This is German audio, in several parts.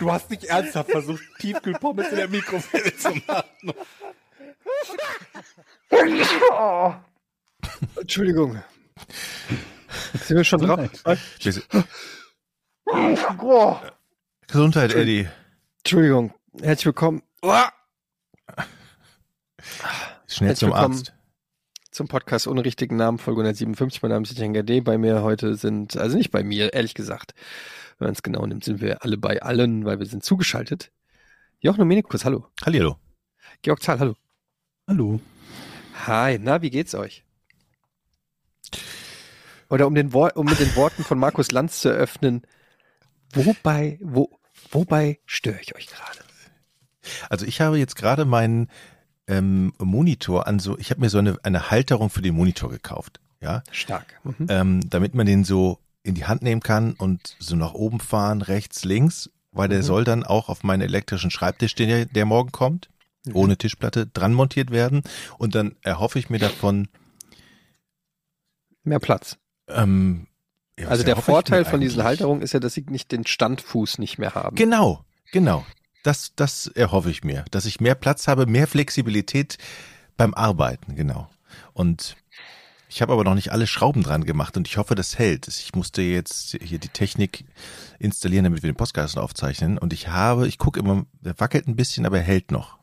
Du hast nicht ernsthaft versucht, Tiefkühlpommes in der Mikrowelle zu machen. Entschuldigung. Sind wir schon drauf? Gesundheit, Eddie. Entschuldigung. Herzlich willkommen Schnell Herzlich zum willkommen. Arzt. zum Podcast ohne richtigen Namen, Folge 157. Mein Name ist Etienne Gade. Bei mir heute sind, also nicht bei mir, ehrlich gesagt. Wenn man es genau nimmt, sind wir alle bei allen, weil wir sind zugeschaltet. Jochen Dominikus, hallo. Hallihallo. Georg Zahl, hallo. Hallo. Hi, na, wie geht's euch? Oder um, den Wor um mit den Worten von Markus Lanz zu eröffnen, wobei, wo, wobei störe ich euch gerade? Also ich habe jetzt gerade meinen ähm, Monitor an so, ich habe mir so eine, eine Halterung für den Monitor gekauft. Ja, Stark. Mhm. ähm, damit man den so in die Hand nehmen kann und so nach oben fahren, rechts, links, weil der Mhm. soll dann auch auf meinen elektrischen Schreibtisch, der, der morgen kommt, Mhm. ohne Tischplatte, dran montiert werden. Und dann erhoffe ich mir davon, Mehr Platz. ähm, ja, Also der Vorteil von diesen? Halterungen ist ja, dass sie nicht den Standfuß nicht mehr haben. Genau, genau. Das, das erhoffe ich mir, dass ich mehr Platz habe, mehr Flexibilität beim Arbeiten, genau. Und ich habe aber noch nicht alle Schrauben dran gemacht und ich hoffe, das hält. Ich musste jetzt hier die Technik installieren, damit wir den Podcast aufzeichnen. Und ich habe, ich gucke immer, der wackelt ein bisschen, aber er hält noch.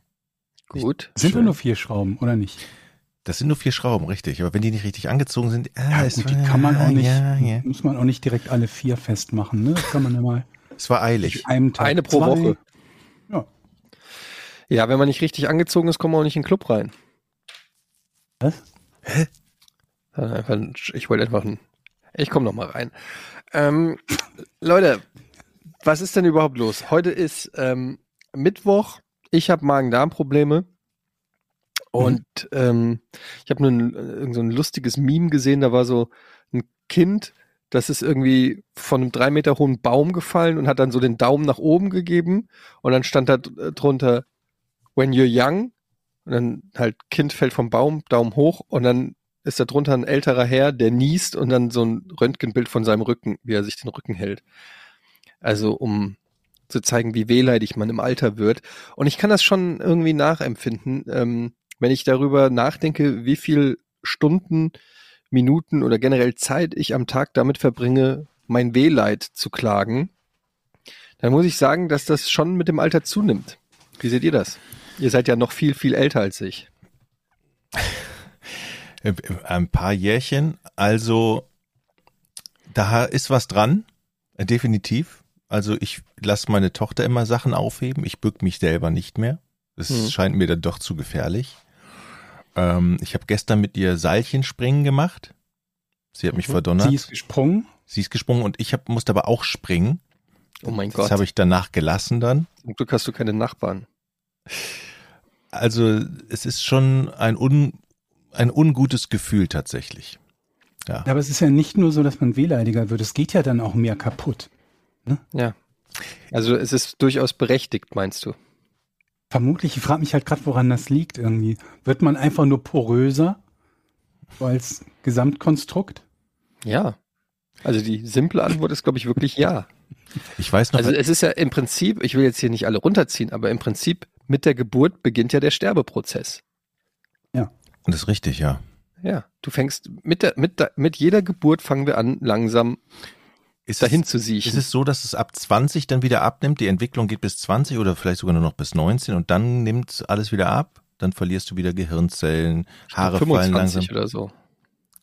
Gut. Sind schön. wir nur vier Schrauben, oder nicht? Das sind nur vier Schrauben, richtig. Aber wenn die nicht richtig angezogen sind, ah, Ja, gut, die kann man auch nicht, Ja, ja. muss man auch nicht direkt alle vier festmachen, ne? Das kann man ja mal Es war eilig. einem Tag Eine pro zwei. Woche. Ja. Ja, wenn man nicht richtig angezogen ist, kommt man auch nicht in den Club rein. Was? Dann Einfach, ich wollte einfach ein, ich komme noch mal rein. Ähm, Leute, was ist denn überhaupt los? Heute ist ähm, Mittwoch. Ich habe Magen-Darm-Probleme. Und ähm, ich habe nur ein, irgend so ein lustiges Meme gesehen, da war so ein Kind, das ist irgendwie von einem drei Meter hohen Baum gefallen und hat dann so den Daumen nach oben gegeben und dann stand da dr- drunter, when you're young, und dann halt Kind fällt vom Baum, Daumen hoch und dann ist da drunter ein älterer Herr, der niest und dann so ein Röntgenbild von seinem Rücken, wie er sich den Rücken hält. Also um zu zeigen, wie wehleidig man im Alter wird. Und ich kann das schon irgendwie nachempfinden, ähm, wenn ich darüber nachdenke, wie viel Stunden, Minuten oder generell Zeit ich am Tag damit verbringe, mein Wehleid zu klagen, dann muss ich sagen, dass das schon mit dem Alter zunimmt. Wie seht ihr das? Ihr seid ja noch viel, viel älter als ich. Äh, Ein paar Jährchen. Also da ist was dran, äh, definitiv. Also ich lasse meine Tochter immer Sachen aufheben. Ich bück mich selber nicht mehr. Das Mhm. scheint mir dann doch zu gefährlich. Ähm, ich habe gestern mit ihr Seilchenspringen gemacht. Sie hat mich Mhm. verdonnert. Sie ist gesprungen. Sie ist gesprungen und ich hab, musste aber auch springen. Oh mein Das Gott. habe ich danach gelassen dann. Zum Glück hast du keine Nachbarn. Also es ist schon ein, un, ein ungutes Gefühl tatsächlich. Ja. Aber es ist ja nicht nur so, dass man wehleidiger wird. Es geht ja dann auch mehr kaputt. Ja. Also es ist durchaus berechtigt, meinst du? Vermutlich, ich frage mich halt gerade, woran das liegt irgendwie. Wird man einfach nur poröser? Als Gesamtkonstrukt? Ja. Also die simple Antwort ist, glaube ich, wirklich ja. Ich weiß noch, Also es ist ja im Prinzip, ich will jetzt hier nicht alle runterziehen, aber im Prinzip mit der Geburt beginnt ja der Sterbeprozess. Das ist richtig, ja. Ja, du fängst mit der, mit der, mit jeder Geburt fangen wir an, langsam Ist dahin es, zu siechen. ist es so, dass es ab 20 dann wieder abnimmt? Die Entwicklung geht bis 20 oder vielleicht sogar nur noch bis 19 und dann nimmt alles wieder ab? Dann verlierst du wieder Gehirnzellen, Haare fallen 25 langsam. oder so.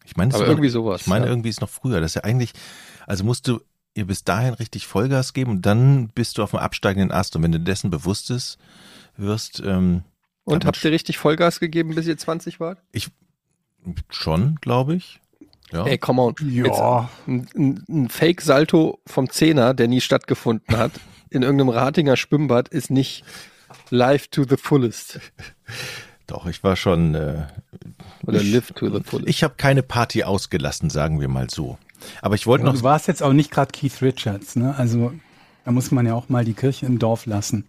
Ich meine, Aber noch- irgendwie sowas. Ich meine, ja. irgendwie ist noch früher. Das ist ja eigentlich, also musst du ihr bis dahin richtig Vollgas geben und dann bist du auf dem absteigenden Ast. Und wenn du dessen bewusst ist, wirst, ähm, Und habt ihr richtig Vollgas gegeben, bis ihr 20 wart? schon, glaube ich. Ja. Ey, come on. Jetzt ein, ein, ein Fake-Salto vom Zehner, der nie stattgefunden hat, in irgendeinem Ratinger Schwimmbad ist nicht Live to the fullest. Doch, ich war schon. Äh, Oder live to the fullest. ich habe keine Party ausgelassen, sagen wir mal so. Aber ich wollte Aber noch. du warst jetzt auch nicht gerade Keith Richards, ne? Also da muss man ja auch mal die Kirche im Dorf lassen.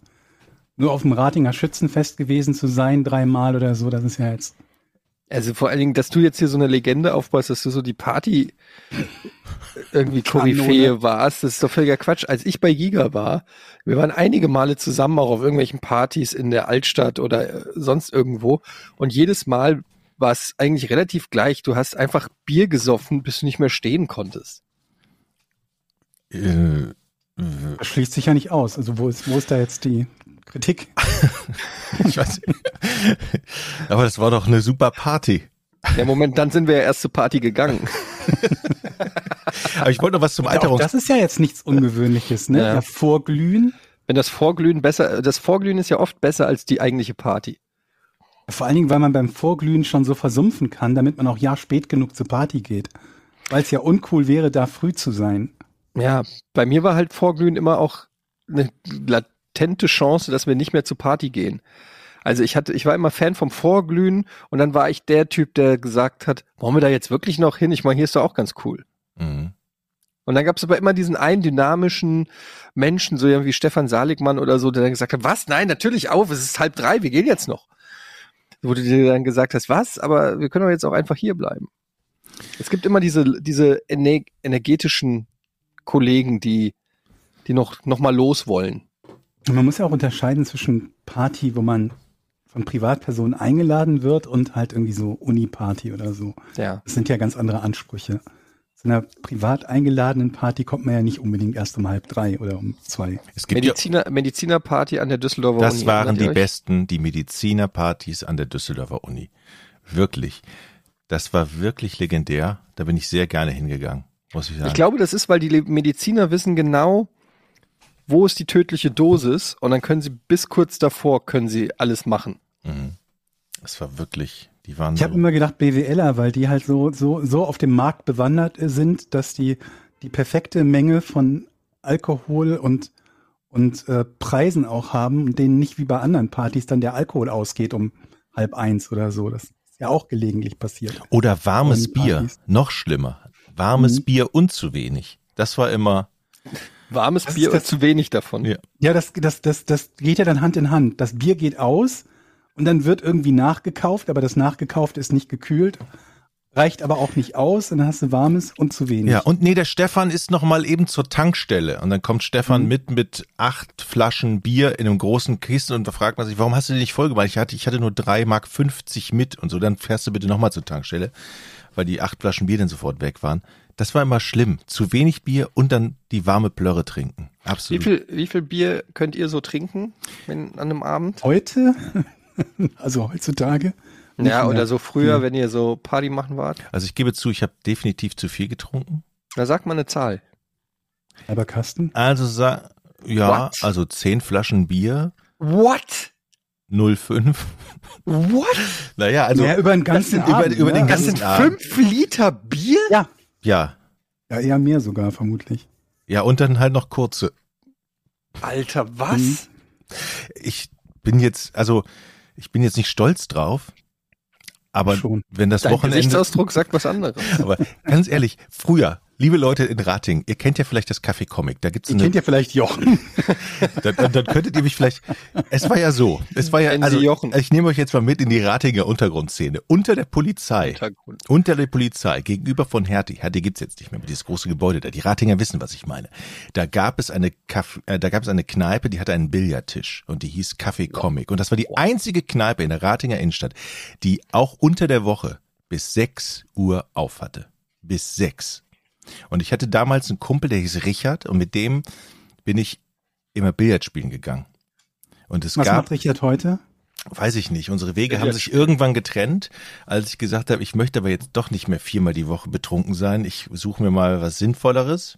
Nur auf dem Ratinger Schützenfest gewesen zu sein, dreimal oder so, das ist ja jetzt. Also vor allen Dingen, dass du jetzt hier so eine Legende aufbaust, dass du so die Party irgendwie Koryphäe warst, das ist doch völliger Quatsch. Als ich bei Giga war, wir waren einige Male zusammen auch auf irgendwelchen Partys in der Altstadt oder äh, sonst irgendwo und jedes Mal war es eigentlich relativ gleich. Du hast einfach Bier gesoffen, bis du nicht mehr stehen konntest. Äh, Das schließt sich ja nicht aus. Also wo ist, wo ist da jetzt die Kritik? ich weiß, aber das war doch eine super Party. Ja, Moment, dann sind wir ja erst zur Party gegangen. Aber ich wollte noch was zum Alterungs. das ist ja jetzt nichts Ungewöhnliches, ne? Ja. Ja. Vorglühen. Wenn das Vorglühen besser, das Vorglühen ist ja oft besser als die eigentliche Party. Vor allen Dingen, weil man beim Vorglühen schon so versumpfen kann, damit man auch ja spät genug zur Party geht. Weil es ja uncool wäre, da früh zu sein. Ja, bei mir war halt Vorglühen immer auch eine latente Chance, dass wir nicht mehr zur Party gehen. Also ich hatte, ich war immer Fan vom Vorglühen und dann war ich der Typ, der gesagt hat, wollen wir da jetzt wirklich noch hin? Ich meine, hier ist doch auch ganz cool. Mhm. Und dann gab es aber immer diesen einen dynamischen Menschen, so wie Stefan Saligmann oder so, der dann gesagt hat, was? Nein, natürlich auf, es ist halb drei, wir gehen jetzt noch. Wo du dir dann gesagt hast, was? Aber wir können doch jetzt auch einfach hier bleiben. Es gibt immer diese, diese ener energetischen Kollegen, die, die noch, noch mal los wollen. Und man muss ja auch unterscheiden zwischen Party, wo man von Privatpersonen eingeladen wird und halt irgendwie so Uni-Party oder so. Ja. Das sind ja ganz andere Ansprüche. Zu einer privat eingeladenen Party kommt man ja nicht unbedingt erst um halb drei oder um zwei. Es gibt ja, Mediziner, Medizinerparty an der Düsseldorfer das Uni. waren erinnert die euch? besten, die Medizinerpartys an der Düsseldorfer Uni. Wirklich. Das war wirklich legendär. Da bin ich sehr gerne hingegangen, muss ich sagen. Ich glaube, das ist, weil die Mediziner wissen genau, wo ist die tödliche Dosis und dann können sie bis kurz davor können sie alles machen. Mhm. Das war wirklich, die waren Ich habe so, immer gedacht BWLer, weil die halt so, so, so auf dem Markt bewandert sind, dass die die perfekte Menge von Alkohol und, und äh, Preisen auch haben und denen nicht wie bei anderen Partys dann der Alkohol ausgeht um halb eins oder so. Das ist ja auch gelegentlich passiert. oder warmes Bier, noch schlimmer. Warmes Mhm. Bier und zu wenig. Das war immer, Warmes Das Bier ist und das- zu wenig davon. Ja. Ja, das, das, das, das geht ja dann Hand in Hand. Das Bier geht aus und dann wird irgendwie nachgekauft, aber das Nachgekaufte ist nicht gekühlt, reicht aber auch nicht aus und dann hast du warmes und zu wenig. ja, und nee, der Stefan ist noch mal eben zur Tankstelle und dann kommt Stefan Mhm. mit mit acht Flaschen Bier in einem großen Kisten und da fragt man sich, warum hast du die nicht voll gemacht? Ich hatte, ich hatte nur drei Mark 50 mit und so, dann fährst du bitte noch mal zur Tankstelle, weil die acht Flaschen Bier dann sofort weg waren. Das war immer schlimm. Zu wenig Bier und dann die warme Plörre trinken. Wie Absolut. viel, wie viel Bier könnt ihr so trinken wenn, an einem Abend? Heute, also heutzutage. Ja, mehr. oder so früher, Ja. wenn ihr so Party machen wart? Also ich gebe zu, ich habe definitiv zu viel getrunken. Da sagt man eine Zahl. Halber Kasten. Also sa ja, What? also zehn Flaschen Bier, What? 05. What? Naja, also ja, über den ganzen über- Abend. über den ne? Das ganzen sind Abend. fünf Liter Bier? Ja, ja, ja, eher mehr sogar, vermutlich. ja und dann halt noch kurze. Alter, was? Mhm. Ich bin jetzt, also ich bin jetzt nicht stolz drauf, aber Schon. wenn das Dein Wochenende, Gesichtsausdruck sagt was anderes. aber ganz ehrlich, früher, liebe Leute in Rating, ihr kennt ja vielleicht das Café Comic, da gibt's Ihr eine, kennt ja vielleicht Jochen. dann, dann, dann könntet ihr mich vielleicht, es war ja so, es war ja, also Jochen? ich nehme euch jetzt mal mit in die Ratinger Untergrundszene. Unter der Polizei unter der Polizei gegenüber von Hertie, Hertie gibt's jetzt nicht mehr, mit dieses große Gebäude da, die Ratinger wissen, was ich meine. Da gab es eine Kaff äh, da gab es eine Kneipe, die hatte einen Billardtisch und die hieß Café Comic und das war die einzige Kneipe in der Ratinger Innenstadt, die auch unter der Woche bis 6 Uhr auf hatte. Bis 6. Und ich hatte damals einen Kumpel, der hieß Richard und mit dem bin ich immer Billard spielen gegangen. Und es Was gab macht Richard heute? Weiß ich nicht. Unsere Wege haben sich irgendwann getrennt, als ich gesagt habe, ich möchte aber jetzt doch nicht mehr viermal die Woche betrunken sein. Ich suche mir mal was Sinnvolleres.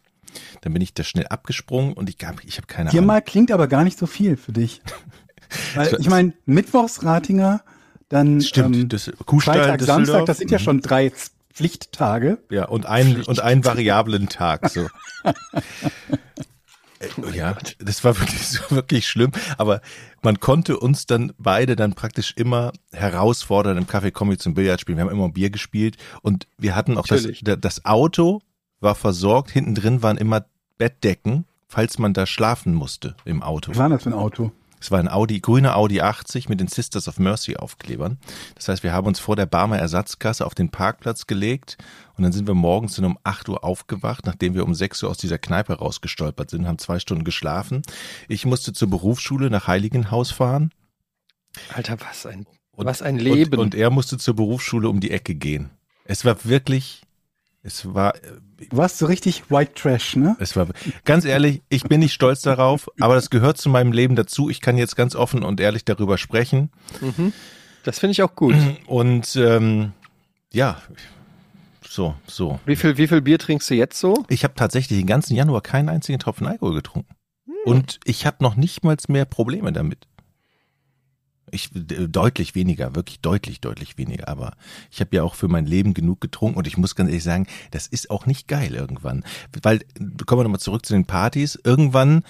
Dann bin ich da schnell abgesprungen und ich habe ich hab keine Ahnung. Viermal klingt aber gar nicht so viel für dich. Weil, ich meine, Mittwochs Ratinger, dann Stimmt, ähm, das, Freitag, Samstag, das sind ja Mhm. schon drei Pflichttage. Ja, und ein, und einen variablen Tag, so. Äh, ja, das war wirklich, war wirklich schlimm. Aber man konnte uns dann beide dann praktisch immer herausfordern im Café Comic zum Billardspielen. Wir haben immer Bier gespielt und wir hatten auch das, das Auto war versorgt. Hinten drin waren immer Bettdecken, falls man da schlafen musste im Auto. Was war das für ein Auto? Es war ein Audi, grüner Audi 80 mit den Sisters of Mercy Aufklebern. Das heißt, wir haben uns vor der Barmer Ersatzkasse auf den Parkplatz gelegt und dann sind wir morgens dann um 8 Uhr aufgewacht, nachdem wir um 6 Uhr aus dieser Kneipe rausgestolpert sind, haben zwei Stunden geschlafen. Ich musste zur Berufsschule nach Heiligenhaus fahren. Alter, was ein, Und, was ein Leben. Und, und er musste zur Berufsschule um die Ecke gehen. Es war wirklich, es war, Du warst so richtig White Trash, ne? es war, ganz ehrlich, ich bin nicht stolz darauf, aber das gehört zu meinem Leben dazu. Ich kann jetzt ganz offen und ehrlich darüber sprechen. mhm. Das finde ich auch gut. Und ähm, ja, so, so. Wie viel, wie viel Bier trinkst du jetzt so? Ich habe tatsächlich den ganzen Januar keinen einzigen Tropfen Alkohol getrunken. Und ich habe noch nicht mal mehr Probleme damit. Ich deutlich weniger, wirklich deutlich, deutlich weniger. Aber ich habe ja auch für mein Leben genug getrunken und ich muss ganz ehrlich sagen, das ist auch nicht geil irgendwann. Weil, kommen wir nochmal zurück zu den Partys, irgendwann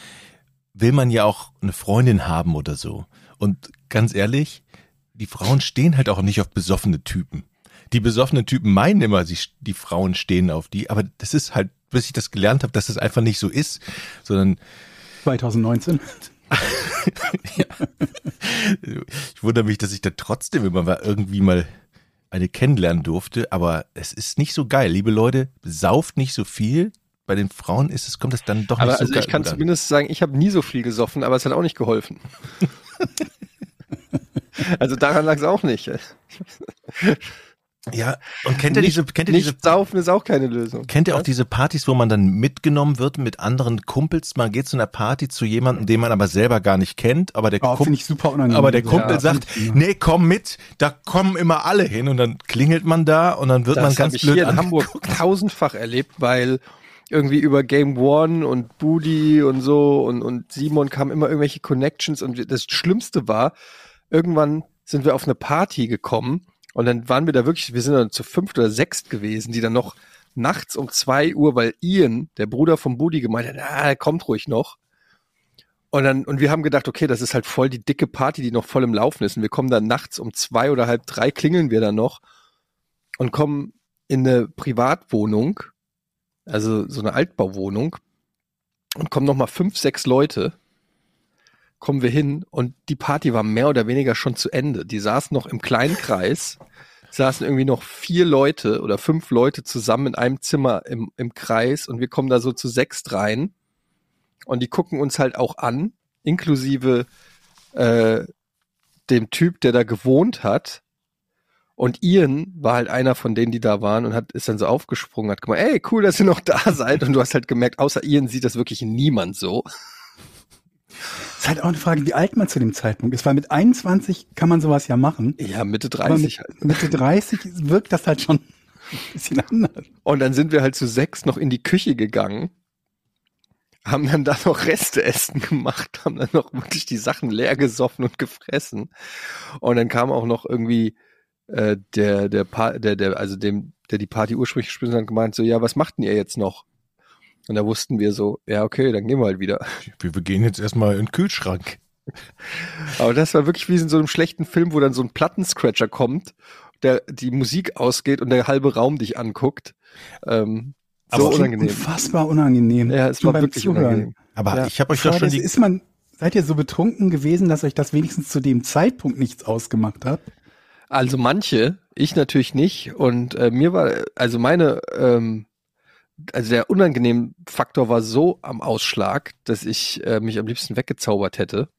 will man ja auch eine Freundin haben oder so. Und ganz ehrlich, die Frauen stehen halt auch nicht auf besoffene Typen. Die besoffenen Typen meinen immer, sie, die Frauen stehen auf die, aber das ist halt, bis ich das gelernt habe, dass das einfach nicht so ist, sondern 2019. ich wundere mich, dass ich da trotzdem immer mal irgendwie mal eine kennenlernen durfte, aber es ist nicht so geil. Liebe Leute, sauft nicht so viel. Bei den Frauen ist es, kommt es dann doch Aber nicht so also geil ich kann zumindest sagen, ich habe nie so viel gesoffen, aber es hat auch nicht geholfen. also daran lag es auch nicht. Ja, und kennt ihr nicht, diese, kennt ihr nicht diese saufen ist auch keine Lösung. Kennt ihr auch diese Partys, wo man dann mitgenommen wird mit anderen Kumpels? Man geht zu einer Party zu jemandem, den man aber selber gar nicht kennt, aber der, Oh, Kump finde ich super unangenehm. aber der Kumpel Ja, sagt, nee, komm mit, da kommen immer alle hin und dann klingelt man da und dann wird man Das ganz habe ich blöd hier in. Hamburg tausendfach erlebt, weil irgendwie über Game One und Budi und so und, und Simon kamen immer irgendwelche Connections und das Schlimmste war, irgendwann sind wir auf eine Party gekommen und dann waren wir da wirklich, wir sind dann zu fünft oder sechst gewesen, die dann noch nachts um zwei Uhr, weil Ian, der Bruder von Budi, gemeint hat, er kommt ruhig noch. Und dann, und wir haben gedacht, okay, das ist halt voll die dicke Party, die noch voll im Laufen ist. Und wir kommen dann nachts um zwei oder halb drei, klingeln wir dann noch und kommen in eine Privatwohnung, also so eine Altbauwohnung, und kommen noch mal fünf, sechs Leute, kommen wir hin und die Party war mehr oder weniger schon zu Ende. Die saßen noch im kleinen Kreis, saßen irgendwie noch vier Leute oder fünf Leute zusammen in einem Zimmer im, im Kreis und wir kommen da so zu sechs rein und die gucken uns halt auch an, inklusive äh, dem Typ, der da gewohnt hat. Und Ian war halt einer von denen, die da waren und hat, ist dann so aufgesprungen, hat gemeint, ey, cool, dass ihr noch da seid. Und du hast halt gemerkt, außer Ian sieht das wirklich niemand so. Ist halt auch eine Frage, wie alt man zu dem Zeitpunkt ist, weil mit 21 kann man sowas ja machen. Ja, Mitte Aber 30 mit halt. Mitte 30 wirkt das halt schon ein bisschen anders. Und dann sind wir halt zu sechs noch in die Küche gegangen, haben dann da noch Reste essen gemacht, haben dann noch wirklich die Sachen leer gesoffen und gefressen. Und dann kam auch noch irgendwie äh, der, der, pa der, der, also dem, der die Party ursprünglich gespielt hat, gemeint so, ja, was macht denn ihr jetzt noch? Und da wussten wir so, ja, okay, dann gehen wir halt wieder. Wir, wir gehen jetzt erstmal in den Kühlschrank. Aber das war wirklich wie in so einem schlechten Film, wo dann so ein Plattenscratcher kommt, der die Musik ausgeht und der halbe Raum dich anguckt. Ähm, Aber so unangenehm. Unfassbar unangenehm. Ja, es Schon war wirklich Zuhören. unangenehm. Aber Ja. ich habe euch doch Frage schon ist, die, ist man, seid ihr so betrunken gewesen, dass euch das wenigstens zu dem Zeitpunkt nichts ausgemacht hat? Also manche, ich natürlich nicht. Und äh, mir war, also meine, ähm, also der unangenehme Faktor war so am Ausschlag, dass ich äh, mich am liebsten weggezaubert hätte.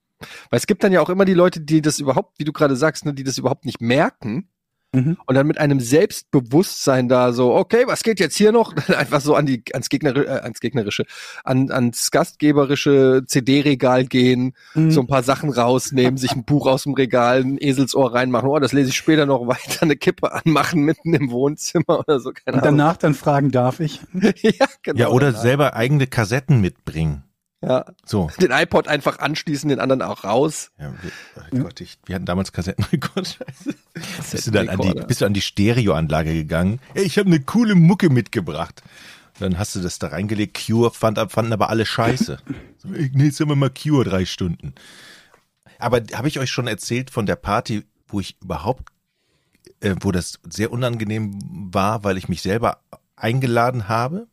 Weil es gibt dann ja auch immer die Leute, die das überhaupt, wie du gerade sagst, ne, die das überhaupt nicht merken Mhm. und dann mit einem Selbstbewusstsein da so, okay, was geht jetzt hier noch? Dann einfach so an die, ans, Gegner, äh, ans Gegnerische, an, ans gastgeberische CD-Regal gehen, Mhm. so ein paar Sachen rausnehmen, sich ein Buch aus dem Regal, ein Eselsohr reinmachen, oh, das lese ich später noch weiter, eine Kippe anmachen mitten im Wohnzimmer oder so, keine Und danach dann fragen, darf ich? Ahnung. ja, genau. ja, oder danach. selber eigene Kassetten mitbringen. Ja, So. den iPod einfach anschließen, den anderen auch raus. Ja, wir, oh Gott, ich, wir hatten damals Kassettenrekord. Bist du dann an die, bist du an die Stereoanlage gegangen? Ey, ich habe eine coole Mucke mitgebracht. Dann hast du das da reingelegt. Cure fand, fanden aber alle scheiße. So, nee, jetzt haben wir mal Cure drei Stunden. Aber habe ich euch schon erzählt von der Party, wo ich überhaupt, äh, wo das sehr unangenehm war, weil ich mich selber eingeladen habe?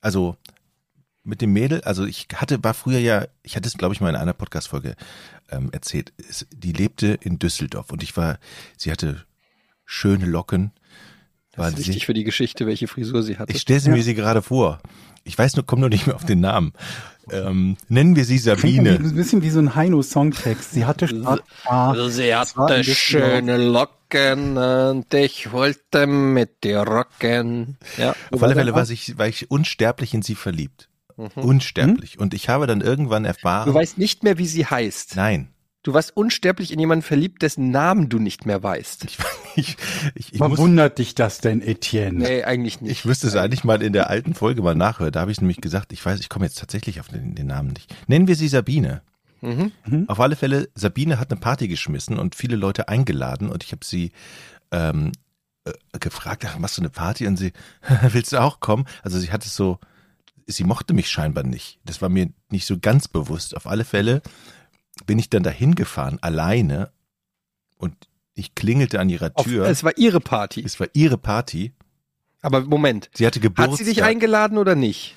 Also mit dem Mädel, also ich hatte, war früher ja, ich hatte es glaube ich mal in einer Podcast-Folge ähm, erzählt, es, die lebte in Düsseldorf und ich war, sie hatte schöne Locken. Das War ist sie- wichtig für die Geschichte, welche Frisur sie hatte. ich stelle sie Ja. mir sie gerade vor. Ich weiß nur, komme nur nicht mehr auf den Namen. Ähm, nennen wir sie Sabine. ein bisschen wie so ein Heino-Songtext. Sie hatte Haare. Sie hatte schöne Locken und ich wollte mit dir rocken. Ja, Auf alle Fälle war ich, war ich unsterblich in sie verliebt. Mhm. Unsterblich. Und ich habe dann irgendwann Du erfahren, weißt nicht mehr, wie sie heißt. nein. Du warst unsterblich in jemanden verliebt, dessen Namen du nicht mehr weißt. Ich, ich, ich, ich, muss, Verwundert dich das denn, Etienne? Nee, eigentlich nicht. ich müsste es eigentlich mal in der alten Folge mal nachhören. Da habe ich nämlich gesagt, ich weiß, ich komme jetzt tatsächlich auf den, den Namen nicht. Nennen wir sie Sabine. Mhm. Auf alle Fälle, Sabine hat eine Party geschmissen und viele Leute eingeladen und ich habe sie ähm, äh, gefragt, ach, machst du eine Party? Und sie, willst du auch kommen? Also sie hat es so, sie mochte mich scheinbar nicht. Das war mir nicht so ganz bewusst. Auf alle Fälle bin ich dann dahin gefahren, alleine und ich klingelte an ihrer Auf, Tür. es war ihre Party. es war ihre Party. Aber Moment, Sie hatte Geburtstag. hat sie dich eingeladen oder nicht?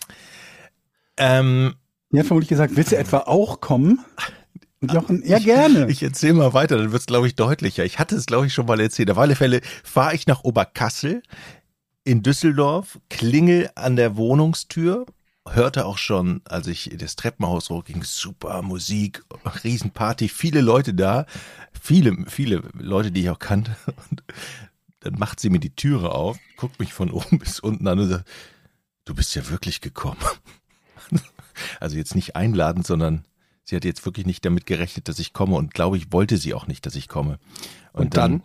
ähm, Die hat vermutlich gesagt, willst du etwa auch kommen? Und Jochen, ja gerne. Ich erzähle mal weiter, dann wird es, glaube ich, deutlicher. Ich hatte es, glaube ich, schon mal erzählt. Auf alle Fälle fahre ich nach Oberkassel in Düsseldorf, klingel an der Wohnungstür, hörte auch schon, als ich das Treppenhaus hochging, super Musik, Riesenparty, viele Leute da, viele, viele Leute, die ich auch kannte. Und dann macht sie mir die Türe auf, guckt mich von oben bis unten an und sagt, du bist ja wirklich gekommen. Also jetzt nicht einladend, sondern sie hat jetzt wirklich nicht damit gerechnet, dass ich komme und glaube ich, wollte sie auch nicht, dass ich komme. Und dann?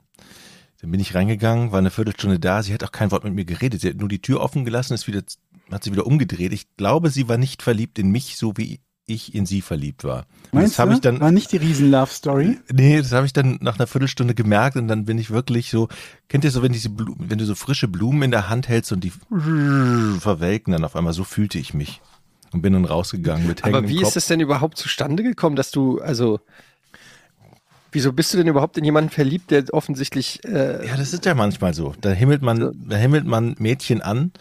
Dann bin ich reingegangen, war eine Viertelstunde da, sie hat auch kein Wort mit mir geredet, sie hat nur die Tür offen gelassen, ist wieder, hat sie wieder umgedreht. Ich glaube, sie war nicht verliebt in mich, so wie ich in sie verliebt war. Meinst das habe du? ich dann, War nicht die Riesen-Love-Story? Nee, das habe ich dann nach einer Viertelstunde gemerkt und dann bin ich wirklich so, kennt ihr so, wenn diese Blumen, wenn du so frische Blumen in der Hand hältst und die verwelken dann auf einmal, so fühlte ich mich und bin dann rausgegangen mit Aber wie Kopf. ist es denn überhaupt zustande gekommen, dass du, also, wieso bist du denn überhaupt in jemanden verliebt, der offensichtlich, äh, Ja, das ist ja manchmal so. Da himmelt man, da himmelt man Mädchen an,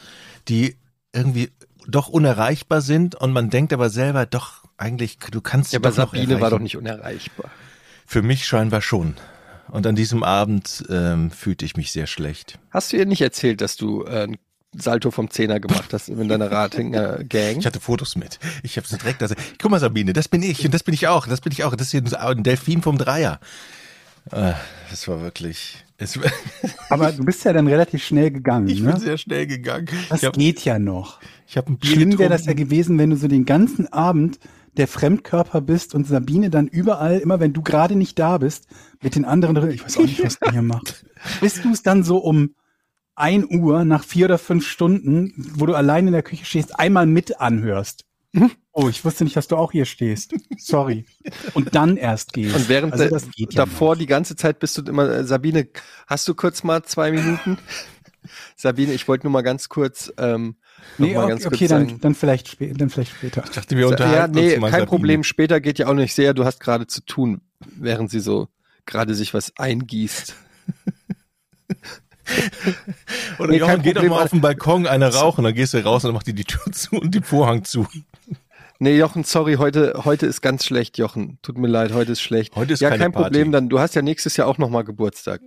die irgendwie doch unerreichbar sind und man denkt aber selber, doch, eigentlich, du kannst ja, aber doch Sabine war doch nicht unerreichbar. Für mich scheinbar schon. Und an diesem Abend ähm, fühlte ich mich sehr schlecht. Hast du ihr nicht erzählt, dass du äh, einen Salto vom Zehner gemacht hast in deiner Radhänger-Gang? Ich hatte Fotos mit. Ich habe so direkt also, guck mal Sabine, das bin ich und das bin ich auch, das bin ich auch. Das ist hier ein Delfin vom Dreier. Äh, Das war wirklich. Es, Aber du bist ja dann relativ schnell gegangen. ich bin ne? sehr schnell gegangen. Das habe geht ja noch. ich hab ein Bier Schlimm wäre das ja gewesen, wenn du so den ganzen Abend der Fremdkörper bist und Sabine dann überall, immer wenn du gerade nicht da bist, mit den anderen, drin- ich weiß auch nicht, was du hier machst, bis du es dann so um ein Uhr nach vier oder fünf Stunden, wo du allein in der Küche stehst, einmal mit anhörst. Oh, ich wusste nicht, dass du auch hier stehst. Sorry. Und dann erst gehst. Und während also der, das geht ja davor noch. die ganze Zeit bist du immer, äh, Sabine, hast du kurz mal zwei Minuten? Sabine, ich wollte nur mal ganz kurz, ähm, Nee, mal okay, ganz okay kurz dann, sagen. dann, vielleicht dann vielleicht später. Ich dachte, wir Ja, unterhalten nee, uns mal kein Sabine. Problem. Später geht ja auch nicht sehr. Du hast gerade zu tun, während sie so gerade sich was eingießt. Oder Nee, Jochen, geh doch mal auf den Balkon, eine rauchen, dann gehst du raus und dann macht die die Tür zu und den Vorhang zu. Nee, Jochen, sorry, heute, heute ist ganz schlecht, Jochen. Tut mir leid, heute ist schlecht. Heute ist ja, kein Party. Problem, dann du hast ja nächstes Jahr auch nochmal Geburtstag.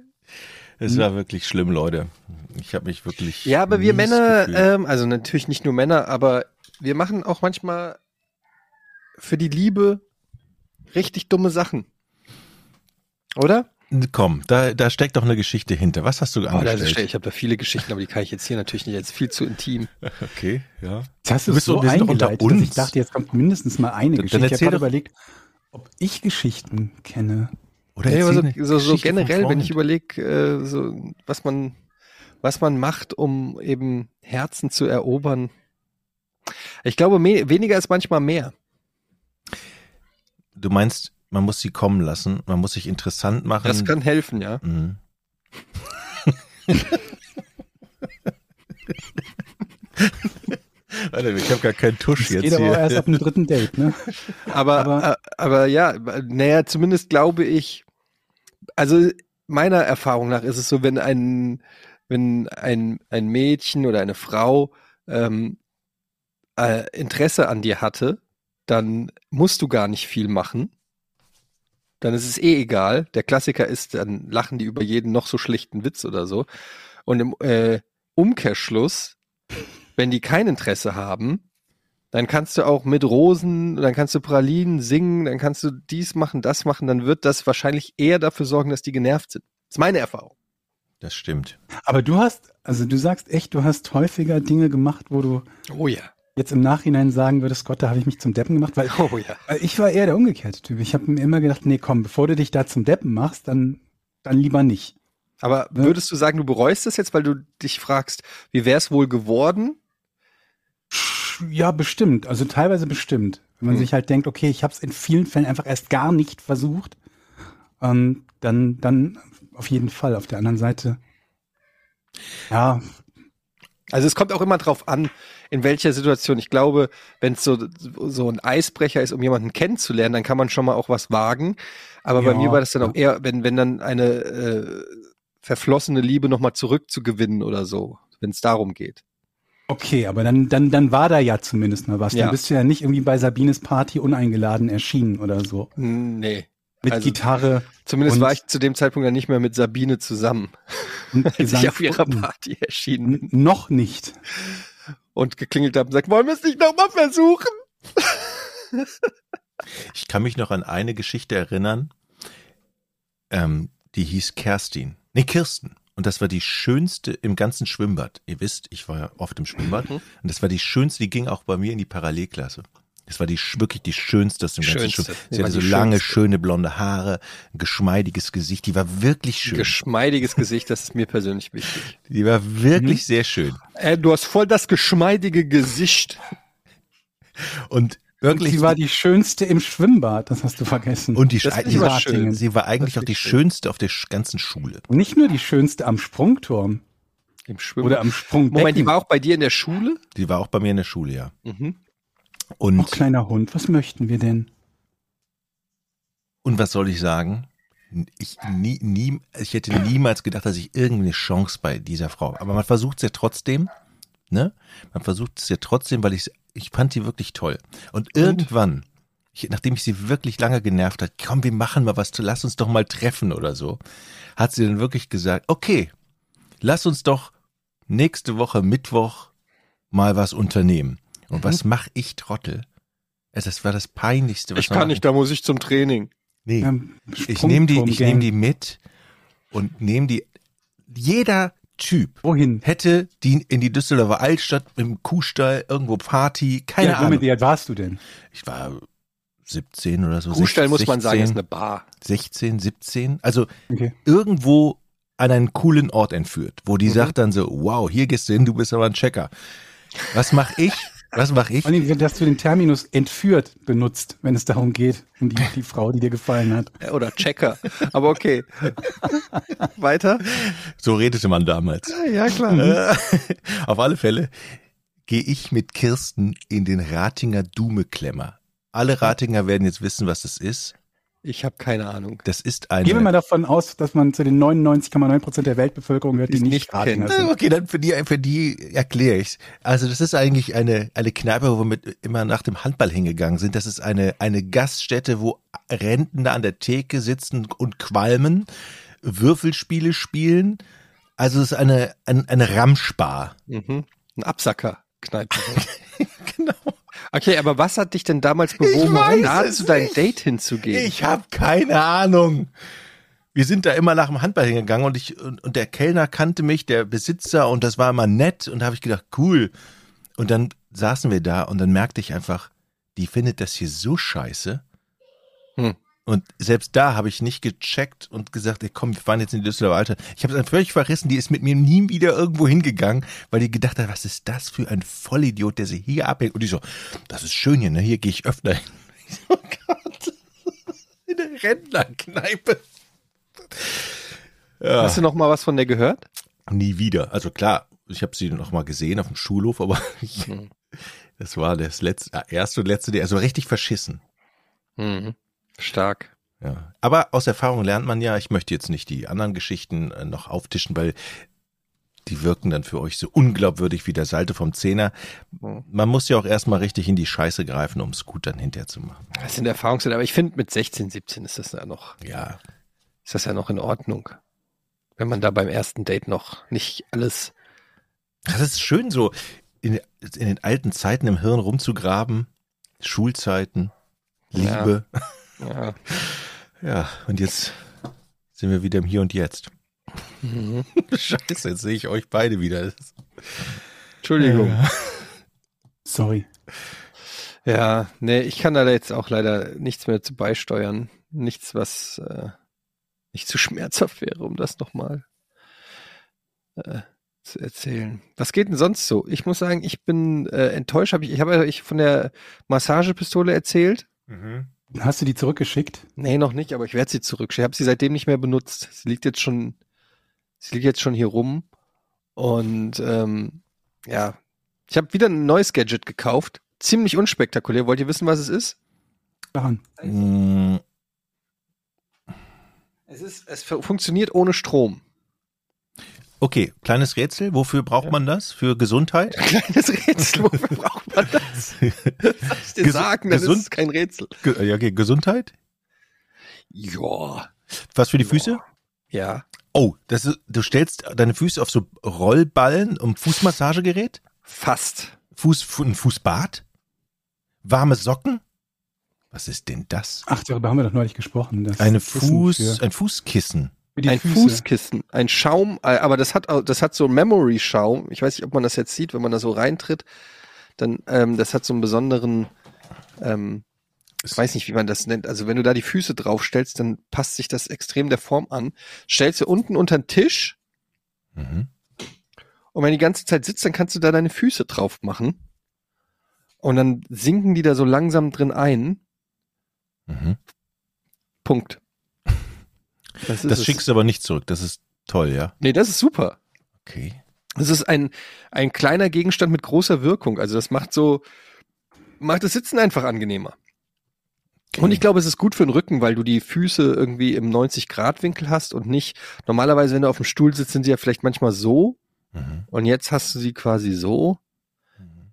Es war wirklich schlimm, Leute. Ich habe mich wirklich. Ja, aber wir Männer, ähm, also natürlich nicht nur Männer, aber wir machen auch manchmal für die Liebe richtig dumme Sachen. Oder? Komm, da, da steckt doch eine Geschichte hinter. Was hast du Oh, das angestellt? ist, ich habe da viele Geschichten, aber die kann ich jetzt hier natürlich nicht. Jetzt viel zu intim. okay, ja. Jetzt hast Du bist so wir sind unter eingeleitet, dass ich uns. dachte, jetzt kommt mindestens mal eine Dann- Geschichte. dann Ich habe überlegt, ob ich Geschichten kenne. Oder aber so, so, so generell, wenn ich überlege, äh, so, was man, was man macht, um eben Herzen zu erobern. Ich glaube, weniger ist manchmal mehr. Du meinst, man muss sie kommen lassen, man muss sich interessant machen. Das kann helfen, ja. Mhm. Warte, ich habe gar keinen Tusch Das jetzt geht aber hier. erst ab dem dritten Date, ne? Aber, Aber- aber, aber ja, naja, zumindest glaube ich, also meiner Erfahrung nach ist es so, wenn ein, wenn ein, ein Mädchen oder eine Frau ähm, äh, Interesse an dir hatte, dann musst du gar nicht viel machen. Dann ist es eh egal. Der Klassiker ist, dann lachen die über jeden noch so schlechten Witz oder so. Und im äh, Umkehrschluss, wenn die kein Interesse haben, dann kannst du auch mit Rosen, dann kannst du Pralinen singen, dann kannst du dies machen, das machen, dann wird das wahrscheinlich eher dafür sorgen, dass die genervt sind. Das ist meine Erfahrung. Das stimmt. Aber du hast, also du sagst echt, du hast häufiger Dinge gemacht, wo du Oh ja. Jetzt im Nachhinein sagen würdest, Gott, da habe ich mich zum Deppen gemacht, weil Oh ja. ich war eher der umgekehrte Typ. Ich habe mir immer gedacht, nee, komm, bevor du dich da zum Deppen machst, dann, dann lieber nicht. Aber Ja. würdest du sagen, du bereust das jetzt, weil du dich fragst, wie wäre es wohl geworden? Ja, bestimmt. Also teilweise bestimmt. Wenn man Hm. sich halt denkt, okay, ich habe es in vielen Fällen einfach erst gar nicht versucht, ähm, dann, dann auf jeden Fall. Auf der anderen Seite, ja, Also es kommt auch immer drauf an, in welcher Situation. Ich glaube, wenn es so, so ein Eisbrecher ist, um jemanden kennenzulernen, dann kann man schon mal auch was wagen. Aber bei Ja, mir war das dann auch eher, wenn, wenn dann eine äh, verflossene Liebe nochmal zurückzugewinnen oder so, wenn es darum geht. okay, aber dann, dann, dann war da ja zumindest mal was. Ja. Dann bist du ja nicht irgendwie bei Sabines Party uneingeladen erschienen oder so. Nee. Mit Also- Gitarre Zumindest war ich zu dem Zeitpunkt dann nicht mehr mit Sabine zusammen, und als ich auf ihrer Party erschienen bin Noch nicht. und geklingelt habe und gesagt, wollen wir es nicht nochmal versuchen? Ich kann mich noch an eine Geschichte erinnern, ähm, die hieß Kerstin. Nee, Kirsten. Und das war die schönste im ganzen Schwimmbad. Ihr wisst, ich war ja oft im Schwimmbad. Mhm. Und das war die schönste, die ging auch bei mir in die Parallelklasse. Das war die wirklich die schönste aus dem ganzen Schönste. Schwimmbad. Die Sie war hatte so die lange, schönste. schöne blonde Haare, ein geschmeidiges Gesicht. Die war wirklich schön. Geschmeidiges Gesicht, das ist mir persönlich wichtig. die war wirklich Mhm. sehr schön. Äh, du hast voll das geschmeidige Gesicht. Und wirklich. Sie war die schönste im Schwimmbad, das hast du vergessen. und die, Das aber sie- schön. sie war eigentlich Das auch die schönste auf der sch- ganzen Schule. Und nicht nur die schönste am Sprungturm Im Schwimmen. oder am Sprungbecken. Moment, die war auch bei dir in der Schule? Die war auch bei mir in der Schule, ja. Mhm. Und Oh, kleiner Hund, was möchten wir denn? Und was soll ich sagen? Ich, nie, nie, ich hätte niemals gedacht, dass ich irgendwie eine Chance bei dieser Frau. Aber man versucht es ja trotzdem, ne? Man versucht es ja trotzdem, weil ich, ich fand die wirklich toll. Und irgendwann, ich, nachdem ich sie wirklich lange genervt hat, komm, wir machen mal was, lass uns doch mal treffen oder so, hat sie dann wirklich gesagt, okay, lass uns doch nächste Woche Mittwoch mal was unternehmen. Und was mache ich, Trottel? Es- Das war das Peinlichste, was Ich kann machen nicht, da muss ich zum Training. Nee. Ähm, Ich nehme die, ich nehme die mit und nehme die. Jeder Typ Wohin? hätte die in die Düsseldorfer Altstadt im Kuhstall irgendwo Party, keine ja, Ahnung. Wie alt warst du denn? Ich war 17 oder so. Kuhstall 16, muss man sagen, ist 16, eine Bar. 16, 17. Also Okay. irgendwo an einen coolen Ort entführt, wo die Mhm. sagt dann so, wow, hier gehst du hin, du bist aber ein Checker. Was mach ich? Was mach ich? Vor allem, dass du den Terminus entführt benutzt, wenn es darum geht, um die, die Frau, die dir gefallen hat. Oder Checker. Aber okay. Weiter? So redete man damals. Ja, klar. Äh, Auf alle Fälle gehe ich mit Kirsten in den Ratinger Dume-Klemmer. Alle Ratinger werden jetzt wissen, was das ist. Ich habe keine Ahnung. Das ist eine. Gehen wir mal davon aus, dass man zu den 99,9 Prozent der Weltbevölkerung gehört, die nicht nicht kennt. sind. Okay, dann für die, für die erkläre ich's. Also das ist eigentlich eine, eine Kneipe, wo wir mit, immer nach dem Handball hingegangen sind. Das ist eine, eine Gaststätte, wo Rentner an der Theke sitzen und qualmen, Würfelspiele spielen. Also es ist eine, eine, eine Ramschbar. Mhm. Ein Absacker-Kneipe. Genau. Okay, aber was hat dich denn damals bewogen, es zu deinem. Date hinzugehen? Ich habe keine Ahnung. Wir sind da immer nach dem Handball hingegangen und ich und, und der Kellner kannte mich, der Besitzer und das war immer nett und da habe ich gedacht, cool. Und dann saßen wir da und dann merkte ich einfach, die findet das hier so scheiße. Hm. Und selbst da habe ich nicht gecheckt und gesagt, ey, komm, wir fahren jetzt in die Düsseldorfer Alter. Ich habe es dann völlig verrissen, die ist mit mir nie wieder irgendwo hingegangen, weil die gedacht hat, was ist das für ein Vollidiot, der sie hier abhängt. Und ich so, das ist schön hier, ne? Hier gehe ich öfter hin. Ich so, oh Gott. In der Rentnerkneipe. Ja, Hast du noch mal was von der gehört? nie wieder. Also klar, ich habe sie noch mal gesehen auf dem Schulhof, aber ich, Hm. Das war das letzte, erste und letzte, also richtig verschissen. Mhm. Stark. Ja. Aber aus Erfahrung lernt man ja, ich möchte jetzt nicht die anderen Geschichten äh, noch auftischen, weil die wirken dann für euch so unglaubwürdig wie der Salte vom Zehner. Mhm. Man muss ja auch erstmal richtig in die Scheiße greifen, um es gut dann hinterher zu machen. Das sind Erfahrungswerte, aber ich finde mit 16, 17 ist das ja noch, Ja, ist das ja noch in Ordnung. Wenn man da beim ersten Date noch nicht alles, das ist schön so in, in den alten Zeiten im Hirn rumzugraben. Schulzeiten, Liebe. ja, Ja, und jetzt sind wir wieder im Hier und Jetzt. mhm. Scheiße, jetzt sehe ich euch beide wieder. Entschuldigung. Ja. Sorry. Ja, nee, ich kann da jetzt auch leider nichts mehr zu beisteuern. Nichts, was äh, nicht zu schmerzhaft wäre, um das nochmal äh, zu erzählen. Was geht denn sonst so? Ich muss sagen, ich bin äh, enttäuscht. Hab ich ich habe ja ich von der Massagepistole erzählt. Hast du die zurückgeschickt? Nee, noch nicht, aber ich werde sie zurückschicken. Ich habe sie seitdem nicht mehr benutzt. Sie liegt jetzt schon, sie liegt jetzt schon hier rum. Und ähm, ja, ich habe wieder ein neues Gadget gekauft. Ziemlich unspektakulär. Wollt ihr wissen, was es ist? Daran. Mm, Es ist, es fu- funktioniert ohne Strom. Okay, kleines Rätsel. Wofür braucht Ja. man das? Für Gesundheit? Kleines Rätsel, wofür braucht man das? Soll ich dir Ges- sagen, das gesund- ist kein Rätsel. Ge ja, okay, Gesundheit? Ja. Was für die Füße? Ja. Oh, das ist, du stellst deine Füße auf so Rollballen um Fußmassagegerät? Fast. Fuß, Fu- ein Fußbad? Warme Socken? Was ist denn das? Ach, darüber haben wir doch neulich gesprochen. Das Eine Fuß, ein Fußkissen. Ein Füße. Fußkissen, ein Schaum, äh, aber das hat, das hat so Memory-Schaum. Ich weiß nicht, ob man das jetzt sieht, wenn man da so reintritt. Dann, ähm, das hat so einen besonderen, ähm, ich weiß nicht, wie man das nennt. Also wenn du da die Füße draufstellst, dann passt sich das extrem der Form an. Stellst du unten unter den Tisch Mhm. und wenn die ganze Zeit sitzt, dann kannst du da deine Füße drauf machen. Und dann sinken die da so langsam drin ein. Mhm. Punkt. Das, Das schickst du aber nicht zurück. Das ist toll, ja? Nee, das ist super. Okay. Das ist ein, ein kleiner Gegenstand mit großer Wirkung. Also das macht so, macht das Sitzen einfach angenehmer. Und ich glaube, es ist gut für den Rücken, weil du die Füße irgendwie im 90-Grad-Winkel hast und nicht, normalerweise, wenn du auf dem Stuhl sitzt, sind sie ja vielleicht manchmal so Mhm. und jetzt hast du sie quasi so. Mhm.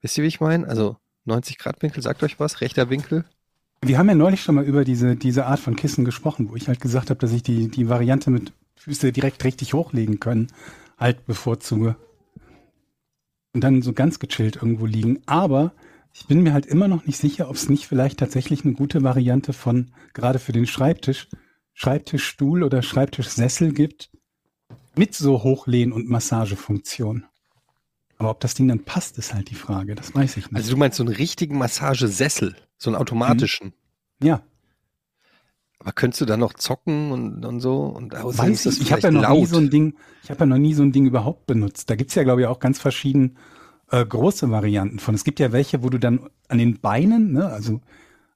Wisst ihr, wie ich meine? Also 90-Grad-Winkel, sagt euch was? Rechter Winkel? Wir haben ja neulich schon mal über diese, diese Art von Kissen gesprochen, wo ich halt gesagt habe, dass ich die, die Variante mit Füße direkt richtig hochlegen können, halt bevorzuge. Und dann so ganz gechillt irgendwo liegen. Aber ich bin mir halt immer noch nicht sicher, ob es nicht vielleicht tatsächlich eine gute Variante von, gerade für den Schreibtisch, Schreibtischstuhl oder Schreibtischsessel gibt, mit so Hochlehn- und Massagefunktion. Aber ob das Ding dann passt, ist halt die Frage. Das weiß ich nicht. Also du meinst so einen richtigen Massagesessel, so einen automatischen. ja, Aber könntest du da noch zocken und, und so? Und außerdem Weiß ich, ich habe ja noch nie laut. so ein Ding, ich habe ja noch nie so ein Ding überhaupt benutzt. Da gibt's ja, glaube ich, auch ganz verschieden äh, große Varianten von. Es gibt ja welche, wo du dann an den Beinen, ne, also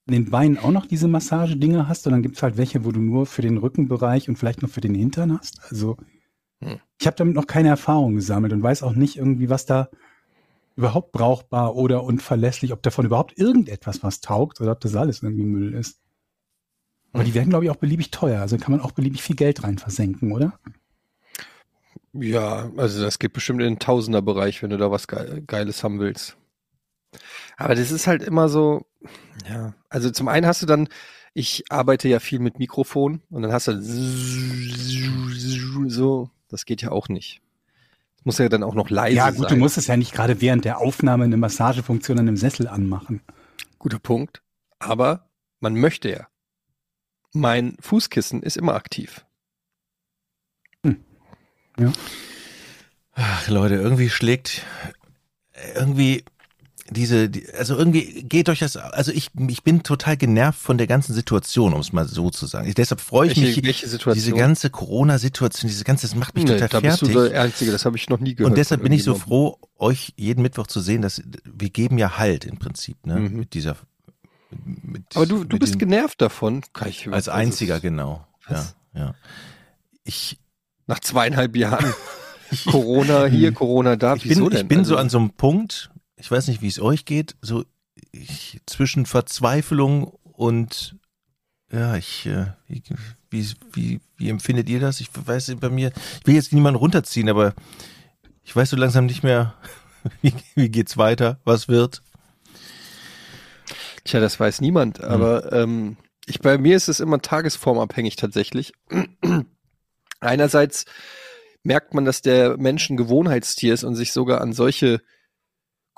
an den Beinen auch noch diese Massagedinger hast und dann gibt's halt welche, wo du nur für den Rückenbereich und vielleicht noch für den Hintern hast. Also Hm. ich habe damit noch keine Erfahrung gesammelt und weiß auch nicht irgendwie, was da überhaupt brauchbar oder unverlässlich, ob davon überhaupt irgendetwas was taugt oder ob das alles irgendwie Müll ist. Aber die werden, glaube ich, auch beliebig teuer. Also kann man auch beliebig viel Geld rein versenken, oder? Ja, also das geht bestimmt in den Tausenderbereich, wenn du da was Ge Geiles haben willst. Aber das ist halt immer so, ja, also zum einen hast du dann, ich arbeite ja viel mit Mikrofon und dann hast du so, das geht ja auch nicht. Das muss ja dann auch noch leise Ja, gut, sein. du musst es ja nicht gerade während der Aufnahme eine Massagefunktion an einem Sessel anmachen. Guter Punkt. Aber man möchte ja. Mein Fußkissen ist immer aktiv. Ach, Leute, irgendwie schlägt irgendwie diese, die, also irgendwie geht euch das, also ich, ich bin total genervt von der ganzen Situation, um es mal so zu sagen. Ich, deshalb freue ich Welche, mich, welche diese ganze Corona-Situation, diese ganze, das macht mich Nee, total da bist fertig. du der Einzige, das habe ich noch nie gehört. Und deshalb bin ich so froh, euch jeden Mittwoch zu sehen, dass wir geben ja Halt im Prinzip, ne? Mhm. Mit dieser. Mit, Aber du, du bist den- genervt davon. Kann ich, als das einziger, ist- genau. Ja, Was? ja. Ich, Nach zweieinhalb Jahren Corona hier, Corona da. ich bin, ich bin Also, so an so einem Punkt, ich weiß nicht, wie es euch geht, so ich, zwischen Verzweiflung und ja, ich, äh, wie, wie, wie, wie empfindet ihr das? Ich weiß bei mir, ich will jetzt niemanden runterziehen, aber ich weiß so langsam nicht mehr, wie, wie geht's weiter, was wird. Tja, das weiß niemand, aber ähm, ich, bei mir ist es immer tagesformabhängig tatsächlich. Einerseits merkt man, dass der Mensch ein Gewohnheitstier ist und sich sogar an solche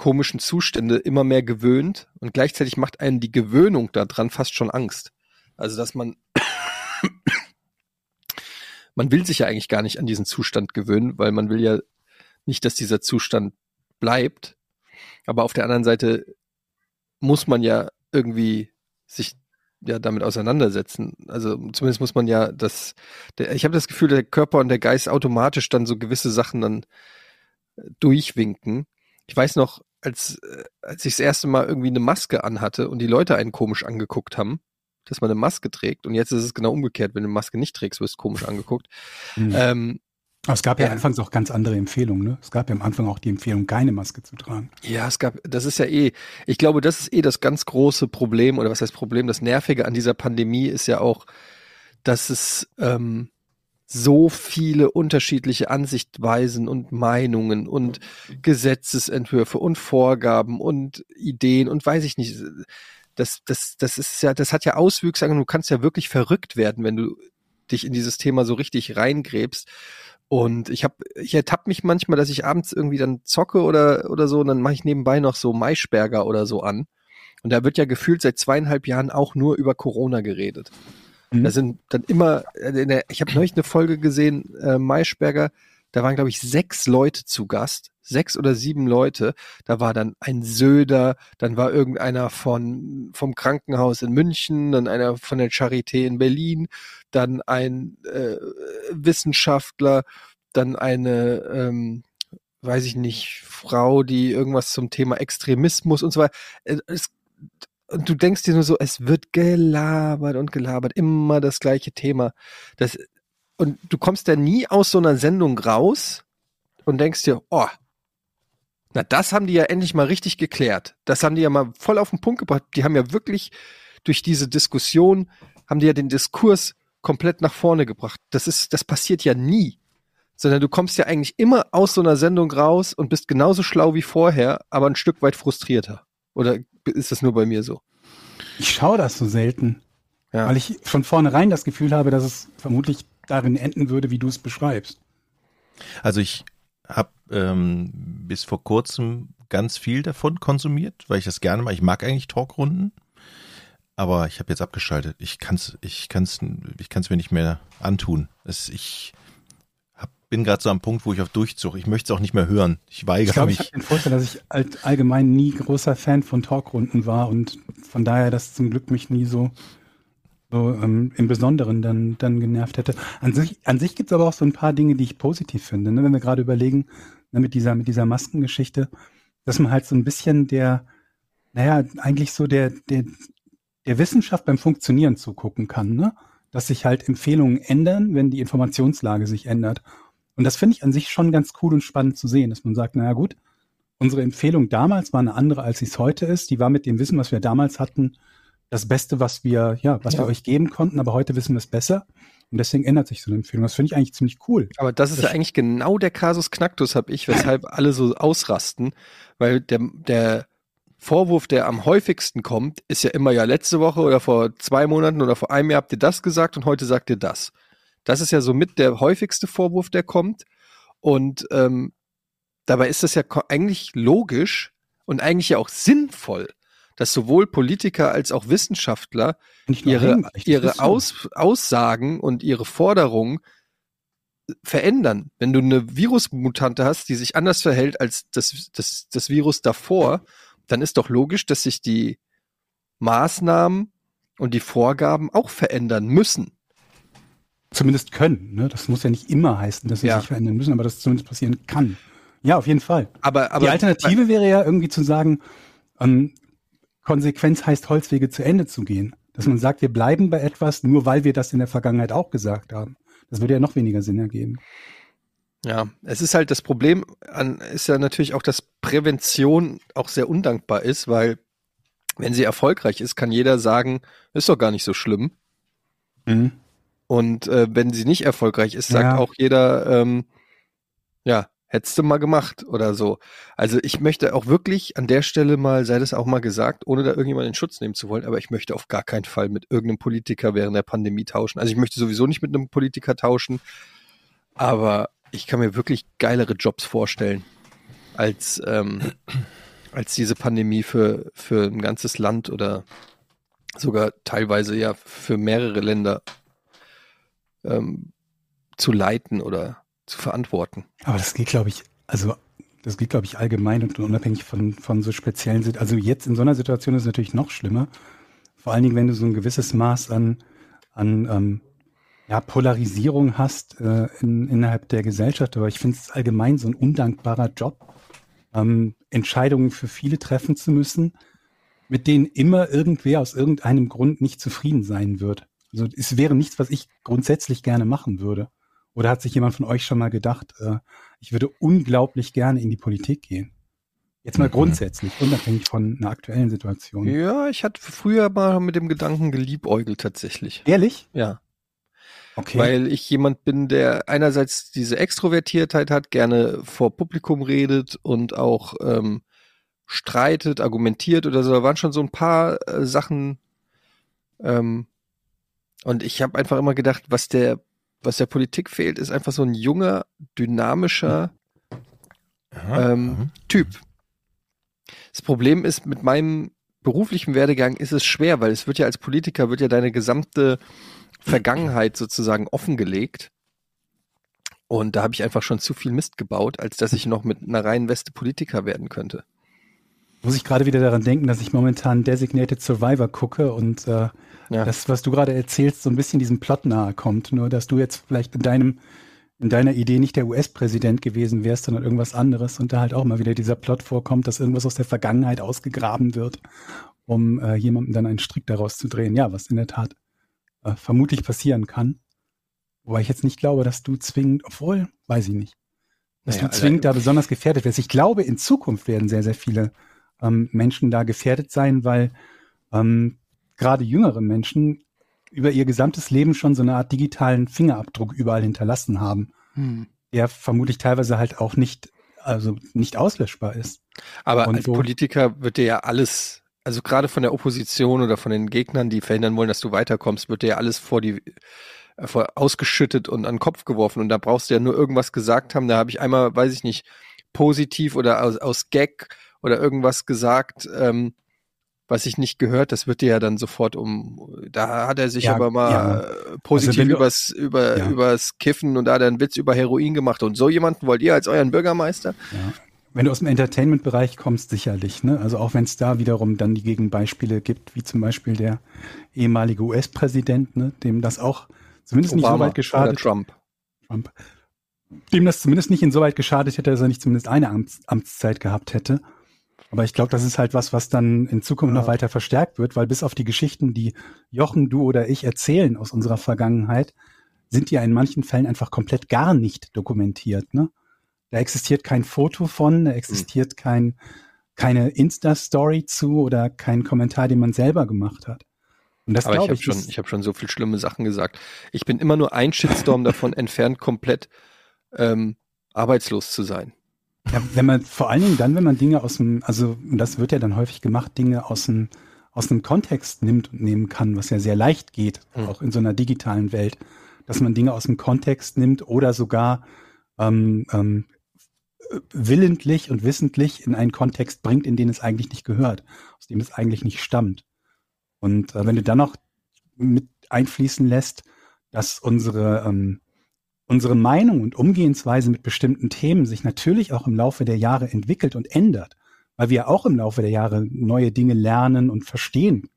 komischen Zustände immer mehr gewöhnt und gleichzeitig macht einen die Gewöhnung daran fast schon Angst. Also, dass man man will sich ja eigentlich gar nicht an diesen Zustand gewöhnen, weil man will ja nicht, dass dieser Zustand bleibt. Aber auf der anderen Seite muss man ja irgendwie sich ja damit auseinandersetzen. Also zumindest muss man ja das, der, ich habe das Gefühl, der Körper und der Geist automatisch dann so gewisse Sachen dann durchwinken. Ich weiß noch, als, äh, als ich das erste Mal irgendwie eine Maske anhatte und die Leute einen komisch angeguckt haben, dass man eine Maske trägt. Und jetzt ist es genau umgekehrt. Wenn du eine Maske nicht trägst, wirst du komisch angeguckt. Mhm. Ähm, Aber es gab ja, Ja. anfangs auch ganz andere Empfehlungen. Ne? Es gab ja am Anfang auch die Empfehlung, keine Maske zu tragen. Ja, es gab, das ist ja eh, ich glaube, das ist eh das ganz große Problem, oder was heißt Problem, das Nervige an dieser Pandemie ist ja auch, dass es ähm, so viele unterschiedliche Ansichtweisen und Meinungen und Gesetzesentwürfe und Vorgaben und Ideen und weiß ich nicht. Das, das, das ist ja, das hat ja Auswüchse, du kannst ja wirklich verrückt werden, wenn du dich in dieses Thema so richtig reingräbst. Und ich habe, ich ertappe mich manchmal, dass ich abends irgendwie dann zocke oder oder so, und dann mache ich nebenbei noch so Maischberger oder so an. Und da wird ja gefühlt seit zweieinhalb Jahren auch nur über Corona geredet. Mhm. Da sind dann immer, äh, in der, ich habe neulich eine Folge gesehen, äh, Maischberger, da waren, glaube ich, sechs Leute zu Gast, sechs oder sieben Leute. Da war dann ein Söder, dann war irgendeiner von vom Krankenhaus in München, dann einer von der Charité in Berlin, dann ein äh, Wissenschaftler, dann eine, ähm, weiß ich nicht, Frau, die irgendwas zum Thema Extremismus und so weiter. Äh, Es, und du denkst dir nur so, es wird gelabert und gelabert, immer das gleiche Thema. Das, und du kommst ja nie aus so einer Sendung raus und denkst dir, oh, na, das haben die ja endlich mal richtig geklärt. Das haben die ja mal voll auf den Punkt gebracht. Die haben ja wirklich durch diese Diskussion, haben die ja den Diskurs komplett nach vorne gebracht. Das ist, das passiert ja nie. Sondern du kommst ja eigentlich immer aus so einer Sendung raus und bist genauso schlau wie vorher, aber ein Stück weit frustrierter. Oder ist das nur bei mir so? Ich schaue das so selten, Ja. weil ich von vornherein das Gefühl habe, dass es vermutlich darin enden würde, wie du es beschreibst. Also ich habe ähm, bis vor kurzem ganz viel davon konsumiert, weil ich das gerne mache. Ich mag eigentlich Talkrunden, aber ich habe jetzt abgeschaltet. Ich kann's, ich kann's, ich kann's mir nicht mehr antun. Es, ich bin gerade so am Punkt, wo ich auf Durchzug. Ich möchte es auch nicht mehr hören. Ich Ich weigere ich mich. habe den Vorteil, dass ich all, allgemein nie großer Fan von Talkrunden war und von daher das zum Glück mich nie so, so ähm, im Besonderen dann, dann genervt hätte. An sich, an sich gibt es aber auch so ein paar Dinge, die ich positiv finde. Ne? Wenn wir gerade überlegen, ne, mit dieser, mit dieser Maskengeschichte, dass man halt so ein bisschen der, naja, eigentlich so der, der, der Wissenschaft beim Funktionieren zugucken kann, ne? Dass sich halt Empfehlungen ändern, wenn die Informationslage sich ändert. Und das finde ich an sich schon ganz cool und spannend zu sehen, dass man sagt, naja gut, unsere Empfehlung damals war eine andere, als sie es heute ist. Die war mit dem Wissen, was wir damals hatten, das Beste, was wir, ja, was Ja. wir euch geben konnten, aber heute wissen wir es besser. Und deswegen ändert sich so eine Empfehlung. Das finde ich eigentlich ziemlich cool. Aber das ist Das ja eigentlich genau der Kasus Knacktus, hab ich, weshalb alle so ausrasten, weil der, der Vorwurf, der am häufigsten kommt, ist ja immer ja letzte Woche oder vor zwei Monaten oder vor einem Jahr habt ihr das gesagt und heute sagt ihr das. Das ist ja so mit der häufigste Vorwurf, der kommt. Und ähm, dabei ist das ja eigentlich logisch und eigentlich ja auch sinnvoll, dass sowohl Politiker als auch Wissenschaftler ihre, ihre. Aus, Aussagen und ihre Forderungen verändern. Wenn du eine Virusmutante hast, die sich anders verhält als das, das, das Virus davor, dann ist doch logisch, dass sich die Maßnahmen und die Vorgaben auch verändern müssen. Zumindest können. Ne? Das muss ja nicht immer heißen, dass sie Ja. sich verändern müssen, aber dass es zumindest passieren kann. Ja, auf jeden Fall. Aber, aber die Alternative wäre ja irgendwie zu sagen, ähm, Konsequenz heißt Holzwege zu Ende zu gehen. Dass man sagt, wir bleiben bei etwas, nur weil wir das in der Vergangenheit auch gesagt haben. Das würde ja noch weniger Sinn ergeben. Ja, es ist halt das Problem, an, ist ja natürlich auch, dass Prävention auch sehr undankbar ist, weil wenn sie erfolgreich ist, kann jeder sagen, ist doch gar nicht so schlimm. Mhm. Und äh, wenn sie nicht erfolgreich ist, sagt Ja. auch jeder, ähm, ja, hättest du mal gemacht oder so. Also ich möchte auch wirklich an der Stelle mal, sei das auch mal gesagt, ohne da irgendjemanden in Schutz nehmen zu wollen, aber ich möchte auf gar keinen Fall mit irgendeinem Politiker während der Pandemie tauschen. Also ich möchte sowieso nicht mit einem Politiker tauschen, aber ich kann mir wirklich geilere Jobs vorstellen als, ähm, als diese Pandemie für, für ein ganzes Land oder sogar teilweise ja für mehrere Länder ähm, zu leiten oder zu verantworten. Aber das geht, glaube ich, also das geht, glaube ich, allgemein und unabhängig von, von so speziellen Sit- Also jetzt in so einer Situation ist es natürlich noch schlimmer. Vor allen Dingen, wenn du so ein gewisses Maß an, an ähm, ja, Polarisierung hast äh, in, innerhalb der Gesellschaft. Aber ich finde es allgemein so ein undankbarer Job, ähm, Entscheidungen für viele treffen zu müssen, mit denen immer irgendwer aus irgendeinem Grund nicht zufrieden sein wird. Also es wäre nichts, was ich grundsätzlich gerne machen würde. Oder hat sich jemand von euch schon mal gedacht, äh, ich würde unglaublich gerne in die Politik gehen? Jetzt mal Mhm. grundsätzlich, unabhängig von einer aktuellen Situation. Ja, ich hatte früher mal mit dem Gedanken geliebäugelt tatsächlich. Ehrlich? Ja, Okay. weil ich jemand bin, der einerseits diese Extrovertiertheit hat, gerne vor Publikum redet und auch ähm, streitet, argumentiert oder so. Da waren schon so ein paar äh, Sachen. Ähm, und ich habe einfach immer gedacht, was der, was der Politik fehlt, ist einfach so ein junger, dynamischer Aha, ähm, aha. Typ. Das Problem ist, mit meinem beruflichen Werdegang ist es schwer, weil es wird ja als Politiker, wird ja deine gesamte Vergangenheit sozusagen offengelegt. Und da habe ich einfach schon zu viel Mist gebaut, als dass ich noch mit einer reinen Weste Politiker werden könnte. Muss ich gerade wieder daran denken, dass ich momentan Designated Survivor gucke und äh, Ja. das, was du gerade erzählst, so ein bisschen diesem Plot nahe kommt. Nur, dass du jetzt vielleicht in deinem, in deiner Idee nicht der US-Präsident gewesen wärst, sondern irgendwas anderes und da halt auch mal wieder dieser Plot vorkommt, dass irgendwas aus der Vergangenheit ausgegraben wird, um äh, jemandem dann einen Strick daraus zu drehen. Ja, was in der Tat äh, vermutlich passieren kann. Wobei ich jetzt nicht glaube, dass du zwingend, obwohl, weiß ich nicht, dass Naja, du zwingend Alter. da besonders gefährdet wirst. Ich glaube, in Zukunft werden sehr, sehr viele ähm, Menschen da gefährdet sein, weil ähm, gerade jüngere Menschen über ihr gesamtes Leben schon so eine Art digitalen Fingerabdruck überall hinterlassen haben, der vermutlich teilweise halt auch nicht, also nicht auslöschbar ist. Aber Und als wo- Politiker wird dir ja alles, also gerade von der Opposition oder von den Gegnern, die verhindern wollen, dass du weiterkommst, wird dir ja alles vor die äh, vor, ausgeschüttet und an den Kopf geworfen. Und da brauchst du ja nur irgendwas gesagt haben. Da habe ich einmal, weiß ich nicht, positiv oder aus, aus Gag oder irgendwas gesagt, ähm, was ich nicht gehört, das wird dir ja dann sofort um, da hat er sich Ja, aber mal ja. äh, positiv Also übers, über, Ja. übers Kiffen und da hat er einen Witz über Heroin gemacht. Und so jemanden wollt ihr als euren Bürgermeister? Ja. Wenn du aus dem Entertainment-Bereich kommst, sicherlich. Ne? Also auch wenn es da wiederum dann die Gegenbeispiele gibt, wie zum Beispiel der ehemalige US-Präsident, ne? dem das auch zumindest nicht so weit oder geschadet Trump. Trump, dem das zumindest nicht insoweit geschadet hätte, dass er nicht zumindest eine Amts Amtszeit gehabt hätte. Aber ich glaube, das ist halt was, was dann in Zukunft Ja. noch weiter verstärkt wird, weil bis auf die Geschichten, die Jochen, du oder ich erzählen aus unserer Vergangenheit, sind die ja in manchen Fällen einfach komplett gar nicht dokumentiert. Ne? Da existiert kein Foto von, da existiert kein, keine Insta-Story zu oder kein Kommentar, den man selber gemacht hat. Und das Aber ich glaube habe ich, schon, ich habe schon so viel schlimme Sachen gesagt. Ich bin immer nur ein Shitstorm davon entfernt, komplett ähm, arbeitslos zu sein. Ja, wenn man vor allen Dingen dann, wenn man Dinge aus dem, also und das wird ja dann häufig gemacht, Dinge aus dem aus einem Kontext nimmt und nehmen kann, was ja sehr leicht geht, Hm. auch in so einer digitalen Welt, dass man Dinge aus dem Kontext nimmt oder sogar ähm, ähm, willentlich und wissentlich in einen Kontext bringt, in den es eigentlich nicht gehört, aus dem es eigentlich nicht stammt. Und äh, wenn du dann noch mit einfließen lässt, dass unsere ähm, unsere Meinung und Umgehensweise mit bestimmten Themen sich natürlich auch im Laufe der Jahre entwickelt und ändert, weil wir auch im Laufe der Jahre neue Dinge lernen und verstehen,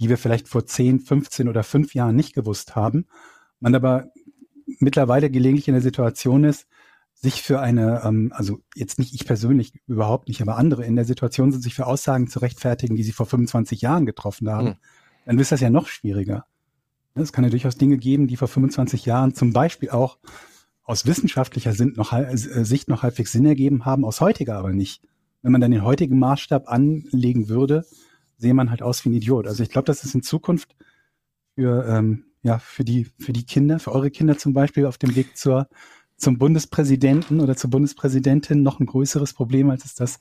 die wir vielleicht vor 10, 15 oder 5 Jahren nicht gewusst haben. Man aber mittlerweile gelegentlich in der Situation ist, sich für eine, ähm, also jetzt nicht ich persönlich überhaupt nicht, aber andere in der Situation sind, sich für Aussagen zu rechtfertigen, die sie vor 25 Jahren getroffen haben, Hm. dann ist das ja noch schwieriger. Es kann ja durchaus Dinge geben, die vor 25 Jahren zum Beispiel auch aus wissenschaftlicher äh, Sicht noch halbwegs Sinn ergeben haben, aus heutiger aber nicht. Wenn man dann den heutigen Maßstab anlegen würde, sehe man halt aus wie ein Idiot. Also ich glaube, das ist in Zukunft für, ähm, ja, für die, für die Kinder, für eure Kinder zum Beispiel auf dem Weg zur, zum Bundespräsidenten oder zur Bundespräsidentin noch ein größeres Problem, als es das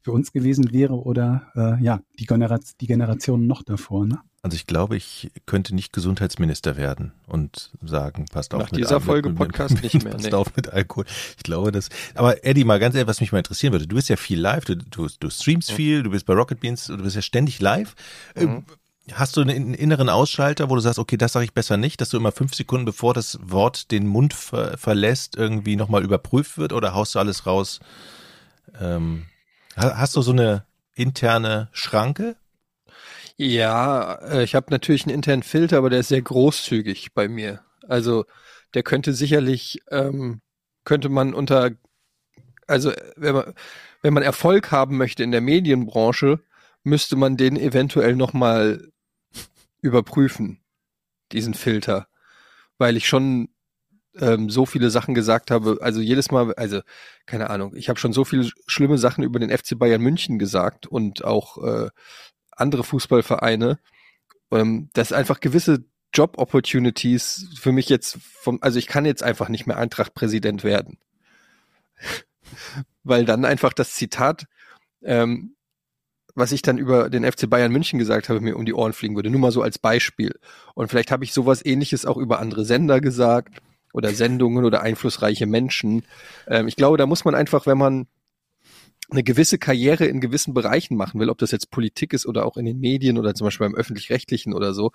für uns gewesen wäre oder äh, ja, die, Genera die Generation noch davor. Ne? Also ich glaube, ich könnte nicht Gesundheitsminister werden und sagen, passt auf Nach mit dieser mit- Folge mit- Podcast mit, nicht mehr, Passt nee. auf mit Alkohol. Ich glaube das. Aber Eddie, mal ganz ehrlich, was mich mal interessieren würde, du bist ja viel live, du, du, du streamst viel, du bist bei Rocket Beans, du bist ja ständig live. Äh, Mhm. Hast du einen inneren Ausschalter, wo du sagst, okay, das sage ich besser nicht, dass du immer fünf Sekunden bevor das Wort den Mund ver verlässt, irgendwie nochmal überprüft wird oder haust du alles raus? Ähm, ha- hast du so eine interne Schranke? Ja, äh, ich habe natürlich einen internen Filter, aber der ist sehr großzügig bei mir. Also der könnte sicherlich, ähm, könnte man unter, also wenn man, wenn man Erfolg haben möchte in der Medienbranche, müsste man den eventuell nochmal überprüfen, diesen Filter. Weil ich schon ähm, so viele Sachen gesagt habe, also jedes Mal, also keine Ahnung, ich habe schon so viele schlimme Sachen über den FC Bayern München gesagt und auch äh, andere Fußballvereine, ähm, dass einfach gewisse Job Opportunities für mich jetzt vom, also ich kann jetzt einfach nicht mehr Eintracht-Präsident werden. Weil dann einfach das Zitat, ähm, was ich dann über den FC Bayern München gesagt habe, mir um die Ohren fliegen würde. Nur mal so als Beispiel. Und vielleicht habe ich sowas ähnliches auch über andere Sender gesagt oder Sendungen oder einflussreiche Menschen. Ähm, ich glaube, da muss man einfach, wenn man eine gewisse Karriere in gewissen Bereichen machen will, ob das jetzt Politik ist oder auch in den Medien oder zum Beispiel beim öffentlich-rechtlichen oder so,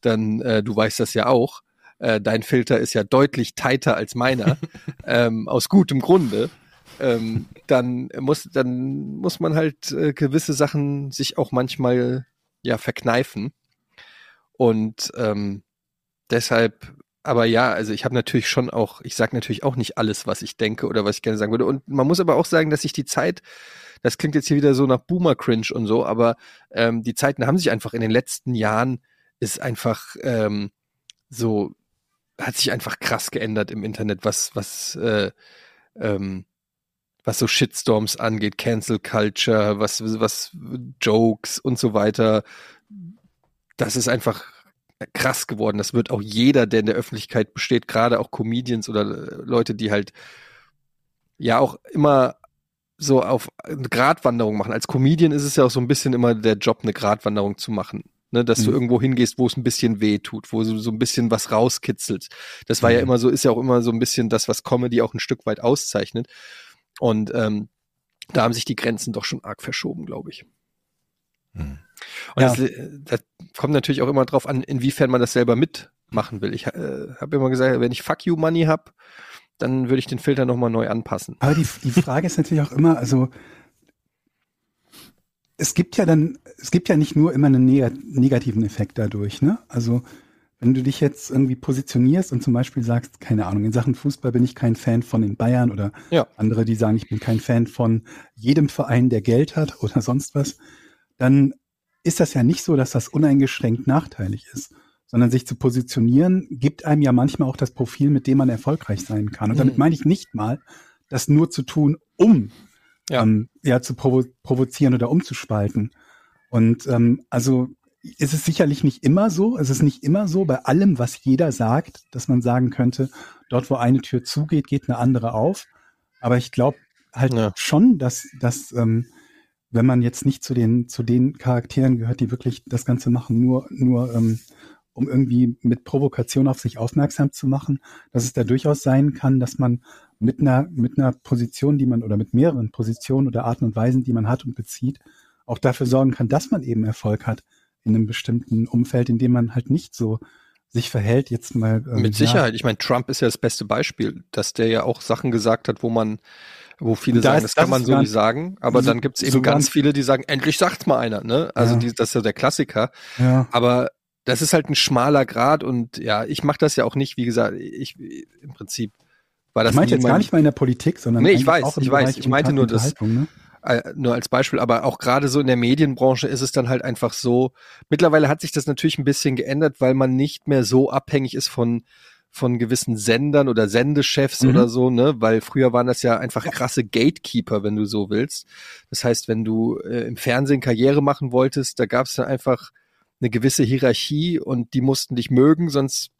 dann, äh, du weißt das ja auch, äh, dein Filter ist ja deutlich tighter als meiner, ähm, aus gutem Grunde. Ähm, dann muss, dann muss man halt äh, gewisse Sachen sich auch manchmal ja verkneifen. Und ähm, deshalb, aber ja, also ich habe natürlich schon auch, ich sage natürlich auch nicht alles, was ich denke oder was ich gerne sagen würde. Und man muss aber auch sagen, dass sich die Zeit, das klingt jetzt hier wieder so nach Boomer-Cringe und so, aber ähm, die Zeiten haben sich einfach in den letzten Jahren ist einfach ähm, so, hat sich einfach krass geändert im Internet, was, was, äh, ähm, was so Shitstorms angeht, Cancel Culture, was, was Jokes und so weiter. Das ist einfach krass geworden. Das wird auch jeder, der in der Öffentlichkeit besteht, gerade auch Comedians oder Leute, die halt ja auch immer so auf eine Gratwanderung machen. Als Comedian ist es ja auch so ein bisschen immer der Job, eine Gratwanderung zu machen. Ne, dass du Mhm. irgendwo hingehst, wo es ein bisschen weh tut, wo du so ein bisschen was rauskitzelt. Das war ja Mhm. immer so, ist ja auch immer so ein bisschen das, was Comedy auch ein Stück weit auszeichnet. Und ähm, da haben sich die Grenzen doch schon arg verschoben, glaube ich. Hm. Und Ja. das, das kommt natürlich auch immer drauf an, inwiefern man das selber mitmachen will. Ich äh, habe immer gesagt, wenn ich Fuck You Money hab, dann würde ich den Filter nochmal neu anpassen. Aber die, die Frage ist natürlich auch immer, also es gibt ja dann, es gibt ja nicht nur immer einen neg negativen Effekt dadurch, ne? Also wenn du dich jetzt irgendwie positionierst und zum Beispiel sagst, keine Ahnung, in Sachen Fußball bin ich kein Fan von den Bayern oder Ja. andere, die sagen, ich bin kein Fan von jedem Verein, der Geld hat oder sonst was, dann ist das ja nicht so, dass das uneingeschränkt nachteilig ist, sondern sich zu positionieren, gibt einem ja manchmal auch das Profil, mit dem man erfolgreich sein kann. Und damit Mhm. meine ich nicht mal, das nur zu tun, um Ja. ähm, ja zu provo provozieren oder umzuspalten. Und ähm, also ist es sicherlich nicht immer so, es ist nicht immer so bei allem, was jeder sagt, dass man sagen könnte, dort wo eine Tür zugeht, geht eine andere auf. Aber ich glaube halt Ja. schon, dass, dass ähm, wenn man jetzt nicht zu den, zu den Charakteren gehört, die wirklich das Ganze machen, nur, nur ähm, um irgendwie mit Provokation auf sich aufmerksam zu machen, dass es da durchaus sein kann, dass man mit einer, mit einer Position, die man oder mit mehreren Positionen oder Arten und Weisen, die man hat und bezieht, auch dafür sorgen kann, dass man eben Erfolg hat in einem bestimmten Umfeld, in dem man halt nicht so sich verhält, jetzt mal. ähm, Mit ja, Sicherheit. Ich meine, Trump ist ja das beste Beispiel, dass der ja auch Sachen gesagt hat, wo man, wo viele Und da sagen, ist- das kann das man so nicht sagen, aber so- dann gibt's eben sogar- ganz viele, die sagen, endlich sagt's mal einer, ne? Also Ja. die, das ist ja der Klassiker. ja. Aber das ist halt ein schmaler Grad und ja, ich mache das ja auch nicht, wie gesagt, ich im Prinzip war das Ich meinte jetzt gar nicht mal in der Politik, sondern Nee, ich weiß, ich weiß. Bereich Ich meinte nur das- ne? äh, nur als Beispiel, aber auch gerade so in der Medienbranche ist es dann halt einfach so, mittlerweile hat sich das natürlich ein bisschen geändert, weil man nicht mehr so abhängig ist von von gewissen Sendern oder Sendechefs Mhm. oder so, ne? Weil früher waren das ja einfach krasse Gatekeeper, wenn du so willst. Das heißt, wenn du äh, im Fernsehen Karriere machen wolltest, da gab es dann einfach eine gewisse Hierarchie und die mussten dich mögen, sonst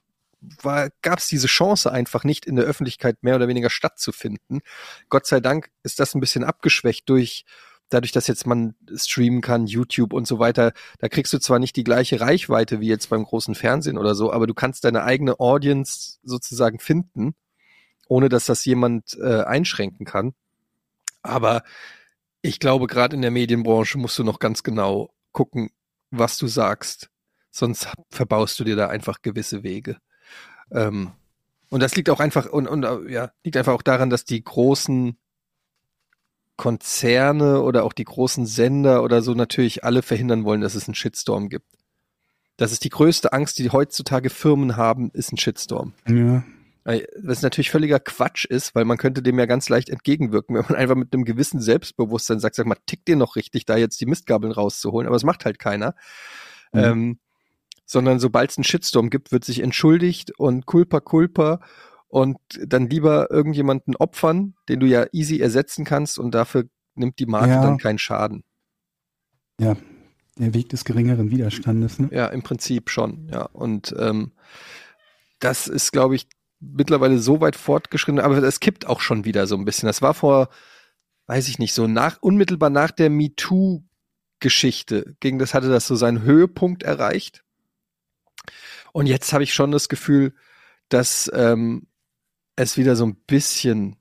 gab es diese Chance einfach nicht in der Öffentlichkeit mehr oder weniger stattzufinden. Gott sei Dank ist das ein bisschen abgeschwächt durch dadurch, dass jetzt man streamen kann, YouTube und so weiter, da kriegst du zwar nicht die gleiche Reichweite wie jetzt beim großen Fernsehen oder so, aber du kannst deine eigene Audience sozusagen finden, ohne dass das jemand äh, einschränken kann. Aber ich glaube, gerade in der Medienbranche musst du noch ganz genau gucken, was du sagst. Sonst verbaust du dir da einfach gewisse Wege. Ähm, und das liegt auch einfach und, und äh, ja, liegt einfach auch daran, dass die großen Konzerne oder auch die großen Sender oder so natürlich alle verhindern wollen, dass es einen Shitstorm gibt. Das ist die größte Angst, die heutzutage Firmen haben, ist ein Shitstorm. Ja. Was natürlich völliger Quatsch ist, weil man könnte dem ja ganz leicht entgegenwirken, wenn man einfach mit einem gewissen Selbstbewusstsein sagt, sag mal, tickt dir noch richtig, da jetzt die Mistgabeln rauszuholen, aber es macht halt keiner. Mhm. Ähm, sondern sobald es einen Shitstorm gibt, wird sich entschuldigt und culpa culpa und dann lieber irgendjemanden opfern, den du ja easy ersetzen kannst und dafür nimmt die Marke Ja. dann keinen Schaden. ja, der Weg des geringeren Widerstandes. Ne? Ja, im Prinzip schon, ja. Und ähm, das ist, glaube ich, mittlerweile so weit fortgeschritten, aber es kippt auch schon wieder so ein bisschen. Das war vor, weiß ich nicht, so nach, unmittelbar nach der MeToo-Geschichte, gegen das hatte das so seinen Höhepunkt erreicht. Und jetzt habe ich schon das Gefühl, dass ähm, es wieder so ein bisschen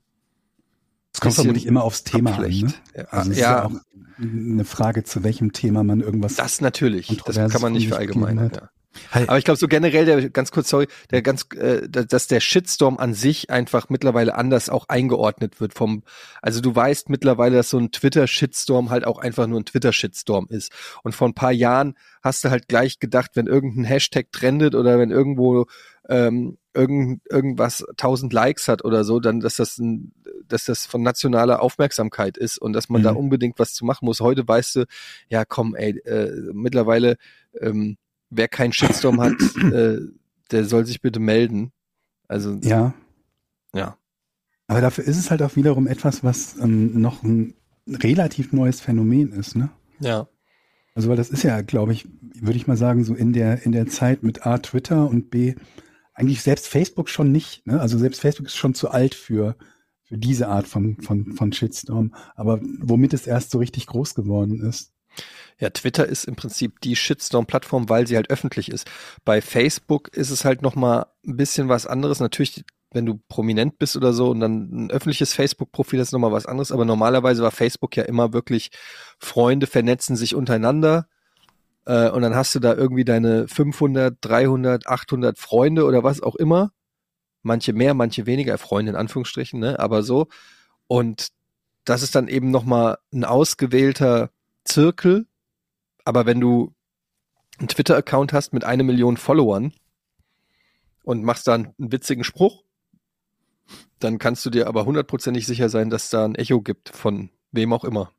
Es kommt vermutlich immer aufs Thema an. Ne? Ja, Also es ist ja ja, auch eine Frage, zu welchem Thema man irgendwas. das natürlich. Das kann man nicht verallgemeinern. Ja. Hi. Aber ich glaube so generell, der ganz kurz, sorry, der ganz, äh, da- dass der Shitstorm an sich einfach mittlerweile anders auch eingeordnet wird vom, also du weißt mittlerweile, dass so ein Twitter-Shitstorm halt auch einfach nur ein Twitter-Shitstorm ist. Und vor ein paar Jahren hast du halt gleich gedacht, wenn irgendein Hashtag trendet oder wenn irgendwo ähm, irgend, irgendwas tausend Likes hat oder so, dann, dass das ein, dass das von nationaler Aufmerksamkeit ist und dass man Mhm. da unbedingt was zu machen muss. Heute weißt du, ja komm, ey, äh, mittlerweile ähm, wer keinen Shitstorm hat, äh, der soll sich bitte melden. Also ja, Ja, aber dafür ist es halt auch wiederum etwas, was ähm, noch ein relativ neues Phänomen ist. Ne? ja, Also weil das ist ja, glaube ich, würde ich mal sagen, so in der in der Zeit mit A Twitter und B eigentlich selbst Facebook schon nicht. Ne? Also selbst Facebook ist schon zu alt für für diese Art von von von Shitstorm. Aber womit es erst so richtig groß geworden ist. Ja. Twitter ist im Prinzip die Shitstorm-Plattform, weil sie halt öffentlich ist. Bei Facebook ist es halt noch mal ein bisschen was anderes. Natürlich, wenn du prominent bist oder so und dann ein öffentliches Facebook-Profil ist noch mal was anderes. Aber normalerweise war Facebook ja immer wirklich Freunde vernetzen sich untereinander. Äh, und dann hast du da irgendwie deine 500, 300, 800 Freunde oder was auch immer. Manche mehr, manche weniger, Freunde in Anführungsstrichen, ne? aber so. Und das ist dann eben nochmal ein ausgewählter Zirkel. Aber wenn du einen Twitter-Account hast mit eine Million Followern und machst da einen, einen witzigen Spruch, dann kannst du dir aber hundertprozentig sicher sein, dass da ein Echo gibt von wem auch immer.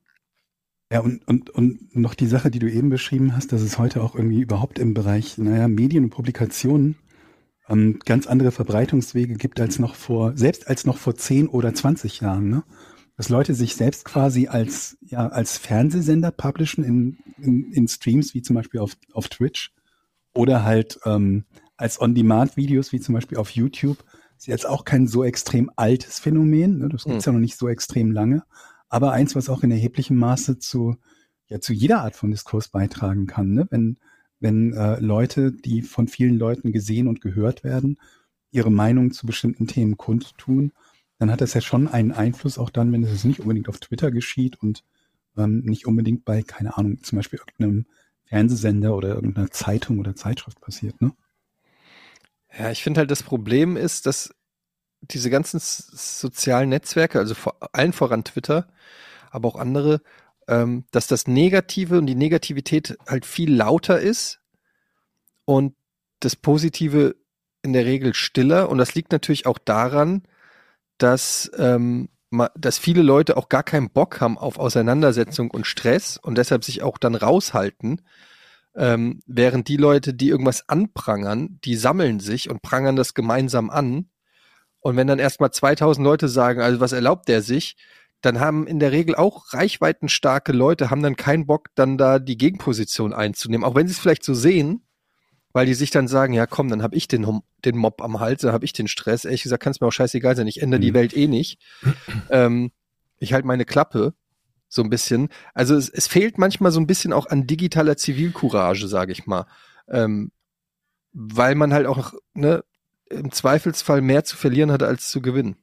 Ja, und, und, und noch die Sache, die du eben beschrieben hast, dass es heute auch irgendwie überhaupt im Bereich, naja, Medien und Publikationen ähm, ganz andere Verbreitungswege gibt als noch vor, selbst als noch vor 10 oder 20 Jahren, ne? Dass Leute sich selbst quasi als, ja, als Fernsehsender publishen in, in, in Streams, wie zum Beispiel auf, auf Twitch, oder halt ähm, als On-Demand-Videos, wie zum Beispiel auf YouTube. Ist jetzt auch kein so extrem altes Phänomen, ne? das gibt's ja noch nicht so extrem lange aber eins, was auch in erheblichem Maße zu, ja, zu jeder Art von Diskurs beitragen kann, ne? wenn, wenn äh, Leute, die von vielen Leuten gesehen und gehört werden, ihre Meinung zu bestimmten Themen kundtun, dann hat das ja schon einen Einfluss, auch dann, wenn es nicht unbedingt auf Twitter geschieht und ähm, nicht unbedingt bei, keine Ahnung, zum Beispiel irgendeinem Fernsehsender oder irgendeiner Zeitung oder Zeitschrift passiert, ne? Ja, ich finde halt, das Problem ist, dass diese ganzen sozialen Netzwerke, also vor allen voran Twitter, aber auch andere, ähm, dass das Negative und die Negativität halt viel lauter ist und das Positive in der Regel stiller. Und das liegt natürlich auch daran, dass, ähm, dass viele Leute auch gar keinen Bock haben auf Auseinandersetzung und Stress und deshalb sich auch dann raushalten. Ähm, während die Leute, die irgendwas anprangern, die sammeln sich und prangern das gemeinsam an. Und wenn dann erstmal 2000 Leute sagen, also was erlaubt der sich, dann haben in der Regel auch reichweitenstarke Leute, haben dann keinen Bock, dann da die Gegenposition einzunehmen, auch wenn sie es vielleicht so sehen, weil die sich dann sagen, ja komm, dann habe ich den, den Mob am Hals, dann habe ich den Stress. Ehrlich gesagt, kann es mir auch scheißegal sein, ich ändere die Mhm. Welt eh nicht. ähm, ich halte meine Klappe so ein bisschen. Also es, es fehlt manchmal so ein bisschen auch an digitaler Zivilcourage, sage ich mal. Ähm, weil man halt auch ne, im Zweifelsfall mehr zu verlieren hat als zu gewinnen.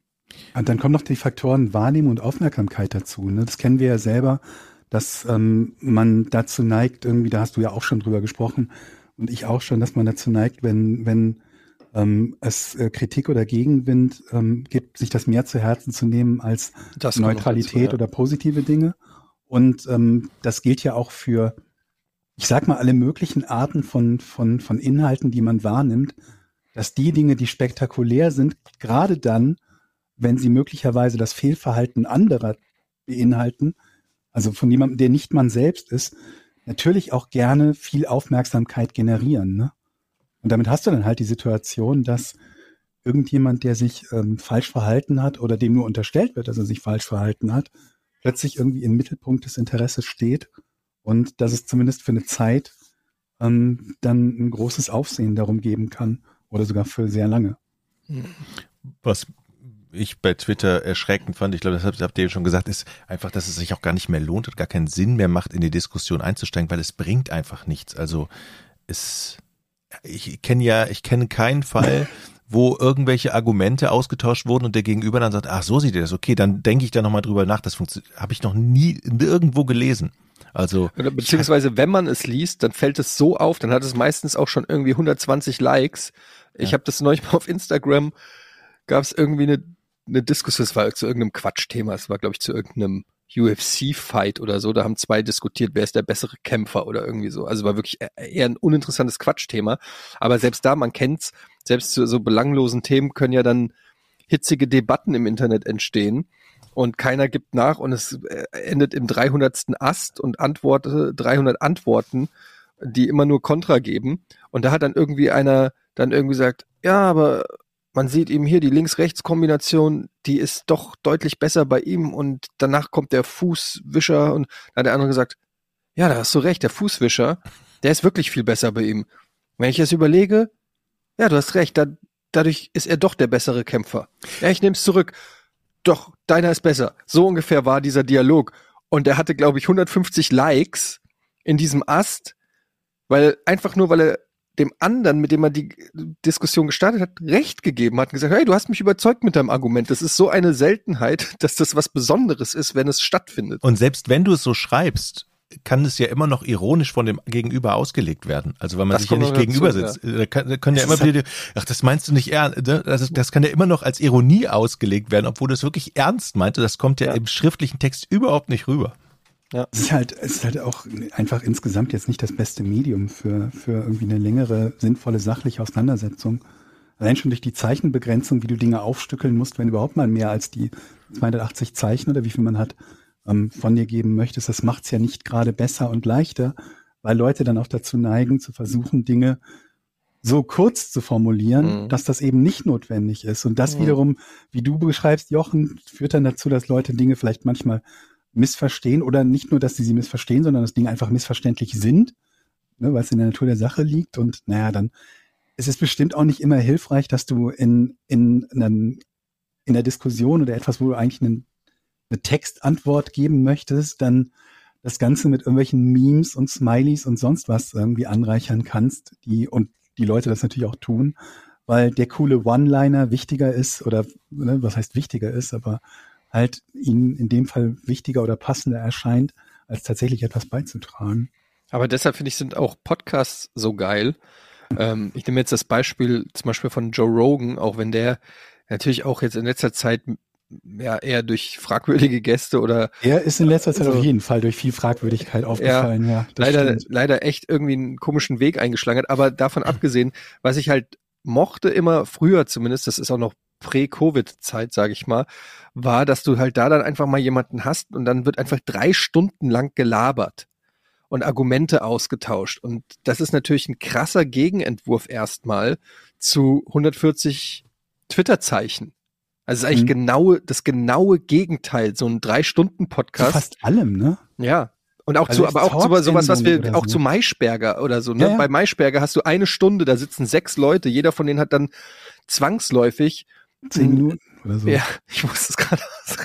Und dann kommen noch die Faktoren Wahrnehmung und Aufmerksamkeit dazu. Ne? Das kennen wir ja selber, dass ähm, man dazu neigt, irgendwie, da hast du ja auch schon drüber gesprochen und ich auch schon, dass man dazu neigt, wenn, wenn ähm, es äh, Kritik oder Gegenwind ähm, gibt, sich das mehr zu Herzen zu nehmen als Das Neutralität dazu, ja. oder positive Dinge. Und ähm, das gilt ja auch für, ich sag mal, alle möglichen Arten von, von, von Inhalten, die man wahrnimmt, dass die Dinge, die spektakulär sind, gerade dann, wenn sie möglicherweise das Fehlverhalten anderer beinhalten, also von jemandem, der nicht man selbst ist, natürlich auch gerne viel Aufmerksamkeit generieren. Ne? Und damit hast du dann halt die Situation, dass irgendjemand, der sich ähm, falsch verhalten hat oder dem nur unterstellt wird, dass er sich falsch verhalten hat, plötzlich irgendwie im Mittelpunkt des Interesses steht und dass es zumindest für eine Zeit ähm, dann ein großes Aufsehen darum geben kann oder sogar für sehr lange. Was ich bei Twitter erschreckend fand, ich glaube, das habt, ihr schon gesagt, ist einfach, dass es sich auch gar nicht mehr lohnt und gar keinen Sinn mehr macht, in die Diskussion einzusteigen, weil es bringt einfach nichts. Also es, ich kenne ja, ich kenne keinen Fall, wo irgendwelche Argumente ausgetauscht wurden und der Gegenüber dann sagt, ach, so sieht er das, okay, dann denke ich da nochmal drüber nach. Das funktioniert, habe ich noch nie nirgendwo gelesen. Also beziehungsweise, wenn man es liest, dann fällt es so auf, dann hat es meistens auch schon irgendwie 120 Likes. Ich Ja. habe das neulich mal auf Instagram, gab es irgendwie eine, eine Diskussion, es war zu irgendeinem Quatschthema, es war, glaube ich, zu irgendeinem UFC-Fight oder so. Da haben zwei diskutiert, wer ist der bessere Kämpfer oder irgendwie so. Also war wirklich e- eher ein uninteressantes Quatschthema. Aber selbst da, man kennt's, selbst zu so belanglosen Themen können ja dann hitzige Debatten im Internet entstehen und keiner gibt nach und es äh, endet im 300. Ast und antworte 300 Antworten, die immer nur Kontra geben. Und da hat dann irgendwie einer dann irgendwie gesagt, ja, aber man sieht eben hier die Links-Rechts-Kombination, die ist doch deutlich besser bei ihm und danach kommt der Fußwischer und da hat der andere gesagt, ja, da hast du recht, der Fußwischer, der ist wirklich viel besser bei ihm. Wenn ich das überlege, ja, du hast recht, da, dadurch ist er doch der bessere Kämpfer. Ja, ich nehme es zurück. Doch, deiner ist besser. So ungefähr war dieser Dialog. Und er hatte, glaube ich, 150 Likes in diesem Ast, weil einfach nur, weil er dem anderen, mit dem er die Diskussion gestartet hat, Recht gegeben hat und gesagt, hey, du hast mich überzeugt mit deinem Argument. Das ist so eine Seltenheit, dass das was Besonderes ist, wenn es stattfindet. Und selbst wenn du es so schreibst, kann es ja immer noch ironisch von dem Gegenüber ausgelegt werden. Also weil man Das sich ja nicht gegenüber sitzt. Da kann, da können ja immer wieder, ach, das meinst du nicht ernst. Ne? Das, ist- das kann ja immer noch als Ironie ausgelegt werden, obwohl du es wirklich ernst meinte. Das kommt ja, Ja. im schriftlichen Text überhaupt nicht rüber. Es ist halt, es ist halt auch einfach insgesamt jetzt nicht das beste Medium für, für irgendwie eine längere, sinnvolle, sachliche Auseinandersetzung. Allein schon durch die Zeichenbegrenzung, wie du Dinge aufstückeln musst, wenn überhaupt mal mehr als die 280 Zeichen oder wie viel man hat, ähm, von dir geben möchtest, das macht's ja nicht gerade besser und leichter, weil Leute dann auch dazu neigen, zu versuchen, Dinge so kurz zu formulieren, Mhm. dass das eben nicht notwendig ist. Und das Mhm. wiederum, wie du beschreibst, Jochen, führt dann dazu, dass Leute Dinge vielleicht manchmal missverstehen oder nicht nur, dass sie sie missverstehen, sondern dass Dinge einfach missverständlich sind, ne, weil es in der Natur der Sache liegt. Und naja, dann es ist bestimmt auch nicht immer hilfreich, dass du in, in, einem, in der Diskussion oder etwas, wo du eigentlich einen, eine Textantwort geben möchtest, dann das Ganze mit irgendwelchen Memes und Smileys und sonst was irgendwie anreichern kannst, die und die Leute das natürlich auch tun, weil der coole One-Liner wichtiger ist oder ne, was heißt wichtiger ist, aber halt ihnen in dem Fall wichtiger oder passender erscheint, als tatsächlich etwas beizutragen. Aber deshalb finde ich, sind auch Podcasts so geil. Ähm, ich nehme jetzt das Beispiel zum Beispiel von Joe Rogan, auch wenn der natürlich auch jetzt in letzter Zeit ja eher durch fragwürdige Gäste oder Er ist in letzter Zeit Also- auf jeden Fall durch viel Fragwürdigkeit aufgefallen, ja. das leider, stimmt. leider echt irgendwie einen komischen Weg eingeschlagen hat. Aber davon abgesehen, was ich halt mochte immer früher zumindest, das ist auch noch Prä-Covid-Zeit, sage ich mal, war, dass du halt da dann einfach mal jemanden hast und dann wird einfach drei Stunden lang gelabert. und Argumente ausgetauscht. Und das ist natürlich ein krasser Gegenentwurf erstmal zu 140 Twitter-Zeichen. Also es ist eigentlich Mhm. genau das genaue Gegenteil, so ein Drei-Stunden-Podcast. Fast allem, ne? Ja. Und auch Also zu, aber auch zu sowas, was wir, auch so. zu Maischberger oder so, ne? Ja, ja. Bei Maischberger hast du eine Stunde, da sitzen sechs Leute, jeder von denen hat dann zwangsläufig, Zehn Minuten oder so. ja, ich wusste es gerade,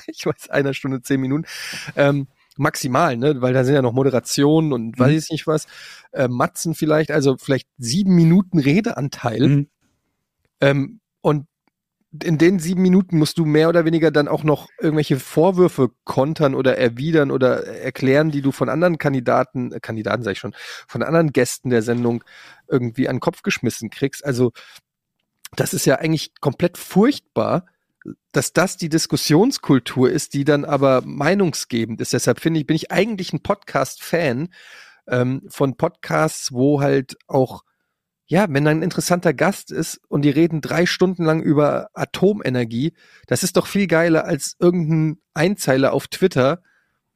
ich weiß, einer Stunde, zehn Minuten, ähm, maximal, ne? Weil da sind ja noch Moderationen und Mhm. weiß ich nicht was, äh, Matzen vielleicht, also vielleicht sieben Minuten Redeanteil. Mhm. Ähm, und in den sieben Minuten musst du mehr oder weniger dann auch noch irgendwelche Vorwürfe kontern oder erwidern oder erklären, die du von anderen Kandidaten, äh, Kandidaten sag ich schon, von anderen Gästen der Sendung irgendwie an den Kopf geschmissen kriegst. Also das ist ja eigentlich komplett furchtbar, dass das die Diskussionskultur ist, die dann aber meinungsgebend ist. Deshalb finde ich, bin ich eigentlich ein Podcast-Fan ähm, von Podcasts, wo halt auch ja, wenn ein interessanter Gast ist und die reden drei Stunden lang über Atomenergie, das ist doch viel geiler als irgendein Einzeiler auf Twitter,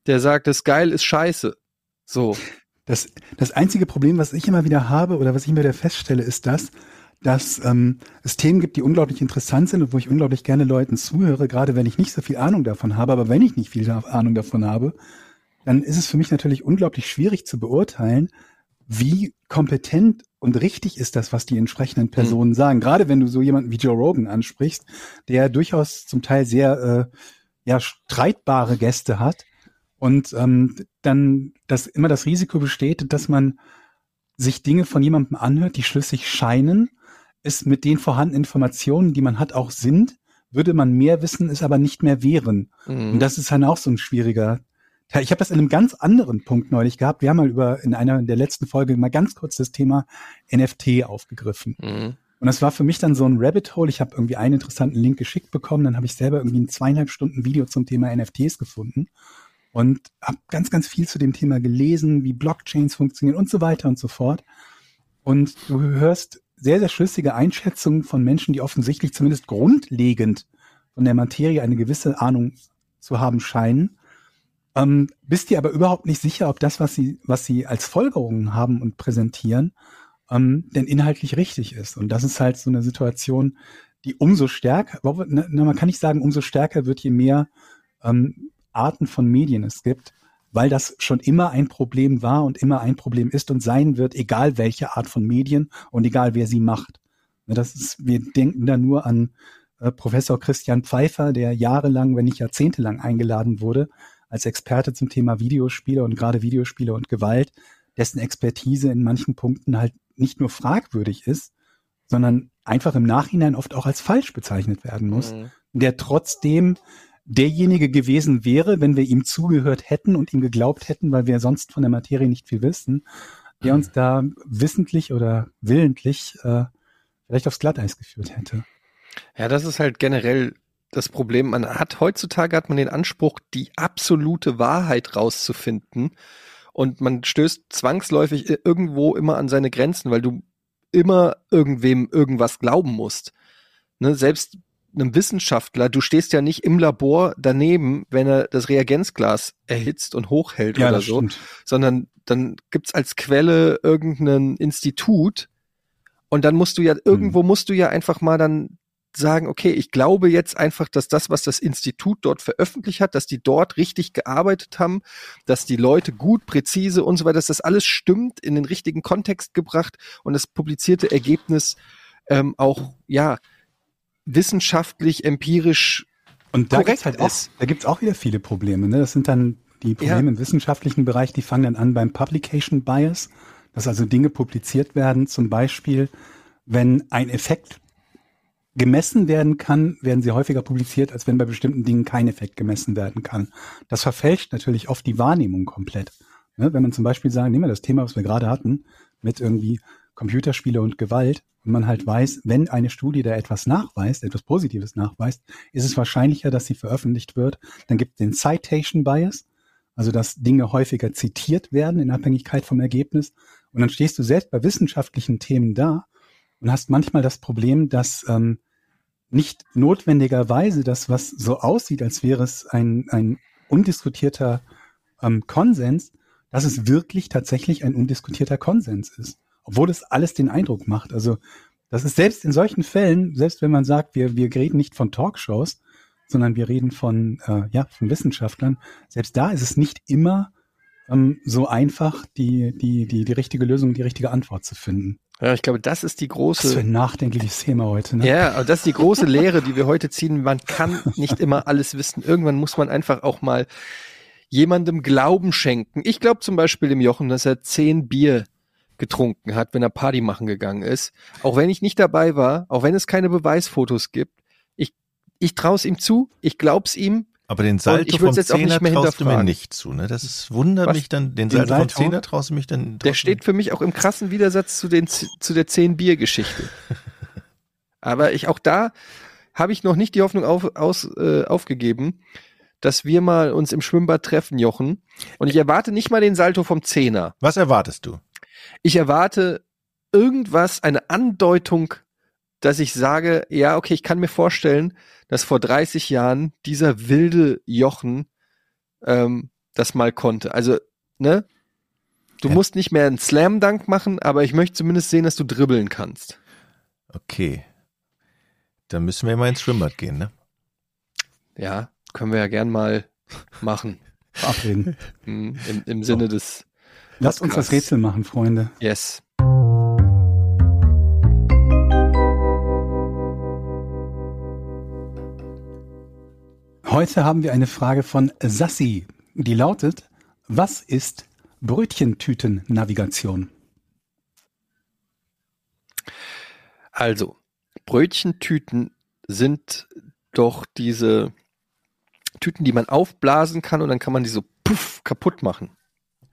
der sagt, das geil ist scheiße. So. Das, das einzige Problem, was ich immer wieder habe oder was ich immer wieder feststelle, ist das, dass ähm, es Themen gibt, die unglaublich interessant sind und wo ich unglaublich gerne Leuten zuhöre, gerade wenn ich nicht so viel Ahnung davon habe. Aber wenn ich nicht viel Ahnung davon habe, dann ist es für mich natürlich unglaublich schwierig zu beurteilen, wie kompetent und richtig ist das, was die entsprechenden Personen sagen. Gerade wenn du so jemanden wie Joe Rogan ansprichst, der durchaus zum Teil sehr äh, ja, streitbare Gäste hat und ähm, dann dass immer das Risiko besteht, dass man sich Dinge von jemandem anhört, die schlüssig scheinen, es mit den vorhandenen Informationen, die man hat, auch sind, würde man mehr wissen, es aber nicht mehr wären. Mhm. Und das ist dann auch so ein schwieriger Teil. Ich habe das in einem ganz anderen Punkt neulich gehabt. Wir haben mal über in einer der letzten Folge mal ganz kurz das Thema NFT aufgegriffen. Mhm. Und das war für mich dann so ein Rabbit Hole. Ich habe irgendwie einen interessanten Link geschickt bekommen, dann habe ich selber irgendwie ein zweieinhalb Stunden Video zum Thema NFTs gefunden und habe ganz, ganz viel zu dem Thema gelesen, wie Blockchains funktionieren und so weiter und so fort. Und du hörst sehr, sehr schlüssige Einschätzungen von Menschen, die offensichtlich zumindest grundlegend von der Materie eine gewisse Ahnung zu haben scheinen. Ähm, bist dir aber überhaupt nicht sicher, ob das, was sie, was sie als Folgerungen haben und präsentieren, ähm, denn inhaltlich richtig ist. Und das ist halt so eine Situation, die umso stärker, na, man kann nicht sagen, umso stärker wird, je mehr ähm, Arten von Medien es gibt, weil das schon immer ein Problem war und immer ein Problem ist und sein wird, egal welche Art von Medien und egal wer sie macht. Das ist, wir denken da nur an äh, Professor Christian Pfeiffer, der jahrelang, wenn nicht jahrzehntelang eingeladen wurde, als Experte zum Thema Videospiele und gerade Videospiele und Gewalt, dessen Expertise in manchen Punkten halt nicht nur fragwürdig ist, sondern einfach im Nachhinein oft auch als falsch bezeichnet werden muss, Mhm. der trotzdem derjenige gewesen wäre, wenn wir ihm zugehört hätten und ihm geglaubt hätten, weil wir sonst von der Materie nicht viel wissen, der uns da wissentlich oder willentlich äh, vielleicht aufs Glatteis geführt hätte. Ja, das ist halt generell das Problem. Man hat heutzutage hat man den Anspruch, die absolute Wahrheit rauszufinden. Und man stößt zwangsläufig irgendwo immer an seine Grenzen, weil du immer irgendwem irgendwas glauben musst. Ne, selbst einem Wissenschaftler, du stehst ja nicht im Labor daneben, wenn er das Reagenzglas erhitzt und hochhält oder so, sondern dann gibt's als Quelle irgendein Institut und dann musst du ja, irgendwo musst du ja einfach mal dann sagen, okay, ich glaube jetzt einfach, dass das, was das Institut dort veröffentlicht hat, dass die dort richtig gearbeitet haben, dass die Leute gut, präzise und so weiter, dass das alles stimmt, in den richtigen Kontext gebracht und das publizierte Ergebnis ähm, auch, ja, wissenschaftlich, empirisch Und da korrekt gibt's halt auch, ist. da gibt's auch wieder viele Probleme. Ne? Das sind dann die Probleme Ja. im wissenschaftlichen Bereich, die fangen dann an beim Publication Bias, dass also Dinge publiziert werden, zum Beispiel, wenn ein Effekt gemessen werden kann, werden sie häufiger publiziert, als wenn bei bestimmten Dingen kein Effekt gemessen werden kann. Das verfälscht natürlich oft die Wahrnehmung komplett. Ne? Wenn man zum Beispiel sagen, nehmen wir das Thema, was wir gerade hatten, mit irgendwie Computerspiele und Gewalt, und man halt weiß, wenn eine Studie da etwas nachweist, etwas Positives nachweist, ist es wahrscheinlicher, dass sie veröffentlicht wird. Dann gibt es den Citation Bias, also dass Dinge häufiger zitiert werden in Abhängigkeit vom Ergebnis. Und dann stehst du selbst bei wissenschaftlichen Themen da und hast manchmal das Problem, dass ähm, nicht notwendigerweise das, was so aussieht, als wäre es ein, ein undiskutierter ähm, Konsens, dass es wirklich tatsächlich ein undiskutierter Konsens ist. Obwohl es alles den Eindruck macht. Also das ist selbst in solchen Fällen, selbst wenn man sagt, wir, wir reden nicht von Talkshows, sondern wir reden von, äh, ja, von Wissenschaftlern, selbst da ist es nicht immer ähm, so einfach, die, die, die, die richtige Lösung, die richtige Antwort zu finden. Ja, ich glaube, das ist die Was für große. ein nachdenkliches Thema heute. Ne? Ja, aber das ist die große Lehre, die wir heute ziehen. Man kann nicht immer alles wissen. Irgendwann muss man einfach auch mal jemandem Glauben schenken. Ich glaube zum Beispiel dem Jochen, dass er zehn Bier getrunken hat, wenn er Party machen gegangen ist. Auch wenn ich nicht dabei war, auch wenn es keine Beweisfotos gibt. Ich, ich traue es ihm zu, ich glaub's ihm. Aber den ich Salto würd's vom jetzt auch nicht Zehner mehr traust du mir nicht zu. Ne? Das ist, wundert Was? mich dann. Den, Den Salto vom Salto? Zehner traust du mich dann. Der steht für mich auch im krassen Widersatz zu, den, zu der zehn Bier-Geschichte. Aber ich auch da habe ich noch nicht die Hoffnung auf, aus, äh, aufgegeben, dass wir mal uns im Schwimmbad treffen, Jochen. Und ich erwarte nicht mal den Salto vom Zehner. Was erwartest du? Ich erwarte irgendwas, eine Andeutung, dass ich sage, ja, okay, ich kann mir vorstellen, dass vor 30 Jahren dieser wilde Jochen ähm, das mal konnte. Also, ne? Du Ja. musst nicht mehr einen Slam-Dunk machen, aber ich möchte zumindest sehen, dass du dribbeln kannst. Okay. Dann müssen wir mal ins Schwimmbad gehen, ne? Ja, können wir ja gern mal machen. Verabreden. Hm, Im, Im Sinne des Lasst uns das. Rätsel machen, Freunde. Yes. Heute haben wir eine Frage von Sassi, die lautet, was ist Brötchentüten-Navigation? Also, Brötchentüten sind doch diese Tüten, die man aufblasen kann und dann kann man die so puff kaputt machen.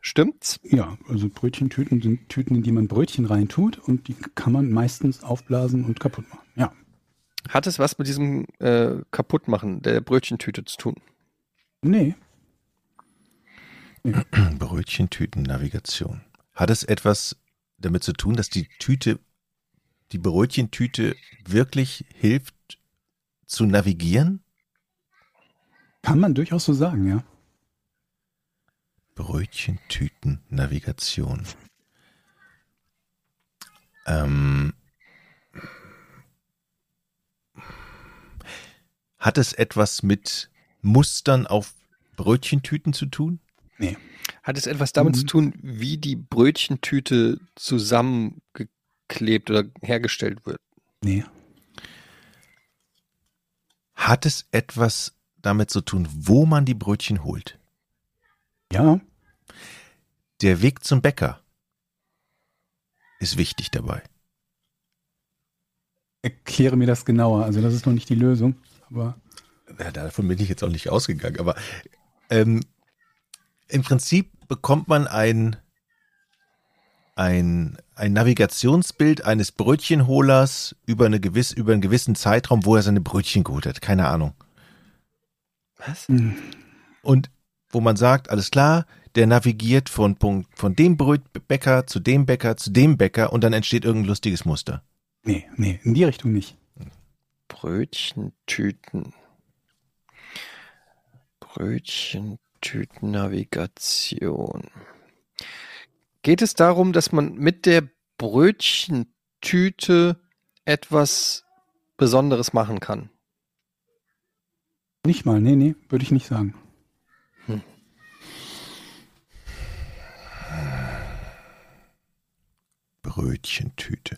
Stimmt's? Ja, also Brötchentüten sind Tüten, in die man Brötchen reintut und die kann man meistens aufblasen und kaputt machen. Ja. Hat es was mit diesem äh, Kaputtmachen der Brötchentüte zu tun? Nee. Brötchentüten-Navigation. Hat es etwas damit zu tun, dass die Tüte, die Brötchentüte wirklich hilft zu navigieren? Kann man durchaus so sagen, ja. Brötchentüten-Navigation. Ähm, hat es etwas mit Mustern auf Brötchentüten zu tun? Nee. Hat es etwas damit Mhm. zu tun, wie die Brötchentüte zusammengeklebt oder hergestellt wird? Nee. Hat es etwas damit zu tun, wo man die Brötchen holt? Ja. Der Weg zum Bäcker ist wichtig dabei. Erkläre mir das genauer. Also das ist noch nicht die Lösung. Aber Ja, davon bin ich jetzt auch nicht ausgegangen, aber ähm, im Prinzip bekommt man ein, ein, ein Navigationsbild eines Brötchenholers über, eine gewiss, über einen gewissen Zeitraum, wo er seine Brötchen geholt hat. Keine Ahnung. Was? Und wo man sagt, alles klar, der navigiert von, Punkt, von dem Brötbäcker zu dem Bäcker zu dem Bäcker und dann entsteht irgendein lustiges Muster. nee, nee, in die Richtung nicht. Brötchentüten. Brötchentüten-Navigation. Geht es darum, dass man mit der Brötchentüte etwas Besonderes machen kann? Nicht mal, nee, nee, würde ich nicht sagen. Brötchentüte.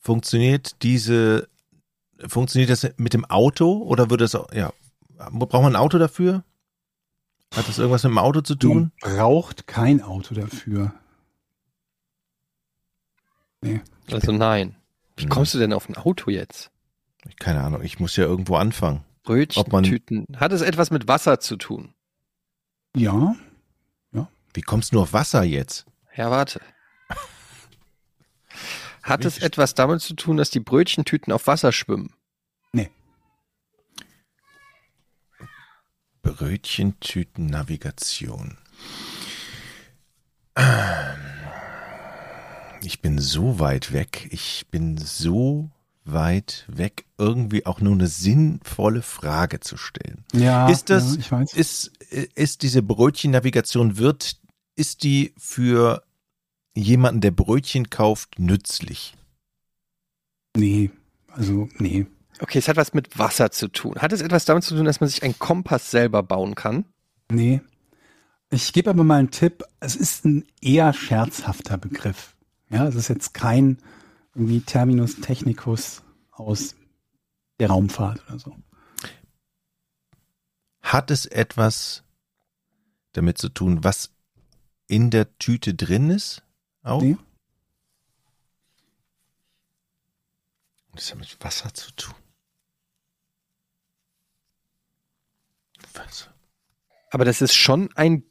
Funktioniert diese, funktioniert das mit dem Auto oder würde es auch, ja, braucht man ein Auto dafür? Hat das irgendwas mit dem Auto zu tun? Man braucht kein Auto dafür. Nee. Also nein. Wie Hm. kommst du denn auf ein Auto jetzt? Keine Ahnung, ich muss ja irgendwo anfangen. Brötchentüten. Hat es etwas mit Wasser zu tun? Ja, Wie kommst du nur auf Wasser jetzt? Ja, warte. Hat es etwas damit zu tun, dass die Brötchentüten auf Wasser schwimmen? Brötchentüten-Navigation. Ich bin so weit weg. Ich bin so weit weg irgendwie auch nur eine sinnvolle Frage zu stellen. Ja, ist das, ja, ich weiß. ist, ist diese Brötchennavigation, wird, ist die für jemanden, der Brötchen kauft, nützlich? Nee, also nee. Okay, es hat was mit Wasser zu tun. Hat es etwas damit zu tun, dass man sich einen Kompass selber bauen kann? Nee. Ich gebe aber mal einen Tipp. Es ist ein eher scherzhafter Begriff. Ja, es ist jetzt kein irgendwie Terminus technicus aus der Raumfahrt oder so. Hat es etwas damit zu tun, was in der Tüte drin ist? Auch? Nee. Das hat mit Wasser zu tun. Wasser. Aber das ist schon ein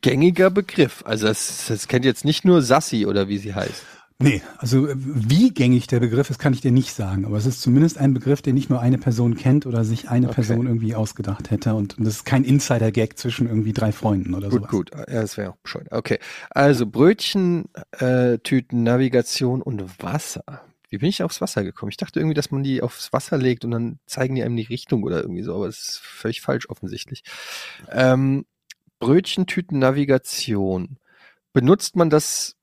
gängiger Begriff. Also das, das kennt jetzt nicht nur Sassi oder wie sie heißt. Nee, also äh, wie gängig der Begriff ist, kann ich dir nicht sagen. Aber es ist zumindest ein Begriff, den nicht nur eine Person kennt oder sich eine Okay. Person irgendwie ausgedacht hätte. Und, und das ist kein Insider-Gag zwischen irgendwie drei Freunden oder Gut, sowas. gut. Ja, das wäre auch bescheuert. Okay. Also Brötchen, äh, Tüten, Navigation und Wasser. Wie bin ich aufs Wasser gekommen? Ich dachte irgendwie, dass man die aufs Wasser legt und dann zeigen die einem die Richtung oder irgendwie so, aber das ist völlig falsch offensichtlich. Ähm, Brötchen, Tüten, Navigation. Benutzt man das,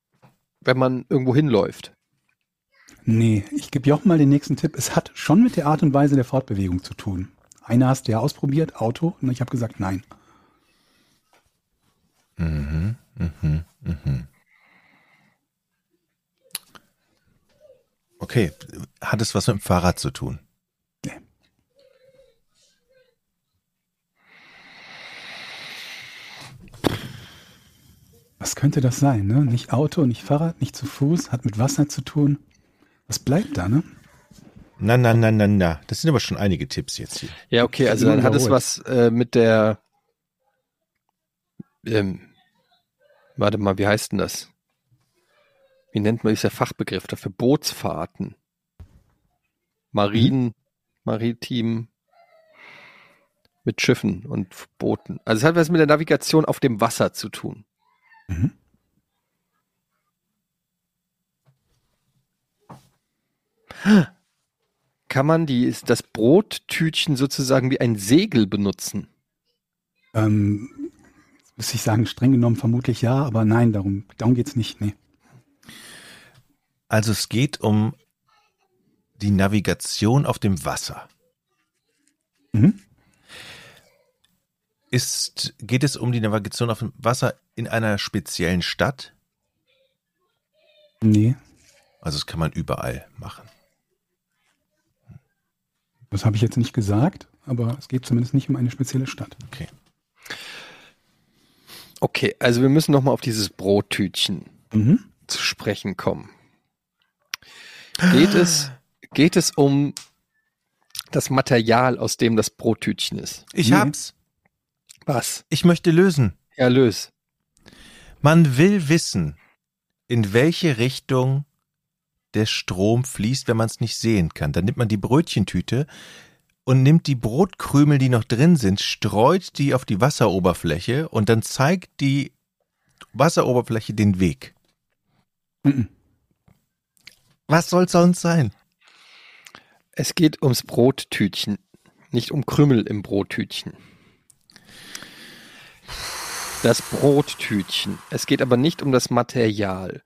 wenn man irgendwo hinläuft? Nee, ich gebe Jochen mal den nächsten Tipp. Es hat schon mit der Art und Weise der Fortbewegung zu tun. Einer hast du ja ausprobiert, Auto, und ich habe gesagt, nein. Mhm, mhm, mhm. Okay, hat es was mit dem Fahrrad zu tun? Könnte das sein, ne? Nicht Auto, nicht Fahrrad, nicht zu Fuß, hat mit Wasser zu tun. Was bleibt da, ne? Na, na, na, na, na. Das sind aber schon einige Tipps jetzt hier. Ja, okay, also dann hat es was äh, mit der ähm, warte mal, wie heißt denn das? Wie nennt man dieser Fachbegriff dafür? Bootsfahrten. Marinen, maritim mit Schiffen und Booten. Also es hat was mit der Navigation auf dem Wasser zu tun. Mhm. Kann man die, das Brottütchen sozusagen wie ein Segel benutzen? Ähm, muss ich sagen, streng genommen vermutlich ja, aber nein, darum, darum geht's nicht, nee. Also es geht um die Navigation auf dem Wasser. Mhm. Ist, geht es um die Navigation auf dem Wasser in einer speziellen Stadt? Nee, Also das kann man überall machen. Das habe ich jetzt nicht gesagt, aber es geht zumindest nicht um eine spezielle Stadt. Okay. Okay, also wir müssen noch mal auf dieses Brottütchen Mhm. zu sprechen kommen. Geht es, geht es um das Material, aus dem das Brottütchen ist? Ich Nee. hab's. Was? Ich möchte lösen. Ja, lös. Man will wissen, in welche Richtung der Strom fließt, wenn man es nicht sehen kann. Dann nimmt man die Brötchentüte und nimmt die Brotkrümel, die noch drin sind, streut die auf die Wasseroberfläche und dann zeigt die Wasseroberfläche den Weg. Mhm. Was soll sonst sein? Es geht ums Brottütchen, nicht um Krümmel im Brottütchen. Das Brottütchen. Es geht aber nicht um das Material.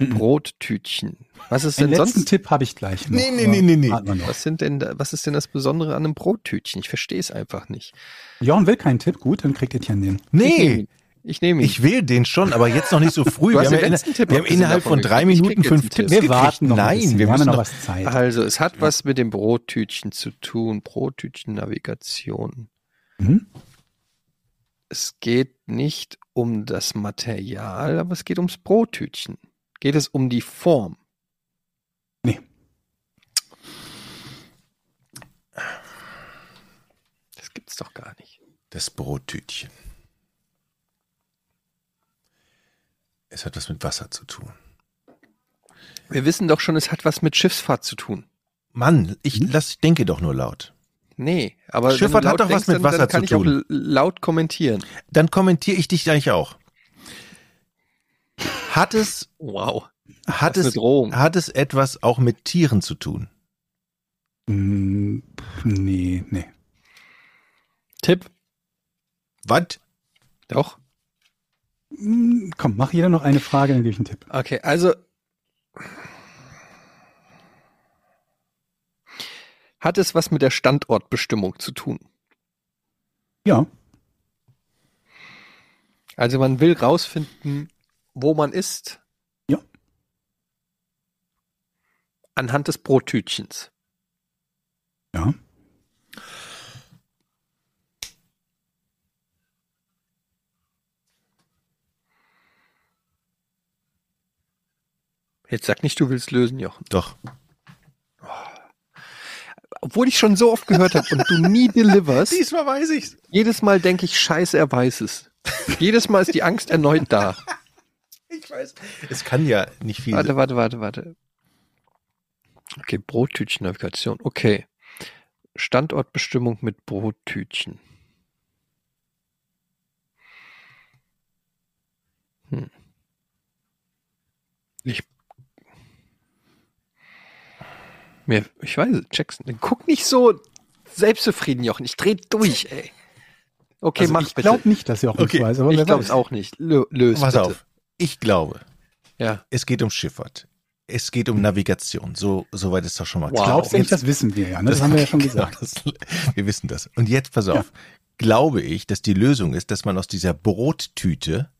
Mhm. Brottütchen. Was ist Den denn letzten sonst? Tipp habe ich gleich noch. Nee, nee, nee, nee, nee. Was sind denn, was ist denn das Besondere an einem Brottütchen? Ich verstehe es einfach nicht. Jochen will keinen Tipp, gut, dann kriegt ihr Etienne den. Ich nehme Nee, ihn. Ich nehme ihn. ich will den schon, aber jetzt noch nicht so früh. Du Wir haben, ja den Tipp wir haben innerhalb von drei Minuten fünf Tipps Tipp. Wir warten noch ein Nein, wir wir haben ja noch was Zeit. Also, es hat was mit dem Brottütchen zu tun. Brottütchen-Navigation. Mhm. Es geht nicht um das Material, aber es geht ums Brottütchen. Geht es um die Form? Nee. Das gibt's doch gar nicht. das Brottütchen. Es hat was mit Wasser zu tun. Wir wissen doch schon, es hat was mit Schiffsfahrt zu tun. Mann, ich Hm? lass, ich denke doch nur laut. Nee, aber Schifffahrt hat doch was denkst, mit dann, Wasser dann kann zu ich auch tun. laut kommentieren. Dann kommentiere ich dich eigentlich auch. Hat es, Wow. Hat es, hat es etwas auch mit Tieren zu tun? Pff, nee, nee. Tipp? Was? Doch. Hm, Komm, mach jeder noch eine Frage, dann gebe ich einen Tipp. Okay, also hat es was mit der Standortbestimmung zu tun? Ja, Also man will rausfinden, wo man ist. Ja. Anhand des Brottütchens. ja. Jetzt sag nicht, du willst lösen, Jochen. Doch. Obwohl ich schon so oft gehört habe und du nie deliverst, Diesmal weiß ich's. jedes Mal denke ich, scheiße, er weiß es. Jedes Mal ist die Angst erneut da. Ich weiß. Es kann ja nicht viel. Warte, warte, warte, warte. Okay, Brottütchen-Navigation. Okay. Standortbestimmung mit Brottütchen. Hm. Ich. Mir, ich weiß es, Jackson. Guck nicht so selbstzufrieden, Jochen. Ich dreh durch, ey. Okay, Also mach ich bitte. glaube nicht, dass ihr auch Okay, nicht weiß, aber ich glaube es auch nicht. Lö löst Pass bitte. auf. Ich glaube, Ja. es geht um Schifffahrt. Es geht um Navigation. So, so weit ist doch schon mal Wow. Glaubst du nicht, das wissen wir ja, ne? Das haben wir ja schon Genau, gesagt. das, wir wissen das. Und jetzt pass auf. Glaube ich, dass die Lösung ist, dass man aus dieser Brottüte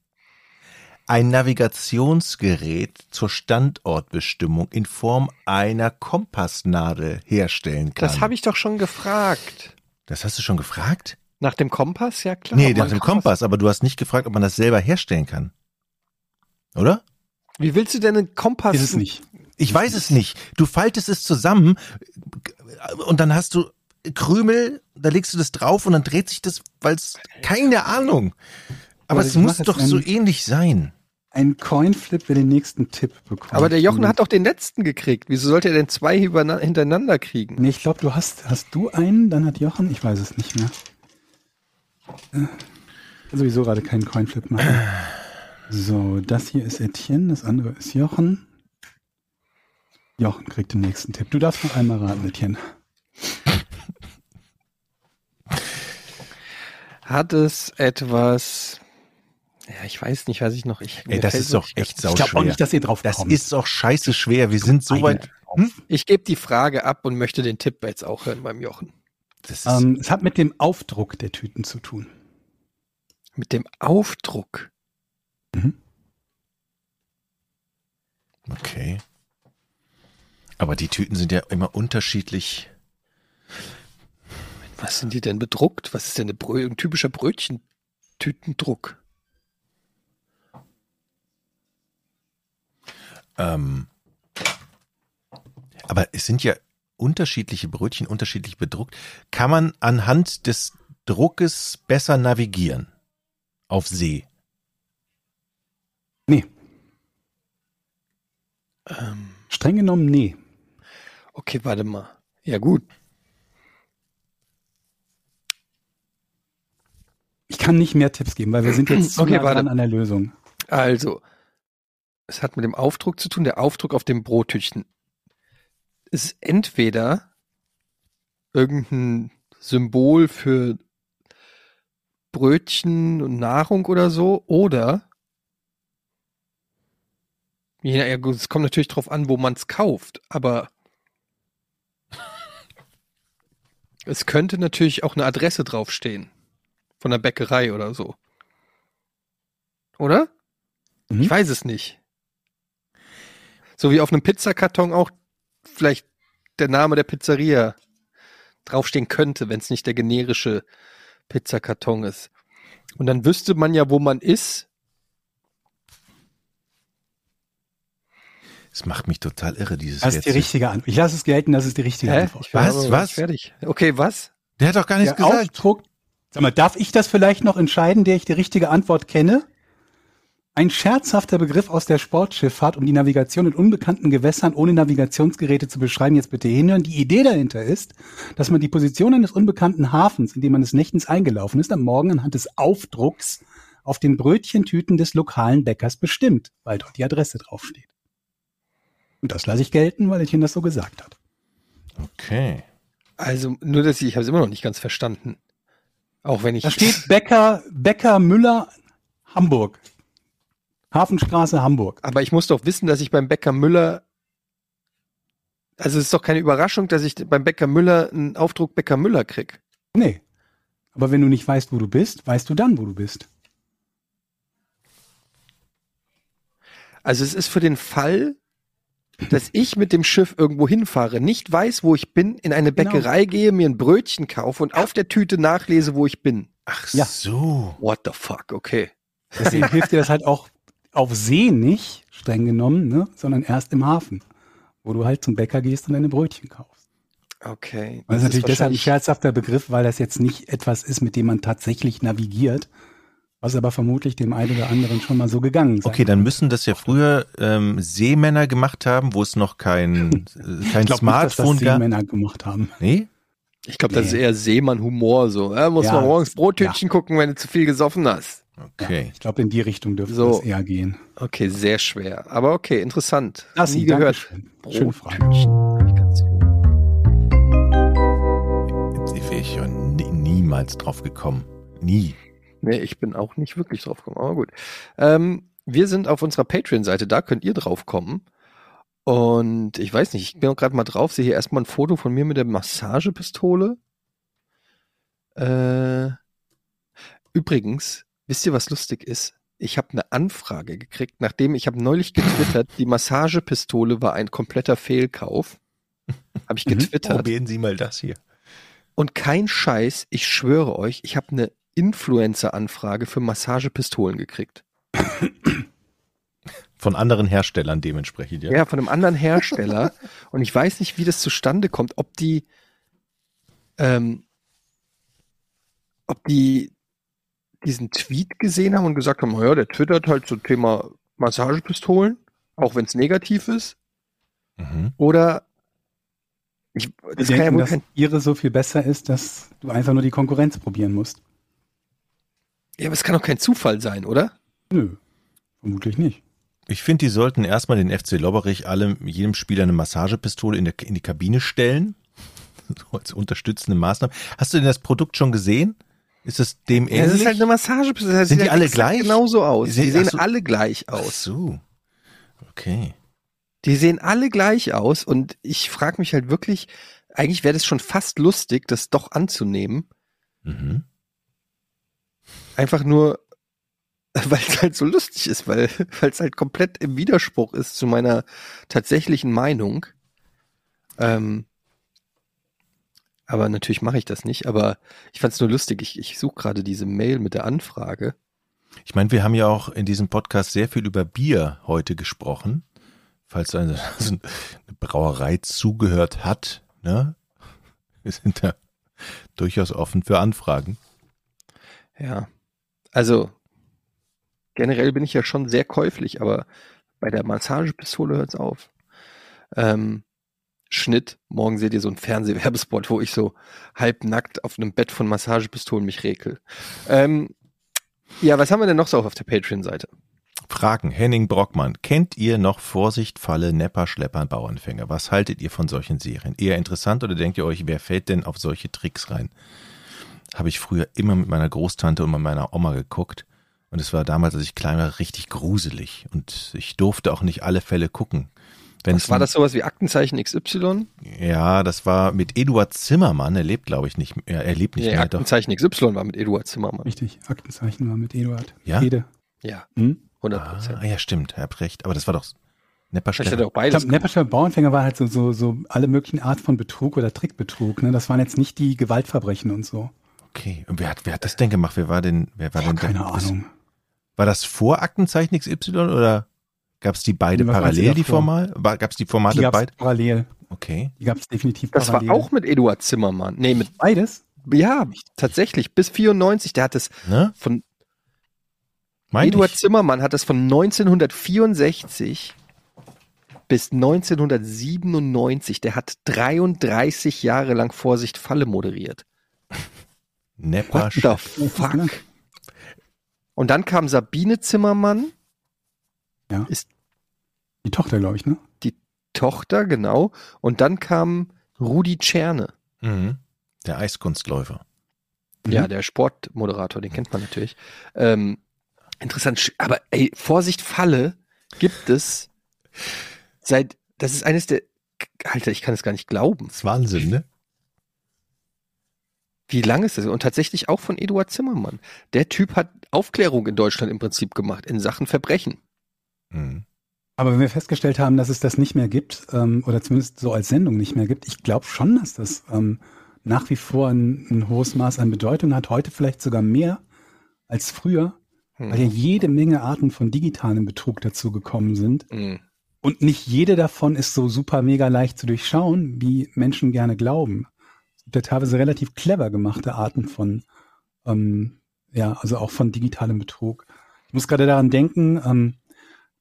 ein Navigationsgerät zur Standortbestimmung in Form einer Kompassnadel herstellen kann. Das habe ich doch schon gefragt. Das hast du schon gefragt? Nach dem Kompass, ja klar. nee, nach dem Kompass, aber du hast nicht gefragt, ob man das selber herstellen kann. Oder? Wie willst du denn einen Kompass? Ist es nicht. Ich weiß es nicht. Du faltest es zusammen und dann hast du Krümel, da legst du das drauf und dann dreht sich das, weil es keine Ahnung. Aber Warte, es ich muss doch so ähnlich sein. Ein Coinflip, wer den nächsten Tipp bekommt. Aber der Jochen hat doch den letzten gekriegt. Wieso sollte er denn zwei hintereinander kriegen? Nee, ich glaube, du hast, hast du einen, dann hat Jochen, ich weiß es nicht mehr. Äh, sowieso gerade keinen Coinflip machen. So, das hier ist Etienne, das andere ist Jochen. Jochen kriegt den nächsten Tipp. Du darfst noch einmal raten, Etienne. Hat es etwas. Ja, ich weiß nicht, weiß ich noch. Ich, Ey, das ist doch echt Ich glaube sauschwer. auch nicht, dass ihr drauf Das kommt. ist doch scheiße schwer. Wir sind so weit. Hm? Ich gebe die Frage ab und möchte den Tipp jetzt auch hören beim Jochen. Das ist, Ähm, es hat mit dem Aufdruck der Tüten zu tun. Mit dem Aufdruck. Okay. Aber die Tüten sind ja immer unterschiedlich. Was sind die denn bedruckt? Was ist denn Brö ein typischer Brötchentütendruck? Ähm, aber es sind ja unterschiedliche Brötchen, unterschiedlich bedruckt. Kann man anhand des Druckes besser navigieren? Auf See. Nee, Ähm, streng genommen, nee. okay, warte mal. Ja, gut. Ich kann nicht mehr Tipps geben, weil wir sind jetzt zu Okay, nah warte. dran an der Lösung. Also, es hat mit dem Aufdruck zu tun. Der Aufdruck auf dem Brottütchen ist entweder irgendein Symbol für Brötchen und Nahrung oder so, oder ja, ja, gut, es kommt natürlich drauf an, wo man es kauft, aber es könnte natürlich auch eine Adresse draufstehen. Von der Bäckerei oder so. Oder? Mhm. Ich weiß es nicht. So wie auf einem Pizzakarton auch vielleicht der Name der Pizzeria draufstehen könnte, wenn es nicht der generische Pizzakarton ist. Und dann wüsste man ja, wo man ist. Es macht mich total irre, dieses Das ist die richtige Antwort. Ich lasse es gelten, das ist die richtige Hä? Antwort. Was? Was? Fertig. Okay, was? Der hat doch gar nichts Der gesagt. Aufdruck, sag mal, darf ich das vielleicht noch entscheiden, der ich die richtige Antwort kenne? Ein scherzhafter Begriff aus der Sportschifffahrt, um die Navigation in unbekannten Gewässern ohne Navigationsgeräte zu beschreiben. Jetzt bitte hinhören. Die Idee dahinter ist, dass man die Position eines unbekannten Hafens, in dem man des Nächtens eingelaufen ist, am Morgen anhand des Aufdrucks auf den Brötchentüten des lokalen Bäckers bestimmt, weil dort die Adresse draufsteht. Und das lasse ich gelten, weil Etienne das so gesagt hat. Okay. Also nur, dass ich, ich habe es immer noch nicht ganz verstanden. Auch wenn ich. Da steht Bäcker, Bäcker Müller, Hamburg. Hafenstraße, Hamburg. Aber ich muss doch wissen, dass ich beim Bäcker Müller. Also es ist doch keine Überraschung, dass ich beim Bäcker Müller einen Aufdruck Bäcker Müller krieg. Nee. Aber wenn du nicht weißt, wo du bist, weißt du dann, wo du bist. Also es ist für den Fall, dass ich mit dem Schiff irgendwo hinfahre, nicht weiß, wo ich bin, in eine Genau. Bäckerei gehe, mir ein Brötchen kaufe und auf der Tüte nachlese, wo ich bin. Ach Ja. so. What the fuck, okay. Deswegen hilft dir das halt auch auf See nicht, streng genommen, ne? sondern erst im Hafen, wo du halt zum Bäcker gehst und deine Brötchen kaufst. Okay. Das ist natürlich deshalb ein scherzhafter Begriff, weil das jetzt nicht etwas ist, mit dem man tatsächlich navigiert, was aber vermutlich dem einen oder anderen schon mal so gegangen sein Okay, dann müssen das ja früher ähm, Seemänner gemacht haben, wo es noch kein, äh, kein Ich glaube nicht, dass das Smartphone gab. Seemänner gemacht haben. Nee? Ich glaube, das Nee. ist eher Seemann-Humor so. Ja, muss Ja. man morgens Brottütchen gucken, wenn du zu viel gesoffen hast. Okay. Ich glaube, in die Richtung dürfte So. das eher gehen. Okay, sehr schwer. Aber okay, interessant. Das Nie gehört. Dankeschön. Schöne Frage. Brottütchen. Hab ich wäre ich ja nie, niemals drauf gekommen. Nie. Nee, ich bin auch nicht wirklich drauf gekommen, aber gut. Ähm, wir sind auf unserer Patreon-Seite, da könnt ihr drauf kommen. Und ich weiß nicht, ich bin auch gerade mal drauf, sehe hier erstmal ein Foto von mir mit der Massagepistole. Äh, übrigens, wisst ihr, was lustig ist? Ich habe eine Anfrage gekriegt, nachdem ich habe neulich getwittert, die Massagepistole war ein kompletter Fehlkauf. Habe ich Mhm. getwittert. Probieren Sie mal das hier. Und kein Scheiß, ich schwöre euch, ich habe eine Influencer-Anfrage für Massagepistolen gekriegt. Von anderen Herstellern dementsprechend, ja. Ja, von einem anderen Hersteller. und ich weiß nicht, wie das zustande kommt, ob die, ähm, ob die diesen Tweet gesehen haben und gesagt haben, naja, der twittert halt zum Thema Massagepistolen, auch wenn es negativ ist. Mhm. Oder ich, das kann ja denken, wohl dass kein, ihre so viel besser ist, dass du einfach nur die Konkurrenz probieren musst. Ja, aber es kann doch kein Zufall sein, oder? Nö, vermutlich nicht. Ich finde, die sollten erstmal den FC Lobberich alle, jedem Spieler eine Massagepistole in, der, in die Kabine stellen. So als unterstützende Maßnahme. Hast du denn das Produkt schon gesehen? Ist es dem Ja, ähnlich? das ist halt eine Massagepistole. Das Sind sieht die alle exakt gleich? Genauso aus. Die Die sehen- sehen ach so. alle gleich Ach aus. so. Okay. Die sehen alle gleich aus und ich frage mich halt wirklich, eigentlich wäre das schon fast lustig, das doch anzunehmen. Mhm. Einfach nur, weil es halt so lustig ist, weil es halt komplett im Widerspruch ist zu meiner tatsächlichen Meinung. Ähm, aber natürlich mache ich das nicht. Aber ich fand es nur lustig. Ich, ich suche gerade diese Mail mit der Anfrage. Ich meine, wir haben ja auch in diesem Podcast sehr viel über Bier heute gesprochen. Falls eine, also eine Brauerei zugehört hat, ne? Wir sind da durchaus offen für Anfragen. Ja. Also generell bin ich ja schon sehr käuflich, aber bei der Massagepistole hört's auf. Ähm, Schnitt, morgen seht ihr so einen Fernsehwerbespot, wo ich so halbnackt auf einem Bett von Massagepistolen mich rekel. Ähm, ja, was haben wir denn noch so auf der Patreon-Seite? Fragen. Henning Brockmann. Kennt ihr noch Vorsicht, Falle, Nepper, Schlepper, Bauernfänger? Was haltet ihr von solchen Serien? Eher interessant oder denkt ihr euch, wer fällt denn auf solche Tricks rein? Habe ich früher immer mit meiner Großtante und mit meiner Oma geguckt. Und es war damals, als ich klein war, richtig gruselig. Und ich durfte auch nicht alle Fälle gucken. Wenn Was es war das sowas wie Aktenzeichen XY? Ja, das war mit Eduard Zimmermann. Er lebt, glaube ich, nicht mehr. Er lebt nicht Nee, mehr. Doch. Aktenzeichen XY war mit Eduard Zimmermann. Richtig, Aktenzeichen war mit Eduard. Ja? Jede. Ja, Hm? 100 Ah, Prozent. ja, stimmt. Ihr habt recht. Aber das war doch Nepper Vielleicht hat er Schlepper. auch Ich beides. glaube, Nepperscher Bauernfänger war halt so, so, so alle möglichen Art von Betrug oder Trickbetrug. Ne? Das waren jetzt nicht die Gewaltverbrechen und so. Okay. Und wer hat, wer hat das denn gemacht? Wer war denn, wer war Boah, denn keine der, das- Ahnung. War das vor Aktenzeichen XY oder gab es die beide Was parallel, die? Formate? Gab es die Formate Die beide? parallel. Okay. Die gab es definitiv Das war parallel. auch mit Eduard Zimmermann. Nee, mit, beides. ja, tatsächlich, bis 94. Der hat es Ne? von Mein Eduard ich. Zimmermann hat es von 1964 bis 1997. Der hat 33 Jahre lang Vorsicht Falle moderiert. Nepper What fuck? Und dann kam Sabine Zimmermann, Die Tochter, glaube ich, ne? Tochter, genau. Und dann kam Rudi Czerne. Mhm. Der Eiskunstläufer. Ja, der Sportmoderator, den kennt man natürlich. Ähm, interessant, aber ey, Vorsicht, Falle gibt es seit, das ist eines der, Alter, ich kann es gar nicht glauben. Das ist Wahnsinn, ne? Wie lang ist das? Und tatsächlich auch von Eduard Zimmermann. Der Typ hat Aufklärung in Deutschland im Prinzip gemacht in Sachen Verbrechen. Mhm. Aber wenn wir festgestellt haben, dass es das nicht mehr gibt, ähm, oder zumindest so als Sendung nicht mehr gibt, ich glaube schon, dass das ähm, nach wie vor ein, ein hohes Maß an Bedeutung hat, heute vielleicht sogar mehr als früher, Hm. weil ja jede Menge Arten von digitalem Betrug dazu gekommen sind. Hm. Und nicht jede davon ist so super mega leicht zu durchschauen, wie Menschen gerne glauben. Ja teilweise relativ clever gemachte Arten von, ähm, ja, also auch von digitalem Betrug. Ich muss gerade daran denken, ähm,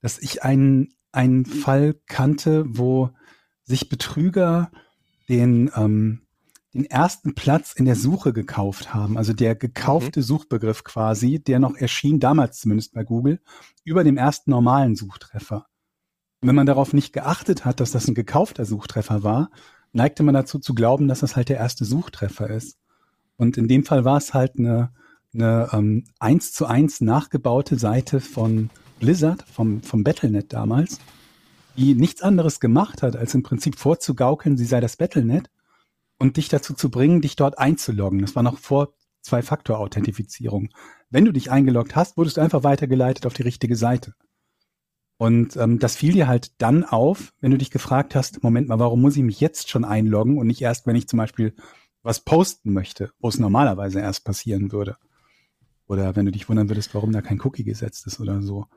dass ich einen, einen Fall kannte, wo sich Betrüger den, ähm, den ersten Platz in der Suche gekauft haben. Also der gekaufte Suchbegriff quasi, der noch erschien, damals zumindest bei Google, über dem ersten normalen Suchtreffer. Und wenn man darauf nicht geachtet hat, dass das ein gekaufter Suchtreffer war, neigte man dazu zu glauben, dass das halt der erste Suchtreffer ist. Und in dem Fall war es halt eine, eine ähm, eins zu eins nachgebaute Seite von Blizzard, vom, vom Battlenet damals, die nichts anderes gemacht hat, als im Prinzip vorzugaukeln, sie sei das Battlenet und dich dazu zu bringen, dich dort einzuloggen. Das war noch vor Zwei-Faktor-Authentifizierung. Wenn du dich eingeloggt hast, wurdest du einfach weitergeleitet auf die richtige Seite. Und ähm, das fiel dir halt dann auf, wenn du dich gefragt hast, Moment mal, warum muss ich mich jetzt schon einloggen und nicht erst, wenn ich zum Beispiel was posten möchte, wo es normalerweise erst passieren würde. Oder wenn du dich wundern würdest, warum da kein Cookie gesetzt ist oder so.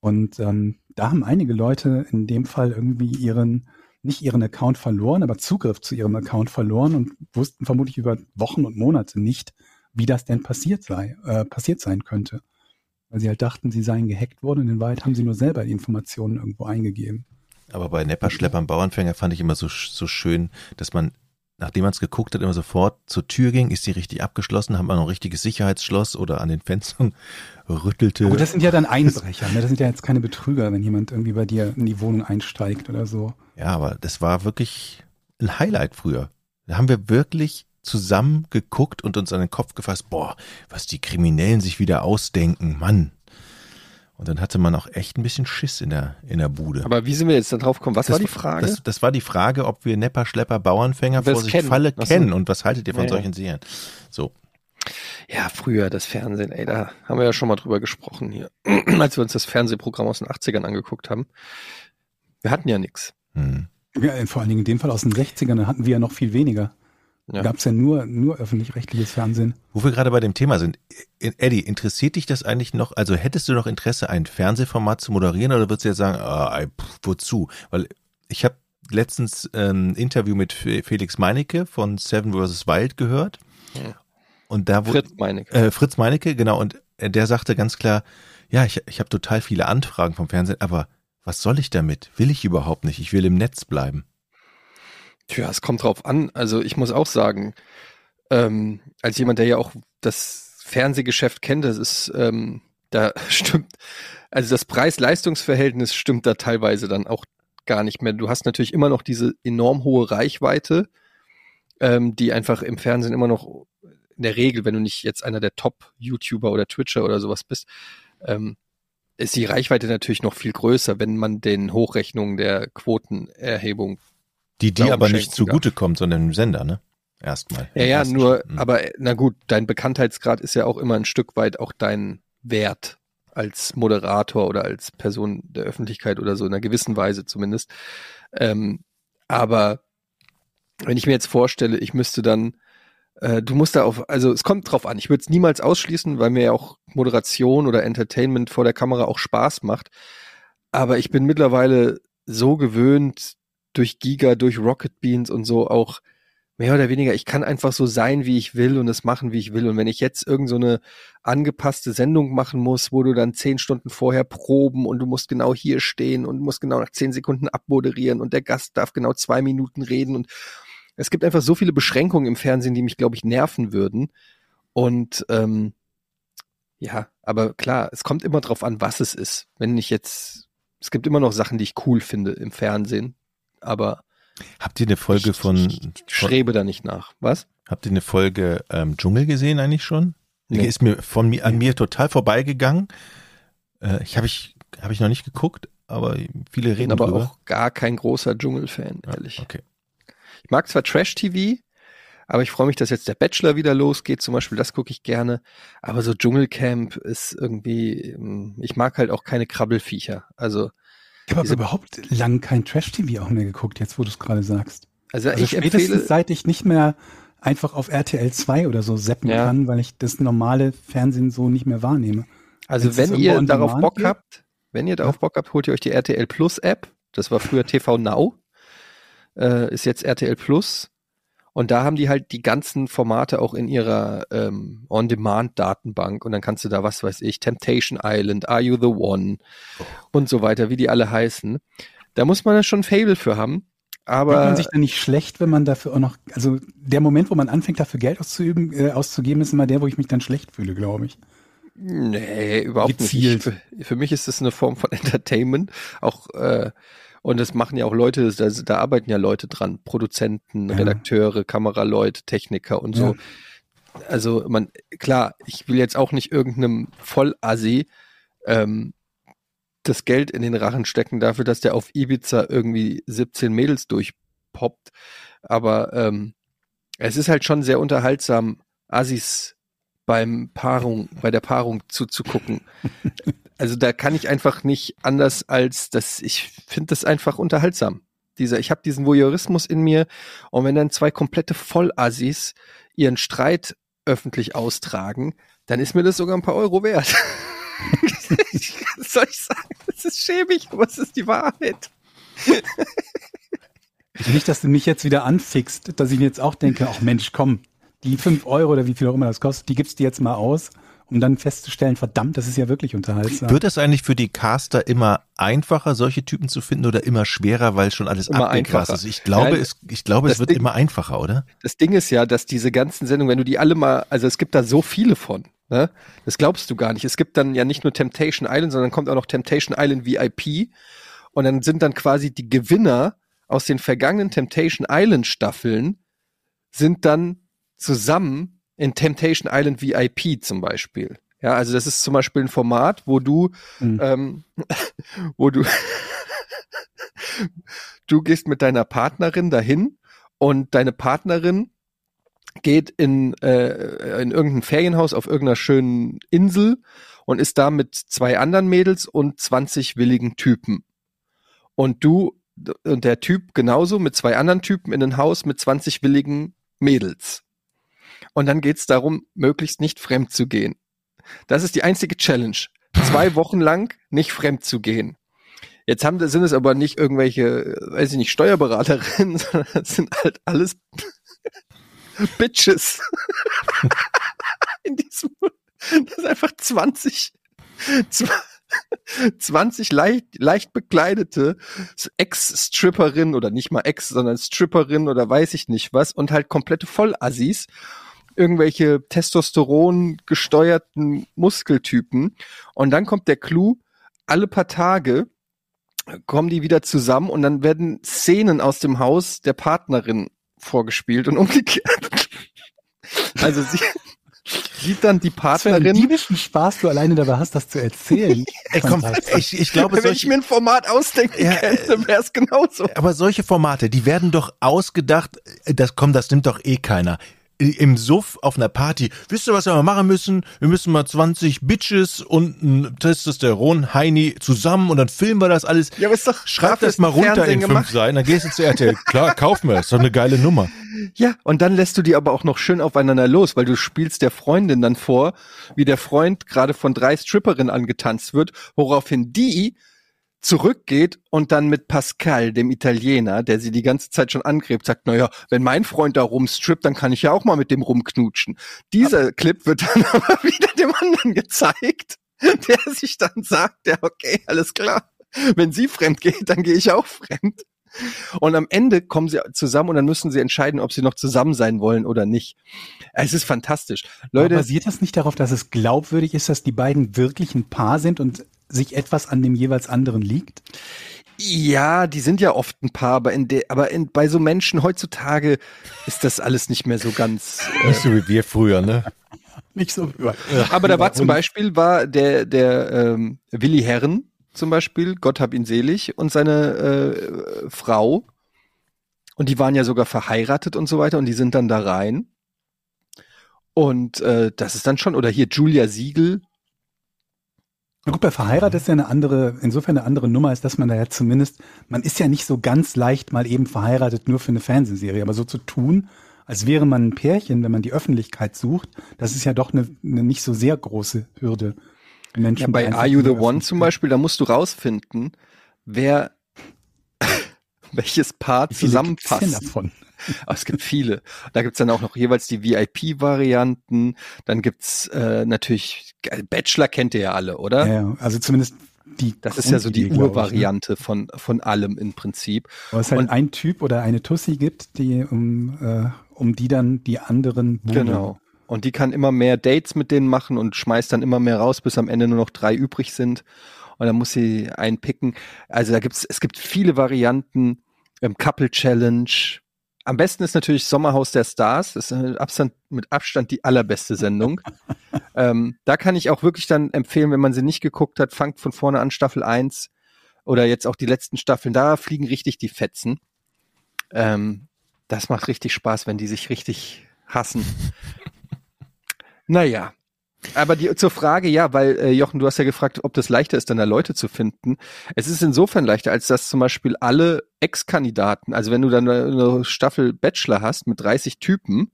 Und ähm, da haben einige Leute in dem Fall irgendwie ihren, nicht ihren Account verloren, aber Zugriff zu ihrem Account verloren und wussten vermutlich über Wochen und Monate nicht, wie das denn passiert sei, äh, passiert sein könnte. Weil sie halt dachten, sie seien gehackt worden und in Wahrheit haben sie nur selber die Informationen irgendwo eingegeben. Aber bei Nepperschleppern Bauernfänger fand ich immer so, so schön, dass man, nachdem man es geguckt hat, immer sofort zur Tür ging, ist die richtig abgeschlossen, hat man noch ein richtiges Sicherheitsschloss oder an den Fenstern rüttelte. Aber das sind ja dann Einbrecher, ne? das sind ja jetzt keine Betrüger, wenn jemand irgendwie bei dir in die Wohnung einsteigt oder so. Ja, aber das war wirklich ein Highlight früher. Da haben wir wirklich zusammen geguckt und uns an den Kopf gefasst, boah, was die Kriminellen sich wieder ausdenken, Mann. Und dann hatte man auch echt ein bisschen Schiss in der, in der Bude. Aber wie sind wir jetzt da drauf gekommen? Was das, war die Frage? Das, das war die Frage, ob wir Nepper, Schlepper, Bauernfänger, es Vorsicht, kennen. Falle so. kennen. Und was haltet ihr von ja. solchen Serien? So. Ja, früher das Fernsehen, ey, da haben wir ja schon mal drüber gesprochen hier, als wir uns das Fernsehprogramm aus den 80ern angeguckt haben. Wir hatten ja nichts. Hm. Ja, vor allen Dingen in dem Fall aus den 60ern, da hatten wir ja noch viel weniger. Da Ja. gab es ja nur, nur öffentlich-rechtliches Fernsehen. Wo wir gerade bei dem Thema sind, äh, Eddie, interessiert dich das eigentlich noch? Also hättest du noch Interesse, ein Fernsehformat zu moderieren oder würdest du jetzt sagen, ah, pff, wozu? Weil ich habe letztens ein Interview mit Fe- Felix Meinecke von Seven vs. Wild gehört. Ja. Und da wurde Fritz Meinecke. äh, Fritz Meinecke, genau, und äh, der sagte ganz klar, ja, ich, ich habe total viele Anfragen vom Fernsehen, aber was soll ich damit? Will ich überhaupt nicht. Ich will im Netz bleiben. Tja, es kommt drauf an. Also ich muss auch sagen, ähm, als jemand, der ja auch das Fernsehgeschäft kennt, das ist, ähm, da stimmt, also das Preis-Leistungs-Verhältnis stimmt da teilweise dann auch gar nicht mehr. Du hast natürlich immer noch diese enorm hohe Reichweite, ähm, die einfach im Fernsehen immer noch in der Regel, wenn du nicht jetzt einer der Top-YouTuber oder Twitcher oder sowas bist, ähm, ist die Reichweite natürlich noch viel größer, wenn man den Hochrechnungen der Quotenerhebung Die dir aber nicht zugutekommt, sondern dem Sender, ne? Erstmal. Ja, ja, nur, Schritt. Hm. aber na gut, dein Bekanntheitsgrad ist ja auch immer ein Stück weit auch dein Wert als Moderator oder als Person der Öffentlichkeit oder so, in einer gewissen Weise zumindest. Ähm, aber wenn ich mir jetzt vorstelle, ich müsste dann, äh, du musst da auf, also es kommt drauf an, ich würde es niemals ausschließen, weil mir ja auch Moderation oder Entertainment vor der Kamera auch Spaß macht. Aber ich bin mittlerweile so gewöhnt durch Giga, durch Rocket Beans und so auch mehr oder weniger, ich kann einfach so sein, wie ich will und es machen, wie ich will. Und wenn ich jetzt irgend so eine angepasste Sendung machen muss, wo du dann zehn Stunden vorher proben und du musst genau hier stehen und musst genau nach zehn Sekunden abmoderieren und der Gast darf genau zwei Minuten reden und es gibt einfach so viele Beschränkungen im Fernsehen, die mich, glaube ich, nerven würden. Und ähm, ja, aber klar, es kommt immer drauf an, was es ist. Wenn ich jetzt, es gibt immer noch Sachen, die ich cool finde im Fernsehen. Aber Habt ihr eine Folge von, ich von strebe da nicht nach. Was? habt ihr eine Folge ähm, Dschungel gesehen eigentlich schon? Die Nee. ist mir von mir an mir total vorbeigegangen. Äh, ich habe ich habe ich noch nicht geguckt, aber viele Bin reden aber drüber. auch gar kein großer Dschungelfan, Ja, ehrlich. Okay. Ich mag zwar Trash-TV, aber ich freue mich, dass jetzt der Bachelor wieder losgeht. Zum Beispiel, das gucke ich gerne. Aber so Dschungelcamp ist irgendwie, ähm, ich mag halt auch keine Krabbelfiecher. Also, Ich habe überhaupt lang kein Trash-TV auch mehr geguckt, jetzt wo du es gerade sagst. also, Also ich spätestens empfehle, seit ich nicht mehr einfach auf RTL 2 oder so seppen Ja. kann, weil ich das normale Fernsehen so nicht mehr wahrnehme. also wenn's wenn ihr darauf Bock geht? habt, wenn ihr darauf Bock habt, holt ihr euch die RTL Plus App. Das war früher TV Now. Äh, ist jetzt RTL Plus. Und da haben die halt die ganzen Formate auch in ihrer ähm, On-Demand-Datenbank. Und dann kannst du da, was weiß ich, Temptation Island, Are You the One und so weiter, wie die alle heißen. Da muss man ja schon ein Fable für haben. Fühlt Aber man sich dann nicht schlecht, wenn man dafür auch noch, also der Moment, wo man anfängt, dafür Geld auszuüben, äh, auszugeben, ist immer der, wo ich mich dann schlecht fühle, glaube ich. Nee, überhaupt Gezielt. nicht. Für, für mich ist das eine Form von Entertainment. Auch äh, und das machen ja auch Leute, da, da arbeiten ja Leute dran, Produzenten, Ja. Redakteure, Kameraleute, Techniker und so. Also man, klar, ich will jetzt auch nicht irgendeinem Vollassi ähm, das Geld in den Rachen stecken dafür, dass der auf Ibiza irgendwie 17 Mädels durchpoppt. Aber ähm, es ist halt schon sehr unterhaltsam, Assis beim Paarung, bei der Paarung zuzugucken. Also da kann ich einfach nicht anders als das, ich finde das einfach unterhaltsam. Dieser, ich habe diesen Voyeurismus in mir und wenn dann zwei komplette Vollassis ihren Streit öffentlich austragen, dann ist mir das sogar ein paar Euro wert. Soll ich sagen? Das ist schäbig, aber es ist die Wahrheit. Nicht, dass du mich jetzt wieder anfixt, dass ich mir jetzt auch denke, ach Mensch, komm, die fünf Euro oder wie viel auch immer das kostet, die gibst du jetzt mal aus, um dann festzustellen, verdammt, das ist ja wirklich unterhaltsam. Wird es eigentlich für die Caster immer einfacher, solche Typen zu finden oder immer schwerer, weil schon alles Immer abgegrast einfacher. ist? Ich glaube, Nein, es, ich glaube, es wird Ding- immer einfacher, oder? das Ding ist ja, dass diese ganzen Sendungen, wenn du die alle mal, also es gibt da so viele von, ne? Das glaubst du gar nicht. Es gibt dann ja nicht nur Temptation Island, sondern kommt auch noch Temptation Island VIP. Und dann sind dann quasi die Gewinner aus den vergangenen Temptation Island Staffeln sind dann zusammen in Temptation Island VIP zum Beispiel. Ja, also das ist zum Beispiel ein Format, wo du, Mhm. ähm, wo du, du gehst mit deiner Partnerin dahin und deine Partnerin geht in, äh, in irgendein Ferienhaus auf irgendeiner schönen Insel und ist da mit zwei anderen Mädels und 20 willigen Typen. Und du und der Typ genauso mit zwei anderen Typen in ein Haus mit 20 willigen Mädels. Und dann geht's darum, möglichst nicht fremd zu gehen. Das ist die einzige Challenge. Zwei Wochen lang nicht fremd zu gehen. Jetzt haben, sind es aber nicht irgendwelche, weiß ich nicht, Steuerberaterinnen, sondern das sind halt alles Bitches. In diesem, das ist einfach 20, 20 leicht, leicht bekleidete Ex-Stripperin oder nicht mal Ex, sondern Stripperin oder weiß ich nicht was und halt komplette Vollassis irgendwelche Testosteron gesteuerten Muskeltypen. Und dann kommt der Clou, alle paar Tage kommen die wieder zusammen und dann werden Szenen aus dem Haus der Partnerin vorgespielt und umgekehrt. Also sie sieht dann die Partnerin. diebischen Spaß du alleine dabei hast, das zu erzählen. Ey, komm, ich, ich glaube, Wenn ich solche, mir ein Format ausdenken Ja, könnte, wäre es genauso. aber solche Formate, die werden doch ausgedacht, äh, das komm, das nimmt doch eh keiner. Im Suff auf einer Party, wisst ihr, was wir mal machen müssen? Wir müssen mal 20 Bitches und ein Testosteron-Heini zusammen und dann filmen wir das alles. Ja, aber ist doch Schreib das mal runter Fernsehen in fünf gemacht. Seiten, dann gehst du zu RTL. Klar, kauf mir, ist doch eine geile Nummer. Ja, und dann lässt du die aber auch noch schön aufeinander los, weil du spielst der Freundin dann vor, wie der Freund gerade von drei Stripperinnen angetanzt wird, woraufhin die zurückgeht und dann mit Pascal, dem Italiener, der sie die ganze Zeit schon angrebt, sagt, naja, wenn mein Freund da rumstrippt, dann kann ich ja auch mal mit dem rumknutschen. Dieser Clip wird dann aber wieder dem anderen gezeigt, der sich dann sagt, ja, okay, alles klar. Wenn sie fremd geht, dann gehe ich auch fremd. Und am Ende kommen sie zusammen und dann müssen sie entscheiden, ob sie noch zusammen sein wollen oder nicht. Es ist fantastisch. Aber Leute, basiert das nicht darauf, dass es glaubwürdig ist, dass die beiden wirklich ein Paar sind und sich etwas an dem jeweils anderen liegt? Ja, die sind ja oft ein paar, aber, in der, aber in, bei so Menschen heutzutage ist das alles nicht mehr so ganz. Nicht so wie wir früher, ne? Nicht so über. Aber da war zum Beispiel war der der ähm, Willi Herren zum Beispiel, Gott hab ihn selig, und seine äh, Frau. Und die waren ja sogar verheiratet und so weiter und die sind dann da rein. Und äh, das ist dann schon, oder hier Julia Siegel, Na gut, bei verheiratet ist ja eine andere, insofern eine andere Nummer, ist, dass man da ja zumindest, man ist ja nicht so ganz leicht mal eben verheiratet nur für eine Fernsehserie, aber so zu tun, als wäre man ein Pärchen, wenn man die Öffentlichkeit sucht, das ist ja doch eine, eine nicht so sehr große Hürde. Menschen Ja, bei Are You the One zum Beispiel, da musst du rausfinden, wer welches Paar zusammenpasst. davon? Aber es gibt viele. Da gibt's dann auch noch jeweils die VIP-Varianten. Dann gibt's äh, natürlich Bachelor kennt ihr ja alle, oder? Ja, also zumindest die. Das ist ja so die ne? Urvariante von von allem im Prinzip. Aber es halt Und- ein Typ oder eine Tussi gibt, die um, äh, um die dann die anderen buhlen. Genau. Und die kann immer mehr Dates mit denen machen und schmeißt dann immer mehr raus, bis am Ende nur noch drei übrig sind. Und dann muss sie einen picken. Also da gibt's, es gibt viele Varianten. Ähm, Couple Challenge. Am besten ist natürlich Sommerhaus der Stars. Das ist mit Abstand, mit Abstand die allerbeste Sendung. ähm, da kann ich auch wirklich dann empfehlen, wenn man sie nicht geguckt hat, fangt von vorne an Staffel 1 oder jetzt auch die letzten Staffeln. Da fliegen richtig die Fetzen. Ähm, das macht richtig Spaß, wenn die sich richtig hassen. Naja. Aber die, zur Frage, ja, weil äh, Jochen, du hast ja gefragt, ob das leichter ist, dann da Leute zu finden. Es ist insofern leichter, als dass zum Beispiel alle Ex-Kandidaten, also wenn du dann eine, Staffel Bachelor hast mit 30 Typen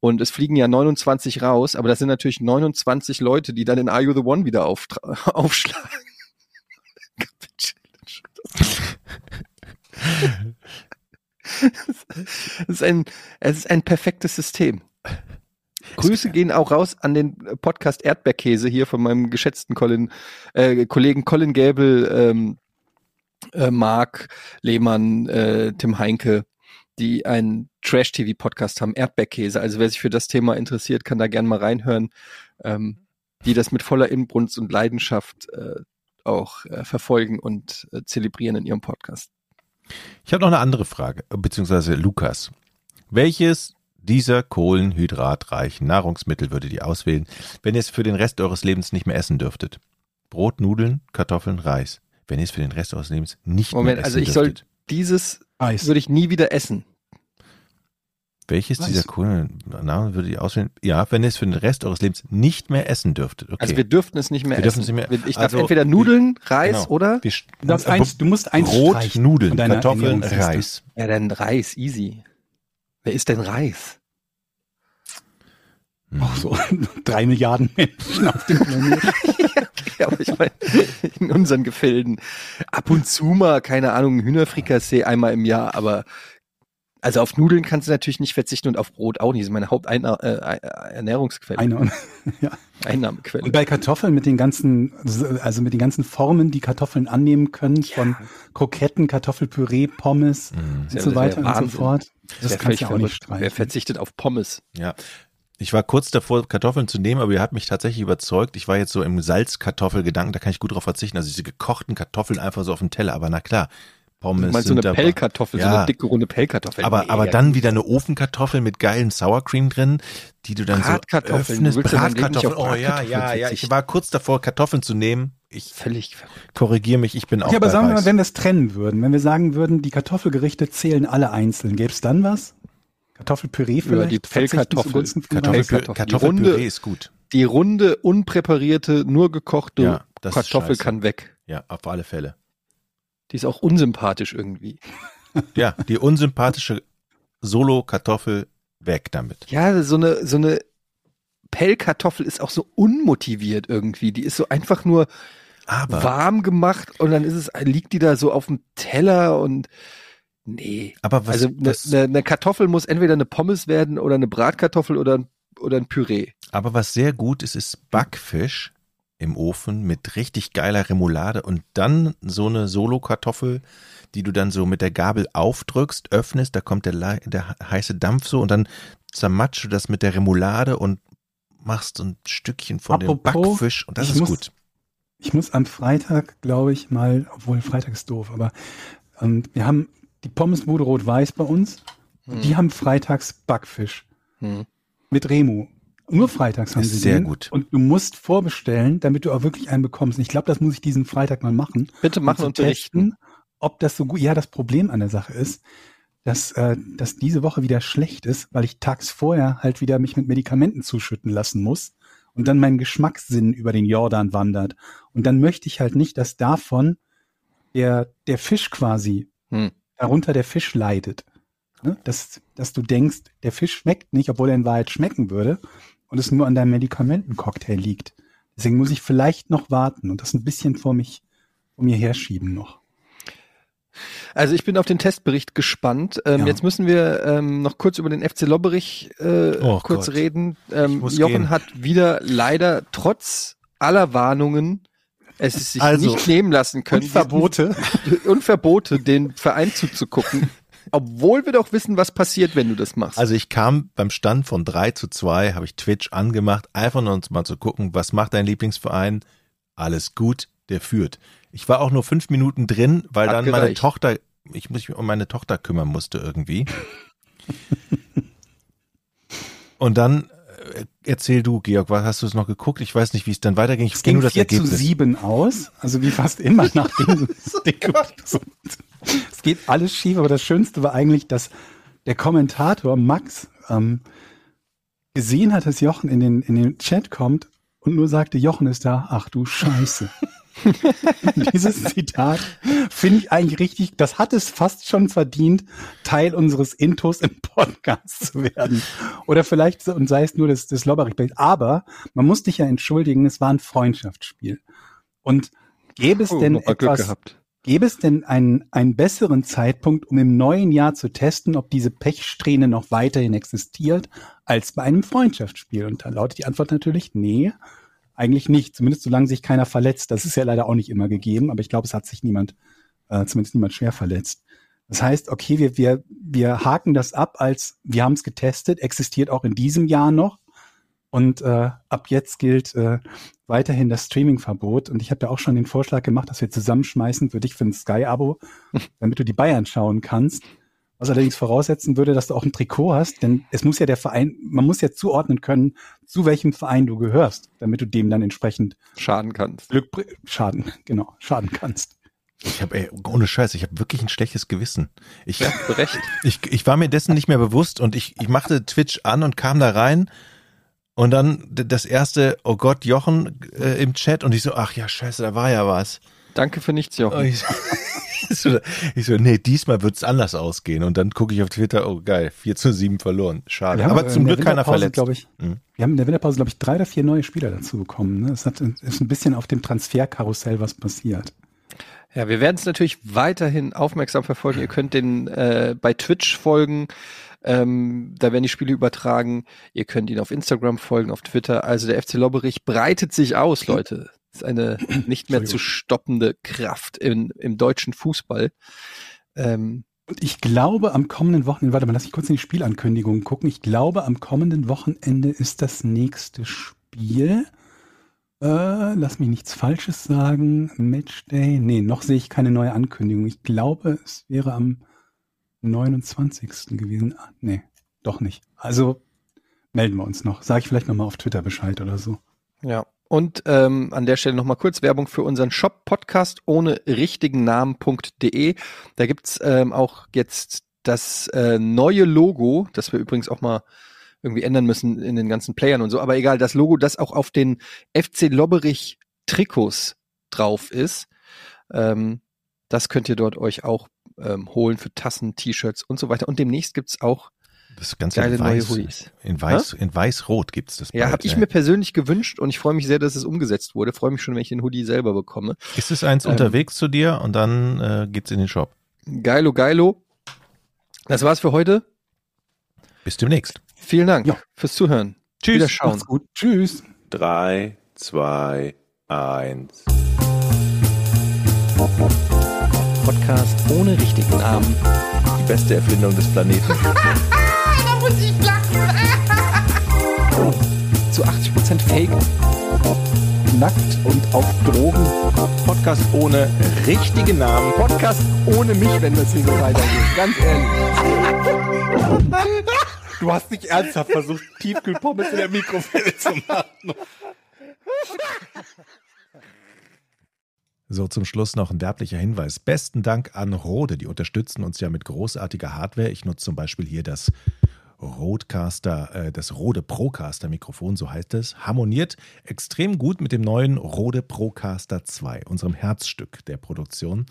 und es fliegen ja 29 raus, aber das sind natürlich 29 Leute, die dann in Are You the One wieder auftra- aufschlagen. Es ist ein, es ist ein perfektes System. Grüße gehen auch raus an den Podcast Erdbeerkäse hier von meinem geschätzten Colin, äh, Kollegen Colin Gäbel, ähm, äh, Marc Lehmann, äh, Tim Heinke, die einen Trash-TV-Podcast haben, Erdbeerkäse. Also wer sich für das Thema interessiert, kann da gerne mal reinhören. Ähm, die das mit voller Inbrunst und Leidenschaft äh, auch äh, verfolgen und äh, zelebrieren in ihrem Podcast. Ich habe noch eine andere Frage, beziehungsweise Lukas. Welches dieser kohlenhydratreichen Nahrungsmittel würdet ihr auswählen, wenn ihr es für den Rest eures Lebens nicht mehr essen dürftet? Brot, Nudeln, Kartoffeln, Reis. Wenn ihr es für den Rest eures Lebens nicht Moment, mehr essen also ich soll dürftet. dieses Eis. würde ich nie wieder essen. Welches Reis. dieser Kohlennahrung würdet ihr auswählen? Ja, wenn ihr es für den Rest eures Lebens nicht mehr essen dürftet. Okay. Also wir dürften es nicht mehr Wir dürfen essen. es nicht mehr- Ich darf also, entweder Nudeln, Reis Genau. oder Du, eins, du musst eins Brot, Nudeln, Kartoffeln. Reis. ja dann Reis, easy. Wer isst denn Reis? Auch so drei Milliarden Menschen auf dem Planeten. Ja, aber ich meine, in unseren Gefilden ab und zu mal, keine Ahnung, Hühnerfrikassee einmal im Jahr, aber also auf Nudeln kannst du natürlich nicht verzichten und auf Brot auch nicht. Das ist meine Haupternährungsquelle, Eine und, ja. Einnahmequelle. und bei Kartoffeln mit den ganzen, also mit den ganzen Formen, die Kartoffeln annehmen können, von Kroketten, Kartoffelpüree, Pommes Mhm. und Ja, so weiter und so fort. Das Wer kannst du ja auch nicht verrückt. Wer streichen. verzichtet auf Pommes? Ja. Ich war kurz davor, Kartoffeln zu nehmen, aber ihr habt mich tatsächlich überzeugt. Ich war jetzt so im Salzkartoffelgedanken, da kann ich gut drauf verzichten. Also diese gekochten Kartoffeln einfach so auf dem Teller. Aber na klar, Pommes Du meinst so eine. Pellkartoffel, so Ja. eine dicke runde Pellkartoffel. Aber, Nee, aber ja. dann wieder eine Ofenkartoffel mit geilen Sour Cream drin, die du dann Bratkartoffeln. so öffnest. Bratkartoffeln. Oh ja, ja, ja. Ich war kurz davor, Kartoffeln zu nehmen. Ich völlig korrigiere mich, ich bin auch Ja, aber bei sagen wir mal, wenn wir es trennen würden, wenn wir sagen würden, die Kartoffelgerichte zählen alle einzeln, gäbe es dann was? Kartoffelpüree vielleicht? die Verzichten Pellkartoffel. Kartoffel. Die Kartoffelpüree Runde- ist gut. Die runde, unpräparierte, nur gekochte Ja, Kartoffel kann weg. Ja, auf alle Fälle. Die ist auch unsympathisch irgendwie. Ja, die unsympathische Solo-Kartoffel weg damit. Ja, so eine, so eine Pellkartoffel ist auch so unmotiviert irgendwie. Die ist so einfach nur Aber, warm gemacht und dann ist es, liegt die da so auf dem Teller und nee. aber was, also eine was, ne, ne Kartoffel muss entweder eine Pommes werden oder eine Bratkartoffel oder, ein- oder ein Püree. aber was sehr gut ist, ist Backfisch im Ofen mit richtig geiler Remoulade und dann so eine Solo-Kartoffel, die du dann so mit der Gabel aufdrückst, öffnest, da kommt der, der heiße Dampf so und dann zermatschst du das mit der Remoulade und machst so ein Stückchen von dem Apropos, Backfisch und das ist muss- gut. Ich muss am Freitag, glaube ich, mal, obwohl Freitag ist doof, aber ähm, wir haben die Pommesbude Rot-Weiß bei uns. Hm. Die haben freitags Backfisch Hm. mit Remo. Nur freitags haben Ist sie sehr den. gut. Und du musst vorbestellen, damit du auch wirklich einen bekommst. Und ich glaube, das muss ich diesen Freitag mal machen. Bitte machen um und berichten. testen, ob das so gut. Ja, das Problem an der Sache ist, dass, äh, dass diese Woche wieder schlecht ist, weil ich tags vorher halt wieder mich mit Medikamenten zuschütten lassen muss und dann mein Geschmackssinn über den Jordan wandert. Und dann möchte ich halt nicht, dass davon der, der Fisch quasi, Hm. darunter der Fisch leidet. Ne? Dass, dass du denkst, der Fisch schmeckt nicht, obwohl er in Wahrheit schmecken würde und es nur an deinem Medikamentencocktail liegt. Deswegen muss ich vielleicht noch warten und das ein bisschen vor mich, vor mir herschieben noch. Also ich bin auf den Testbericht gespannt. Ähm, Ja. Jetzt müssen wir ähm, noch kurz über den FC Lobberich äh, Oh kurz Gott. reden. Ähm, Jochen gehen. hat wieder leider trotz aller Warnungen es ist sich Also- nicht nehmen lassen können, Und Verbote. diesen- und Verbote, den Verein zuzugucken, obwohl wir doch wissen, was passiert, wenn du das machst. Also ich kam beim Stand von 3 zu 2, habe ich Twitch angemacht, einfach nur um mal zu gucken, was macht dein Lieblingsverein? Alles gut, der führt. Ich war auch nur fünf Minuten drin, weil Hat dann meine. Tochter, ich muss mich um meine Tochter kümmern musste irgendwie. Und dann äh, erzähl du, Georg, was hast du es noch geguckt? Ich weiß nicht, wie es dann weiterging. Ich Es ging nur das 4 zu Ergebnis. 7 aus, also wie fast immer nachdem so, Es geht alles schief, aber das Schönste war eigentlich, dass der Kommentator Max ähm, gesehen hat, dass Jochen in den, in den Chat kommt und nur sagte, Jochen ist da, ach du Scheiße. Dieses Zitat finde ich eigentlich richtig, das hat es fast schon verdient, Teil unseres Intos im Podcast zu werden. Oder vielleicht, und sei es nur das, das lobberich Aber man muss dich ja entschuldigen, es war ein Freundschaftsspiel. Und gäbe es Oh, denn etwas, gäbe es denn einen, einen besseren Zeitpunkt, um im neuen Jahr zu testen, ob diese Pechsträhne noch weiterhin existiert, als bei einem Freundschaftsspiel? Und da lautet die Antwort natürlich, nee, eigentlich nicht. Zumindest solange sich keiner verletzt. Das ist ja leider auch nicht immer gegeben, aber ich glaube, es hat sich niemand, äh, zumindest niemand schwer verletzt. Das heißt, okay, wir, wir, wir haken das ab als, wir haben es getestet, existiert auch in diesem Jahr noch. Und äh, ab jetzt gilt äh, weiterhin das Streaming-Verbot. Und ich habe ja auch schon den Vorschlag gemacht, dass wir zusammenschmeißen für dich für ein Sky-Abo, damit du die Bayern schauen kannst. Was allerdings voraussetzen würde, dass du auch ein Trikot hast, denn es muss ja der Verein, man muss ja zuordnen können, zu welchem Verein du gehörst, damit du dem dann entsprechend Schaden kannst. Glück, schaden, genau, schaden kannst. Ich habe, ohne Scheiß, ich habe wirklich ein schlechtes Gewissen. Ich, Ja, zu Recht. ich, ich war mir dessen nicht mehr bewusst und ich, ich machte Twitch an und kam da rein und dann das erste, oh Gott, Jochen äh, im Chat und ich so, ach ja, scheiße, da war ja was. Danke für nichts, Jochen. ich, so, ich so, nee, diesmal wird's anders ausgehen. Und dann gucke ich auf Twitter, oh geil, 4 zu 7 verloren. Schade. Wir haben Aber äh, zum Glück keiner verletzt. ich. Mhm. Wir haben in der Winterpause, glaube ich, drei oder vier neue Spieler dazu bekommen. Ne? Es hat, ist ein bisschen auf dem Transferkarussell was passiert. Ja, wir werden es natürlich weiterhin aufmerksam verfolgen. Ihr könnt den äh, bei Twitch folgen. Ähm, da werden die Spiele übertragen. Ihr könnt ihn auf Instagram folgen, auf Twitter. Also der FC Lobberich breitet sich aus, Leute. Ist eine nicht mehr zu stoppende Kraft in, im deutschen Fußball. Ähm, Und ich glaube, am kommenden Wochenende, warte mal, lass mich kurz in die Spielankündigungen gucken. Ich glaube, am kommenden Wochenende ist das nächste Spiel. Äh, lass mich nichts Falsches sagen. Matchday. Nee, noch sehe ich keine neue Ankündigung. Ich glaube, es wäre am 29. gewesen. Ah, nee, doch nicht. Also melden wir uns noch. Sage ich vielleicht nochmal auf Twitter Bescheid oder so. Ja. Und ähm, an der Stelle nochmal kurz Werbung für unseren Shop Podcast ohne richtigen Namen.de. Da gibt's ähm, auch jetzt das äh, neue Logo, das wir übrigens auch mal irgendwie ändern müssen in den ganzen Playern und so. Aber egal, das Logo, das auch auf den FC Lobberich Trikots drauf ist, ähm, das könnt ihr dort euch auch ähm, holen für Tassen, T-Shirts und so weiter. Und demnächst gibt's auch Das Ganze geile in neue weiß, Hoodies. in weiß, in weiß-rot gibt's das. Ja, habe ich ey. mir persönlich gewünscht und ich freue mich sehr, dass es umgesetzt wurde. Freue mich schon, wenn ich den Hoodie selber bekomme. Ist es eins Ähm, unterwegs zu dir und dann äh, geht's in den Shop. Geilo, geilo. Das war's für heute. Bis demnächst. Vielen Dank Ja. fürs Zuhören. Tschüss. Wiederschauen. Macht's gut. Tschüss. 3, 2, 1. Podcast ohne richtigen Namen. Die beste Erfindung des Planeten. 100% Fake, nackt und auf Drogen. Podcast ohne richtige Namen. Podcast ohne mich, wenn das hier so weitergeht. Ganz ehrlich. Du hast nicht ernsthaft versucht, Tiefkühlpommes in der Mikrowelle zu machen. So, zum Schluss noch ein werblicher Hinweis. Besten Dank an Rode, die unterstützen uns ja mit großartiger Hardware. Ich nutze zum Beispiel hier das Rodecaster, äh, das Rode Procaster Mikrofon, so heißt es, harmoniert extrem gut mit dem neuen Rode Procaster 2, unserem Herzstück der Produktion.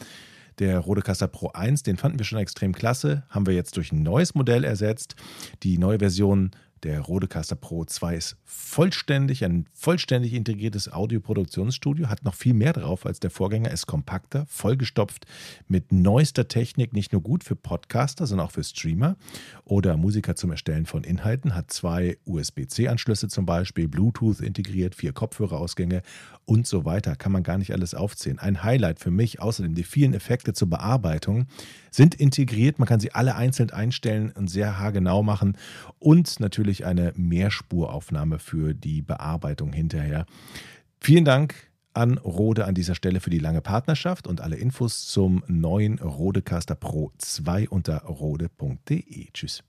Der Rodecaster Pro 1, den fanden wir schon extrem klasse, haben wir jetzt durch ein neues Modell ersetzt. Die neue Version der Rodecaster Pro 2 ist vollständig, ein vollständig integriertes Audioproduktionsstudio, hat noch viel mehr drauf als der Vorgänger, ist kompakter, vollgestopft mit neuester Technik, nicht nur gut für Podcaster, sondern auch für Streamer oder Musiker zum Erstellen von Inhalten, hat zwei USB-C-Anschlüsse zum Beispiel, Bluetooth integriert, vier Kopfhörerausgänge und so weiter. Kann man gar nicht alles aufzählen. Ein Highlight für mich, außerdem die vielen Effekte zur Bearbeitung, sind integriert. Man kann sie alle einzeln einstellen und sehr haargenau machen und natürlich eine Mehrspuraufnahme für die Bearbeitung hinterher. Vielen Dank an Rode an dieser Stelle für die lange Partnerschaft und alle Infos zum neuen Rodecaster Pro 2 unter rode.de. Tschüss.